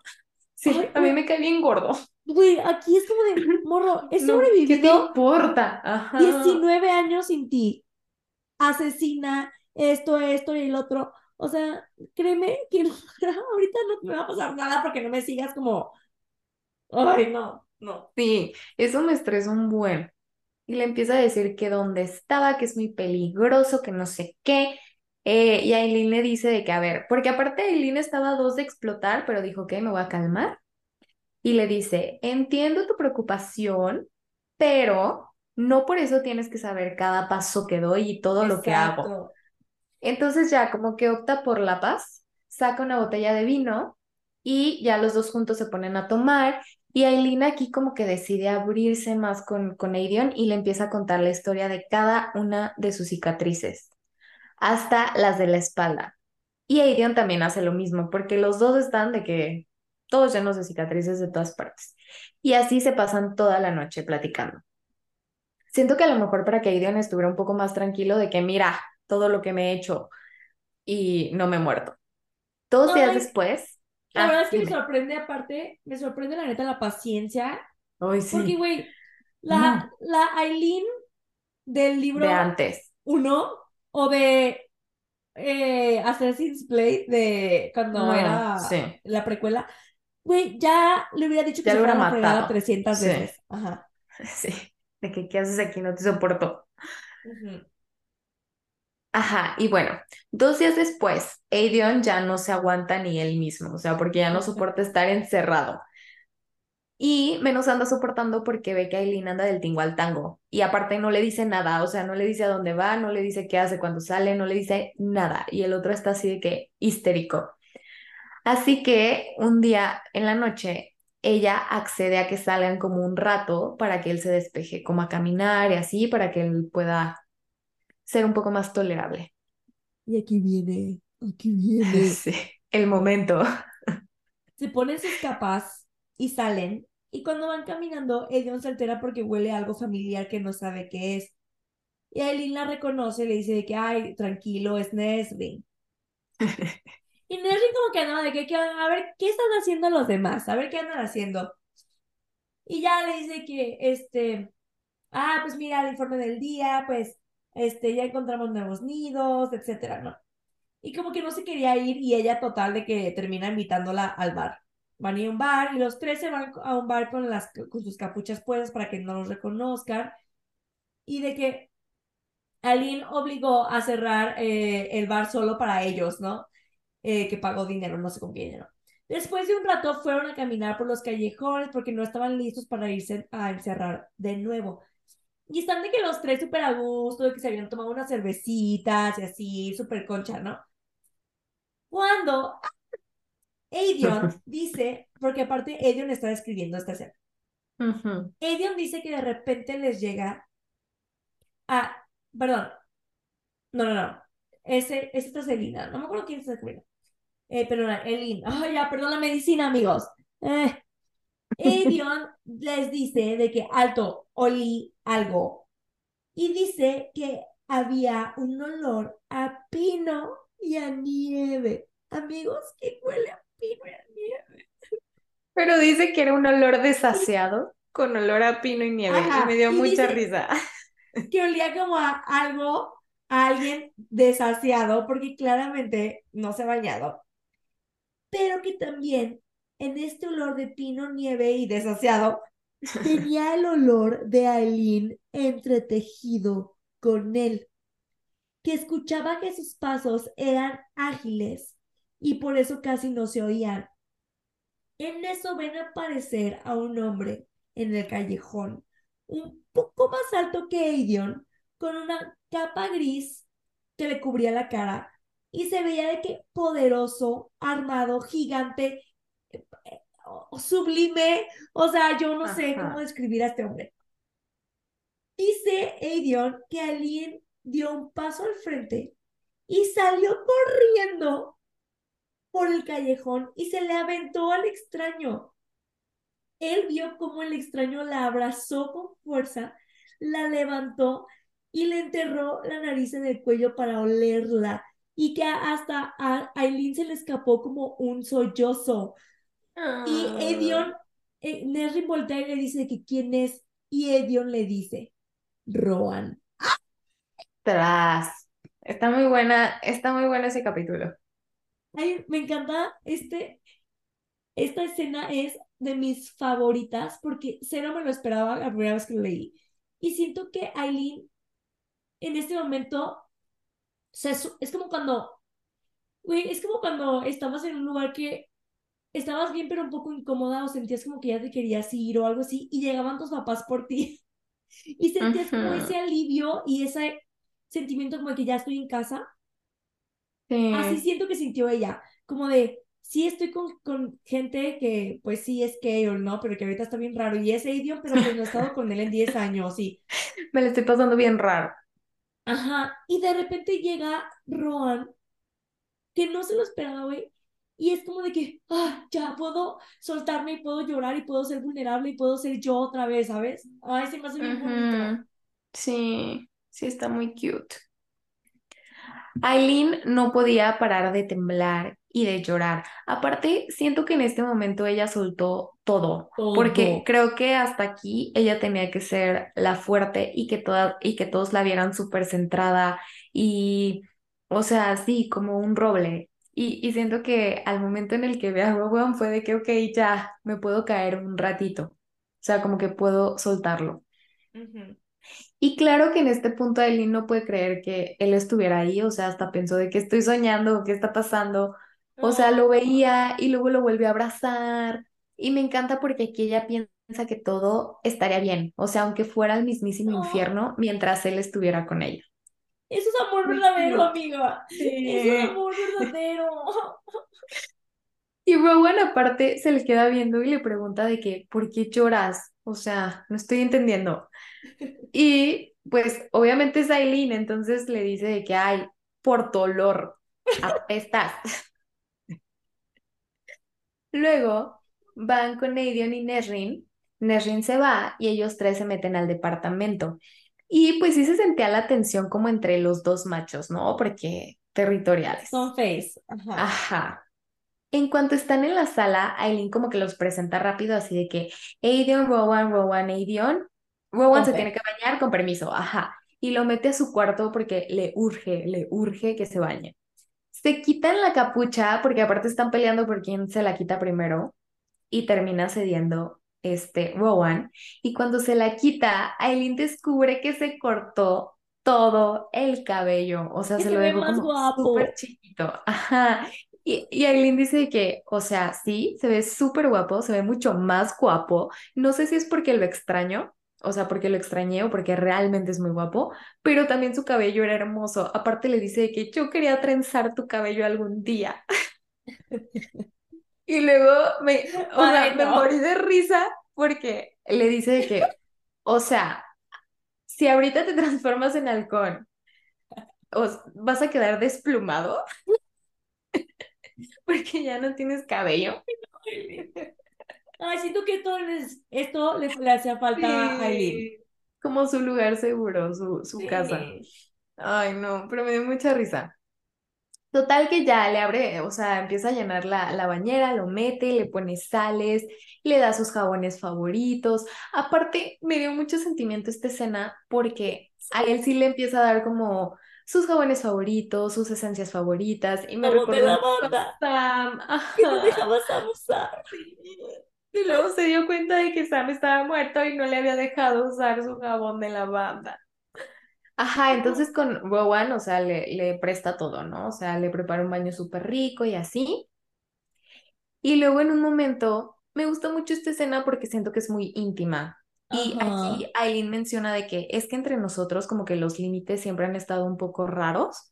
Sí, Ay, a mí me cae bien gordo. Güey, aquí es como de, <laughs> morro, he No, ¿qué te sobrevivido importa? Ajá. 19 años sin ti. Asesina, esto, esto y el otro. O sea, créeme que <laughs> ahorita no me va a pasar nada porque no me sigas como, ay, no, no. Sí, eso me estresa un buen. Y le empieza a decir que dónde estaba, que es muy peligroso, que no sé qué. Eh, y Aileen le dice de que, a ver, porque aparte Aileen estaba a dos de explotar, pero dijo que me voy a calmar. Y le dice, entiendo tu preocupación, pero no por eso tienes que saber cada paso que doy y todo lo que hago. Entonces ya como que opta por la paz, saca una botella de vino y ya los dos juntos se ponen a tomar y Aileen aquí como que decide abrirse más con, con Aedion y le empieza a contar la historia de cada una de sus cicatrices, hasta las de la espalda. Y Aedion también hace lo mismo porque los dos están de que todos llenos de cicatrices de todas partes. Y así se pasan toda la noche platicando. Siento que a lo mejor para que Aedion estuviera un poco más tranquilo de que mira todo lo que me he hecho y no me he muerto. Dos días después. La Ah, verdad es que me sorprende, aparte, me sorprende la neta la paciencia, Ay, porque, güey, la, la Aileen del libro de antes. uno o de eh, Assassin's Blade de cuando No, era sí. la precuela, güey, ya le hubiera dicho que Ya se hubiera matado. 300 Sí. veces. Ajá. <laughs> Sí, de que qué haces aquí, no te soporto. Ujú. Ajá, y bueno, dos días después, Aedion ya no se aguanta ni él mismo, o sea, porque ya no soporta estar encerrado. Y menos anda soportando porque ve que Aileen anda del tingo al tango. Y aparte no le dice nada, o sea, no le dice a dónde va, no le dice qué hace cuando sale, no le dice nada. Y el otro está así de que histérico. Así que un día en la noche, ella accede a que salgan como un rato para que él se despeje, como a caminar y así, para que él pueda ser un poco más tolerable. Y aquí viene, aquí <laughs> viene. Sí, el momento. Se ponen sus capas y salen. Y cuando van caminando, Edion se altera porque huele a algo familiar que no sabe qué es. Y Aileen la reconoce y le dice de que, ay, tranquilo, es Nesrin. <laughs> Y Nesrin como que no, de que, que, a ver, ¿qué están haciendo los demás? A ver qué andan haciendo. Y ya le dice que, este, ah, pues mira, el informe del día, pues, este, ya encontramos nuevos nidos, etcétera, ¿no? Y como que no se quería ir y ella total de que termina invitándola al bar. Van a ir a un bar y los tres se van a un bar con, las, con sus capuchas puestas para que no los reconozcan. Y de que Aline obligó a cerrar eh, el bar solo para ellos, ¿no? Eh, que pagó dinero, no sé con qué. Después de un rato fueron a caminar por los callejones porque no estaban listos para irse a encerrar de nuevo. Y están de que los tres súper a gusto, de que se habían tomado unas cervecitas y así, súper concha, ¿no? Cuando Edion <laughs> dice, porque aparte Edion está escribiendo esta escena, Ujú. Edion dice que de repente les llega a, perdón, no, no, no, ese, esta es Elina, no me acuerdo quién es Elina, eh, perdón, Elin, ay, ya, perdón la medicina, amigos. Eh. Edion <laughs> les dice de que alto, olí algo, y dice que había un olor a pino y a nieve. Amigos, ¿qué huele a pino y a nieve? <laughs> Pero dice que era un olor desaseado <laughs> con olor a pino y nieve y me dio mucha risa. <laughs> Que olía como a algo, a alguien desaseado porque claramente no se ha bañado. Pero que también en este olor de pino, nieve y desaseado tenía el olor de Aileen entretejido con él, que escuchaba que sus pasos eran ágiles y por eso casi no se oían. En eso ven aparecer a un hombre en el callejón, un poco más alto que Aidion, con una capa gris que le cubría la cara y se veía de que poderoso, armado, gigante, sublime, o sea, yo no sé cómo describir a este hombre. Dice Aidion que alguien dio un paso al frente y salió corriendo por el callejón y se le aventó al extraño. Él vio cómo el extraño la abrazó con fuerza, la levantó y le enterró la nariz en el cuello para olerla y que hasta a Aileen se le escapó como un sollozo. Y Edion, eh, Nerry voltea y le dice que quién es y Edion le dice, Roan. Tras. Está muy buena, está muy bueno ese capítulo. Ay, me encanta este, esta escena es de mis favoritas porque cero me lo esperaba la primera vez que lo leí. Y siento que Aileen en este momento, o sea, es, como cuando, güey, es como cuando estabas en un lugar que estabas bien pero un poco incómoda o sentías como que ya te querías ir o algo así y llegaban tus papás por ti <laughs> y sentías como ese alivio y ese sentimiento como de que ya estoy en casa. Así siento que sintió ella, como de, sí estoy con, con gente que pues sí es gay o no, pero que ahorita está bien raro y ese idioma, pero pues no he estado con él en 10 años y... <laughs> Me lo estoy pasando bien raro. Ajá, y de repente llega Roan, que no se lo esperaba, güey, y es como de que, ah, ya puedo soltarme y puedo llorar y puedo ser vulnerable y puedo ser yo otra vez, ¿sabes? Ay, se me hace bien bonito. Sí, sí está muy cute. Aileen no podía parar de temblar y de llorar. Aparte, siento que en este momento ella soltó todo, porque creo que hasta aquí ella tenía que ser la fuerte y que, toda, y que todos la vieran súper centrada y, o sea, sí, como un roble. Y, y, siento que al momento en el que ve a Rowan fue de que, ok, ya, me puedo caer un ratito. O sea, como que puedo soltarlo. Y claro que en este punto Aileen no puede creer que él estuviera ahí, o sea, hasta pensó de que estoy soñando, qué está pasando. O sea, lo veía y luego lo vuelve a abrazar. Y me encanta porque aquí ella piensa que todo estaría bien, o sea, aunque fuera el mismísimo infierno mientras él estuviera con ella. Eso es amor verdadero, amiga. Eso es amor verdadero. Y Rowan aparte se le queda viendo y le pregunta de que, ¿por qué lloras? O sea, no estoy entendiendo. Y pues obviamente es Aileen, entonces le dice de que, ay, por dolor, apestas. Luego van con Aidion y Nesrin. Nesrin se va y ellos tres se meten al departamento. Y pues sí se sentía la tensión como entre los dos machos, ¿no? Porque territoriales. Son face. Ajá. Ajá. En cuanto están en la sala, Aileen como que los presenta rápido, así de que Aidion, Rowan, Rowan, Aidion. Rowan se tiene que bañar con permiso, ajá. Y lo mete a su cuarto porque le urge, le urge que se bañe. Se quitan la capucha porque aparte están peleando por quién se la quita primero y termina cediendo este, Rowan, y cuando se la quita, Aileen descubre que se cortó todo el cabello, o sea, se, lo dejó como súper chiquito, <laughs> ajá, y, y Aileen dice que, o sea, sí, se ve súper guapo, se ve mucho más guapo, no sé si es porque lo extraño, o sea, porque lo extrañé o porque realmente es muy guapo, pero también su cabello era hermoso, aparte le dice que yo quería trenzar tu cabello algún día. <laughs> Y luego me, o sea, me morí de risa porque le dice que, o sea, si ahorita te transformas en halcón, vas a quedar desplumado <laughs> porque ya no tienes cabello. Ay, siento que esto, esto le, le hacía falta a Aileen. Como su lugar seguro, su, su casa. Ay, no, pero me dio mucha risa. Total que ya le abre, o sea, empieza a llenar la, la bañera, lo mete, le pone sales, le da sus jabones favoritos. Aparte, me dio mucho sentimiento esta escena porque a él sí le empieza a dar como sus jabones favoritos, sus esencias favoritas, y me de recordó mucho a lavanda. Sam. Que no dejabas abusar. Y luego se dio cuenta de que Sam estaba muerto y no le había dejado usar su jabón de lavanda. Ajá, entonces con Rowan, o sea, le, le presta todo, ¿no? O sea, le prepara un baño súper rico y así. Y luego en un momento, me gusta mucho esta escena porque siento que es muy íntima. Y Ajá. aquí Aileen menciona de que es que entre nosotros como que los límites siempre han estado un poco raros,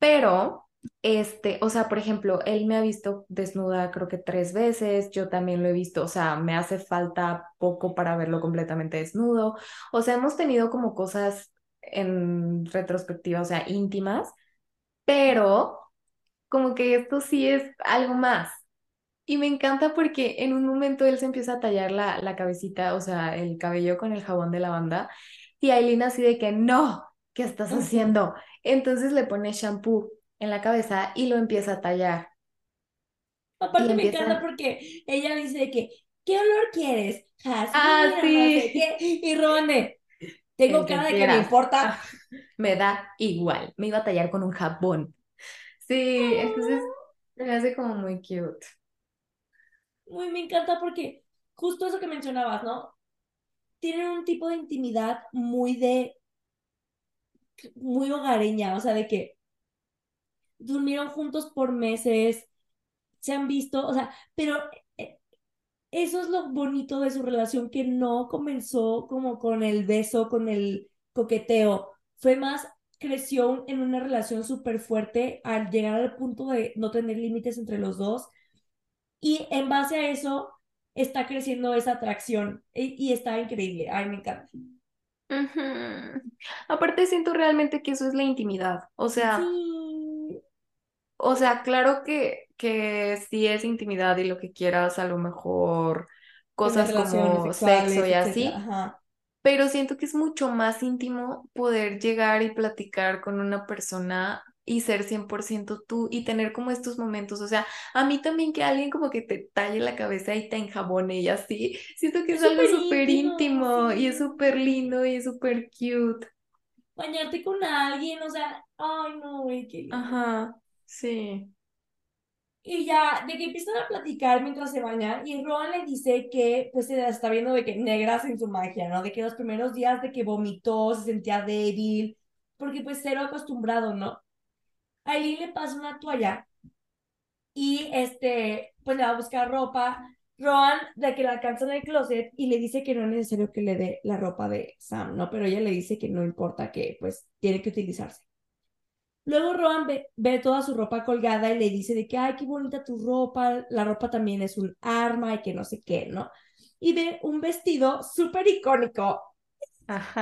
pero, este, o sea, por ejemplo, él me ha visto desnuda creo que tres veces, yo también lo he visto, o sea, me hace falta poco para verlo completamente desnudo. O sea, hemos tenido como cosas en retrospectiva, o sea, íntimas, pero como que esto sí es algo más. Y me encanta porque en un momento él se empieza a tallar la, la cabecita, o sea, el cabello con el jabón de lavanda, y Aileen así de que no, ¿qué estás haciendo? Entonces le pone shampoo en la cabeza y lo empieza a tallar. Aparte me encanta porque ella dice de que, ¿qué olor quieres? ah, no sé sí, qué. Y Ronde, tengo cara de que me importa. Ah, me da igual, me iba a tallar con un jabón. Sí, entonces me hace como muy cute. Uy, me encanta porque justo eso que mencionabas, ¿no? Tienen un tipo de intimidad muy de, muy hogareña, o sea, de que durmieron juntos por meses, se han visto, o sea, pero eso es lo bonito de su relación, que no comenzó como con el beso, con el coqueteo, fue más, creció en una relación súper fuerte al llegar al punto de no tener límites entre los dos. Y en base a eso está creciendo esa atracción y, y está increíble, ay, me encanta. Aparte siento realmente que eso es la intimidad. O sea, Sí, o sea, claro que, que sí es intimidad y lo que quieras, a lo mejor cosas como sexo y así, ajá. pero siento que es mucho más íntimo poder llegar y platicar con una persona y ser 100% tú y tener como estos momentos. O sea, a mí también que alguien como que te talle la cabeza y te enjabone y así, siento que Es es algo súper íntimo, y es súper lindo y es súper cute. Bañarte con alguien, o sea, ay, no, güey, qué lindo. Ajá, sí. Y ya, de que empiezan a platicar mientras se bañan, y Ron le dice que, pues, se está viendo de que negras en su magia, ¿no? De que los primeros días de que vomitó, se sentía débil, porque pues cero acostumbrado, ¿no? Aileen le pasa una toalla y este, pues le va a buscar ropa. Roan, de que la alcanza en el closet y le dice que no es necesario que le dé la ropa de Sam, ¿no? Pero ella le dice que no importa, que pues tiene que utilizarse. Luego Roan ve, ve toda su ropa colgada y le dice de que, ay, qué bonita tu ropa, la ropa también es un arma y que no sé qué, ¿no? Y ve un vestido súper icónico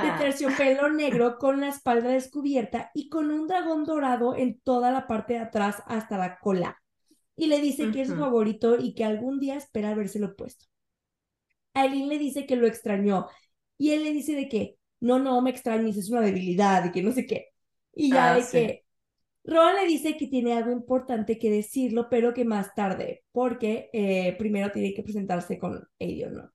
de terciopelo negro con la espalda descubierta y con un dragón dorado en toda la parte de atrás hasta la cola. Y le dice que es su favorito y que algún día espera habérselo puesto. Aileen le dice que lo extrañó y él le dice de que no, no me extrañes, es una debilidad y que no sé qué. Y ya Ah, de sí. que Rowan le dice que tiene algo importante que decirlo, pero que más tarde, porque eh, primero tiene que presentarse con Aedion, ¿no?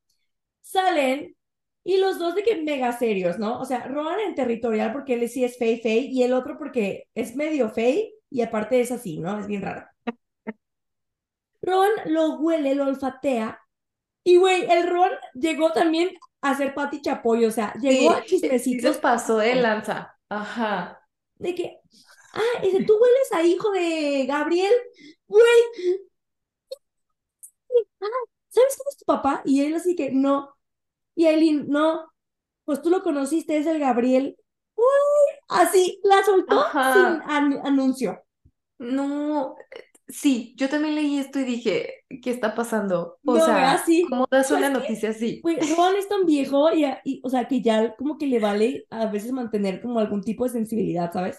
Salen y los dos de que mega serios, ¿no? O sea, Rowan en territorial porque él sí es fey fey y el otro porque es medio fey y aparte es así, ¿no? Es bien raro. Ron lo huele, lo olfatea y, güey, el Ron llegó también a ser Pati Chapoy, o sea, llegó Sí, a sí chismecitos pasó de lanza. Ajá. de que, ah, ese, tú hueles a hijo de Gabriel, güey, ¿sabes quién es tu papá? Y él así que, no. Y Aileen, no, pues tú lo conociste, es el Gabriel. Uy, así, la soltó sin an anuncio. No, sí, yo también leí esto y dije, ¿qué está pasando? O No, sea, así. ¿cómo das Pues una que, noticia así? güey, Ron es tan viejo y, y, o sea, que ya como que le vale a veces mantener como algún tipo de sensibilidad, ¿sabes?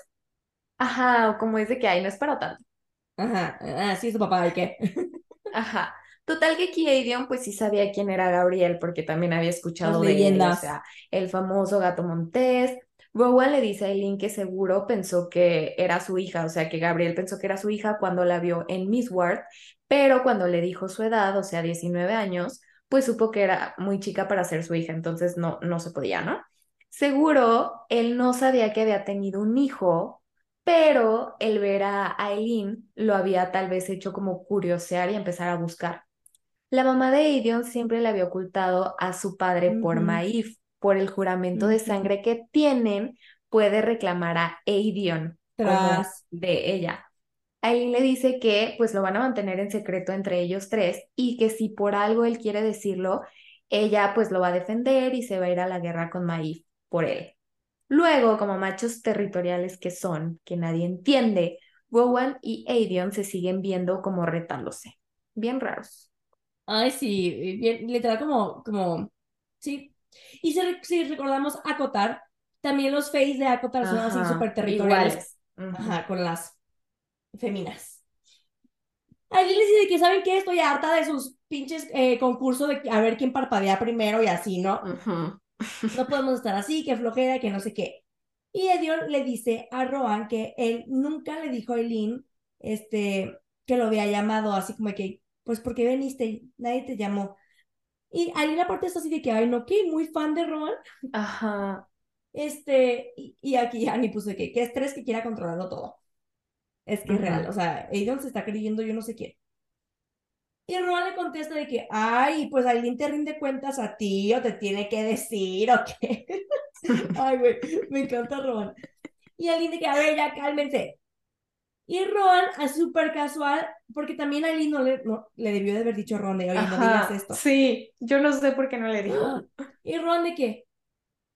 Ajá, o como es de que, ay, no es para tanto. Ajá, ah, sí, es su papá, ¿y qué? Ajá. Total que Kiedion pues sí sabía quién era Gabriel porque también había Las escuchado de él, o sea, el famoso gato montés. Rowan le dice a Eileen que seguro pensó que era su hija, o sea, que Gabriel pensó que era su hija cuando la vio en Miss Ward, pero cuando le dijo su edad, o sea, 19 años, pues supo que era muy chica para ser su hija, entonces no, no se podía, ¿no? Seguro él no sabía que había tenido un hijo, pero el ver a Eileen lo había tal vez hecho como curiosear y empezar a buscar. La mamá de Aidion siempre le había ocultado a su padre por Maif, por el juramento de sangre que tienen, puede reclamar a Aidion tras de ella. Aileen le dice que pues lo van a mantener en secreto entre ellos tres y que si por algo él quiere decirlo, ella pues lo va a defender y se va a ir a la guerra con Maif por él. Luego, como machos territoriales que son, que nadie entiende, Rowan y Aidion se siguen viendo como retándose. Bien raros. Ay, sí, bien, literal como, como, sí. Y si, recordamos Acotar, también los face de Acotar son así súper territoriales. Ajá, con las feminas. Alguien les dice que, ¿saben qué? Estoy harta de sus pinches eh, concursos de a ver quién parpadea primero y así, ¿no? No podemos estar así, que flojera, que no sé qué. Y Edion le dice a Rohan que él nunca le dijo a Eileen este, que lo había llamado, así como que, pues porque veniste, nadie te llamó. Y Eileen aparte está así de que, ay, no, que muy fan de Rohan. Ajá. Este, y, aquí Annie puso que, que estrés que quiera controlarlo todo. Es que es real, o sea, Edion se está creyendo yo no sé quién. Y Rowan le contesta de que, ay, pues alguien te rinde cuentas a ti o te tiene que decir o qué. <laughs> ay, güey, me encanta Rowan. Y alguien de que, a ver, ya cálmense. Y Rowan es súper casual, porque también a no le, no, le debió de haber dicho a Ron de, oye, no digas esto. Sí, yo no sé por qué no le dijo. <gasps> Y Ron de que,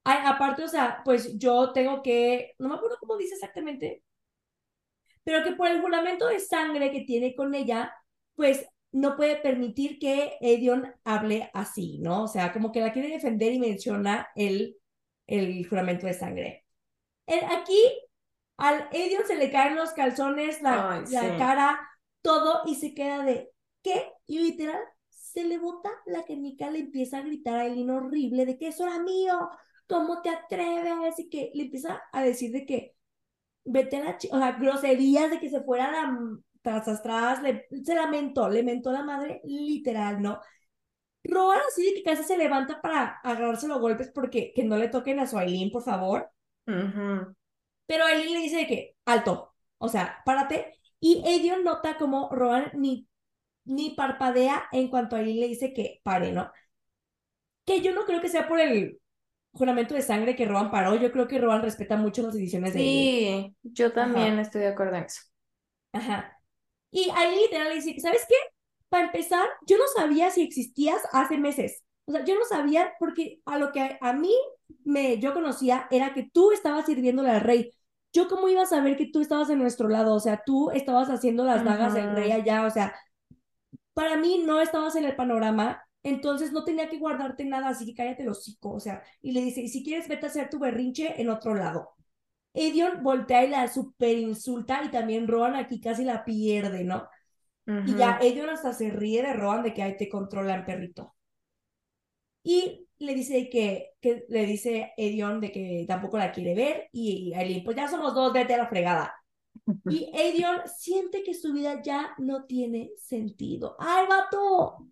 ay, aparte, o sea, pues yo tengo que, no me acuerdo cómo dice exactamente, pero que por el juramento de sangre que tiene con ella, pues no puede permitir que Edion hable así, ¿no? O sea, como que la quiere defender y menciona el, el juramento de sangre. aquí al Edion se le caen los calzones, la, la cara, todo, y se queda de, ¿qué? Y literal, se le bota la canica, le empieza a gritar a Eileen horrible de que eso era mío, ¿cómo te atreves? Y que le empieza a decir de que, vete a la, o sea, groserías de que se fuera la tras atrás, le, se lamentó, le mentó la madre, literal, ¿no? Roban así de que casi se levanta para agarrarse los golpes porque que no le toquen a su Aileen, por favor. Pero Aileen le dice que, alto, o sea, párate. Y Edion nota como Rohan ni, ni parpadea en cuanto a Aileen le dice que pare, ¿no? Que yo no creo que sea por el juramento de sangre que Rohan paró, yo creo que Rohan respeta mucho las decisiones de Sí, yo también estoy de acuerdo en eso. Ajá. Y ahí literal le dice, ¿sabes qué? Para empezar, yo no sabía si existías hace meses. O sea, yo no sabía porque a lo que a, mí me yo conocía era que tú estabas sirviéndole al rey. Yo cómo iba a saber que tú estabas en nuestro lado, o sea, tú estabas haciendo las dagas del rey allá, o sea, para mí no estabas en el panorama, entonces no tenía que guardarte nada, así que cállate el hocico, o sea, y le dice, y si quieres vete a hacer tu berrinche en otro lado. Edion voltea y la super insulta y también Rohan aquí casi la pierde, ¿no? Y ya Edion hasta se ríe de Rohan de que ahí te controlan, perrito. Y le dice que, que le dice Edion de que tampoco la quiere ver y Aileen, pues ya somos dos, vete a la fregada. Y <laughs> Edion siente que su vida ya no tiene sentido. ¡Ay, vato!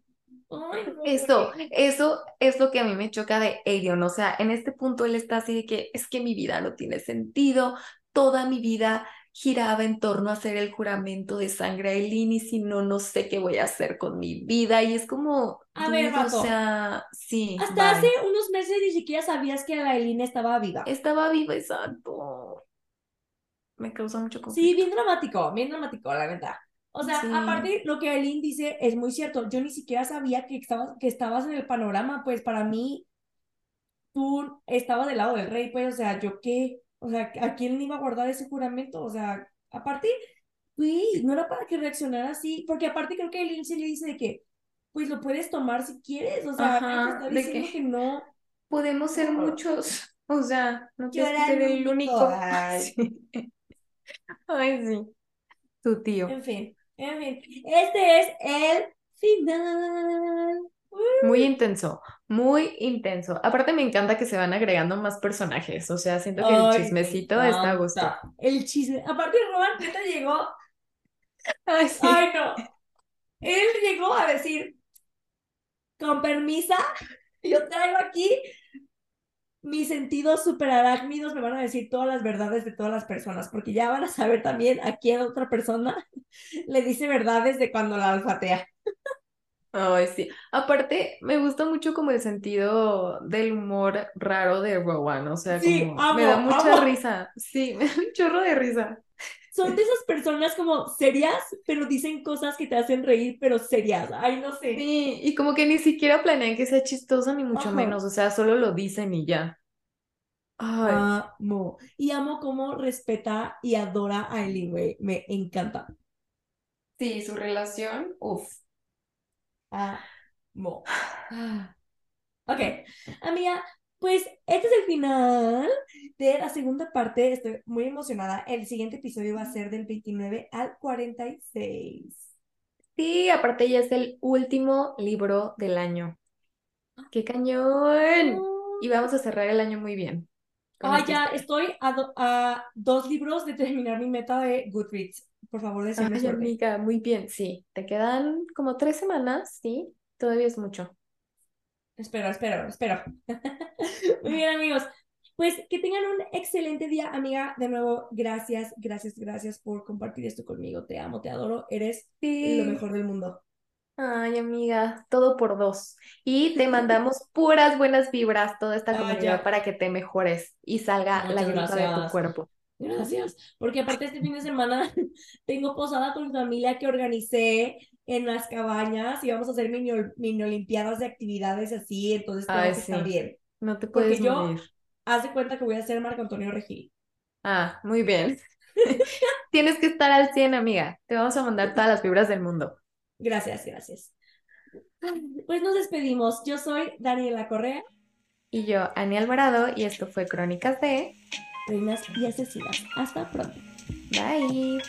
Eso, eso es lo que a mí me choca de Aedion. O sea, en este punto él está así de que es que mi vida no tiene sentido, toda mi vida giraba en torno a hacer el juramento de sangre a Eileen y si no, no sé qué voy a hacer con mi vida. Y es como, a ver, o sea, sí. Hasta hace unos meses ni siquiera sabías que Eileen estaba viva. Estaba viva, exacto. Me causa mucho conflicto. Sí, bien dramático, bien dramático, la verdad. O sea, aparte lo que Aileen dice es muy cierto. Yo ni siquiera sabía que estabas, que estabas en el panorama, pues para mí tú estabas del lado del rey, pues, o sea, yo qué, o sea, ¿a quién iba a guardar ese juramento? O sea, aparte, uy, no era para que reaccionara así, porque aparte creo que Aileen sí le dice que, pues lo puedes tomar si quieres, o sea, te está diciendo que, no. Podemos ser muchos, <laughs> o sea, no quiero ser el único. <laughs> Ay. <laughs> Ay, sí. Tu tío. En fin. Este es el final. Muy intenso, muy intenso. Aparte me encanta que se van agregando más personajes, o sea, siento que el Ay, chismecito está a gusto. El chisme. Aparte, Robert neta llegó. Ay, sí. Ay, no. Él llegó a decir, con permisa, yo traigo aquí mis sentidos super arácnidos, me van a decir todas las verdades de todas las personas, porque ya van a saber también a quién otra persona <laughs> le dice verdades de cuando la olfatea. Ay, sí. Aparte, me gusta mucho como el sentido del humor raro de Rowan, o sea, Sí, como me da mucha amo. risa. Sí, <laughs> me da un chorro de risa. Son de esas personas como serias, pero dicen cosas que te hacen reír, pero serias. Ay, no sé. Sí, y como que ni siquiera planean que sea chistoso, ni mucho Ajá. menos, o sea, solo lo dicen y ya. Ay, Amo. Y amo cómo respeta y adora a Ellie, güey. Me encanta. sí, su relación, uff. Amo. Ah. <sighs> Ok, amiga, pues este es el final de la segunda parte. Estoy muy emocionada. El siguiente episodio va a ser del 29 al 46. Sí, aparte ya es el último libro del año. ¡Qué cañón! Y vamos a cerrar el año muy bien. Ah, ya historia. estoy a, do- a dos libros de terminar mi meta de Goodreads. Por favor, deseame Ay, amiga, muy bien, sí. Te quedan como tres semanas, ¿sí? Todavía es mucho. Espero, espero, espero. <laughs> Muy <laughs> bien, amigos. Pues que tengan un excelente día, amiga. De nuevo, gracias, gracias, gracias por compartir esto conmigo. Te amo, te adoro. Eres lo Sí. mejor del mundo. Ay, amiga, todo por dos. Y te <laughs> mandamos puras buenas vibras, toda esta Ah, comunidad ya. para que te mejores y salga la Muchas gripa de tu cuerpo. Gracias. Porque aparte este fin de semana tengo posada con mi familia que organicé en las cabañas y vamos a hacer mini, ol- mini olimpiadas de actividades así. Entonces tengo Ay, que estar sí. bien. No te Porque puedes yo, morir. haz de cuenta que voy a ser Marco Antonio Regil. Ah, muy bien. <laughs> Tienes que estar al 100, amiga. Te vamos a mandar todas las vibras del mundo. Gracias, gracias. Pues nos despedimos. Yo soy Daniela Correa, Y yo, Ani Alvarado, y esto fue Crónicas de... Reinas y Asesinas. Hasta pronto. Bye.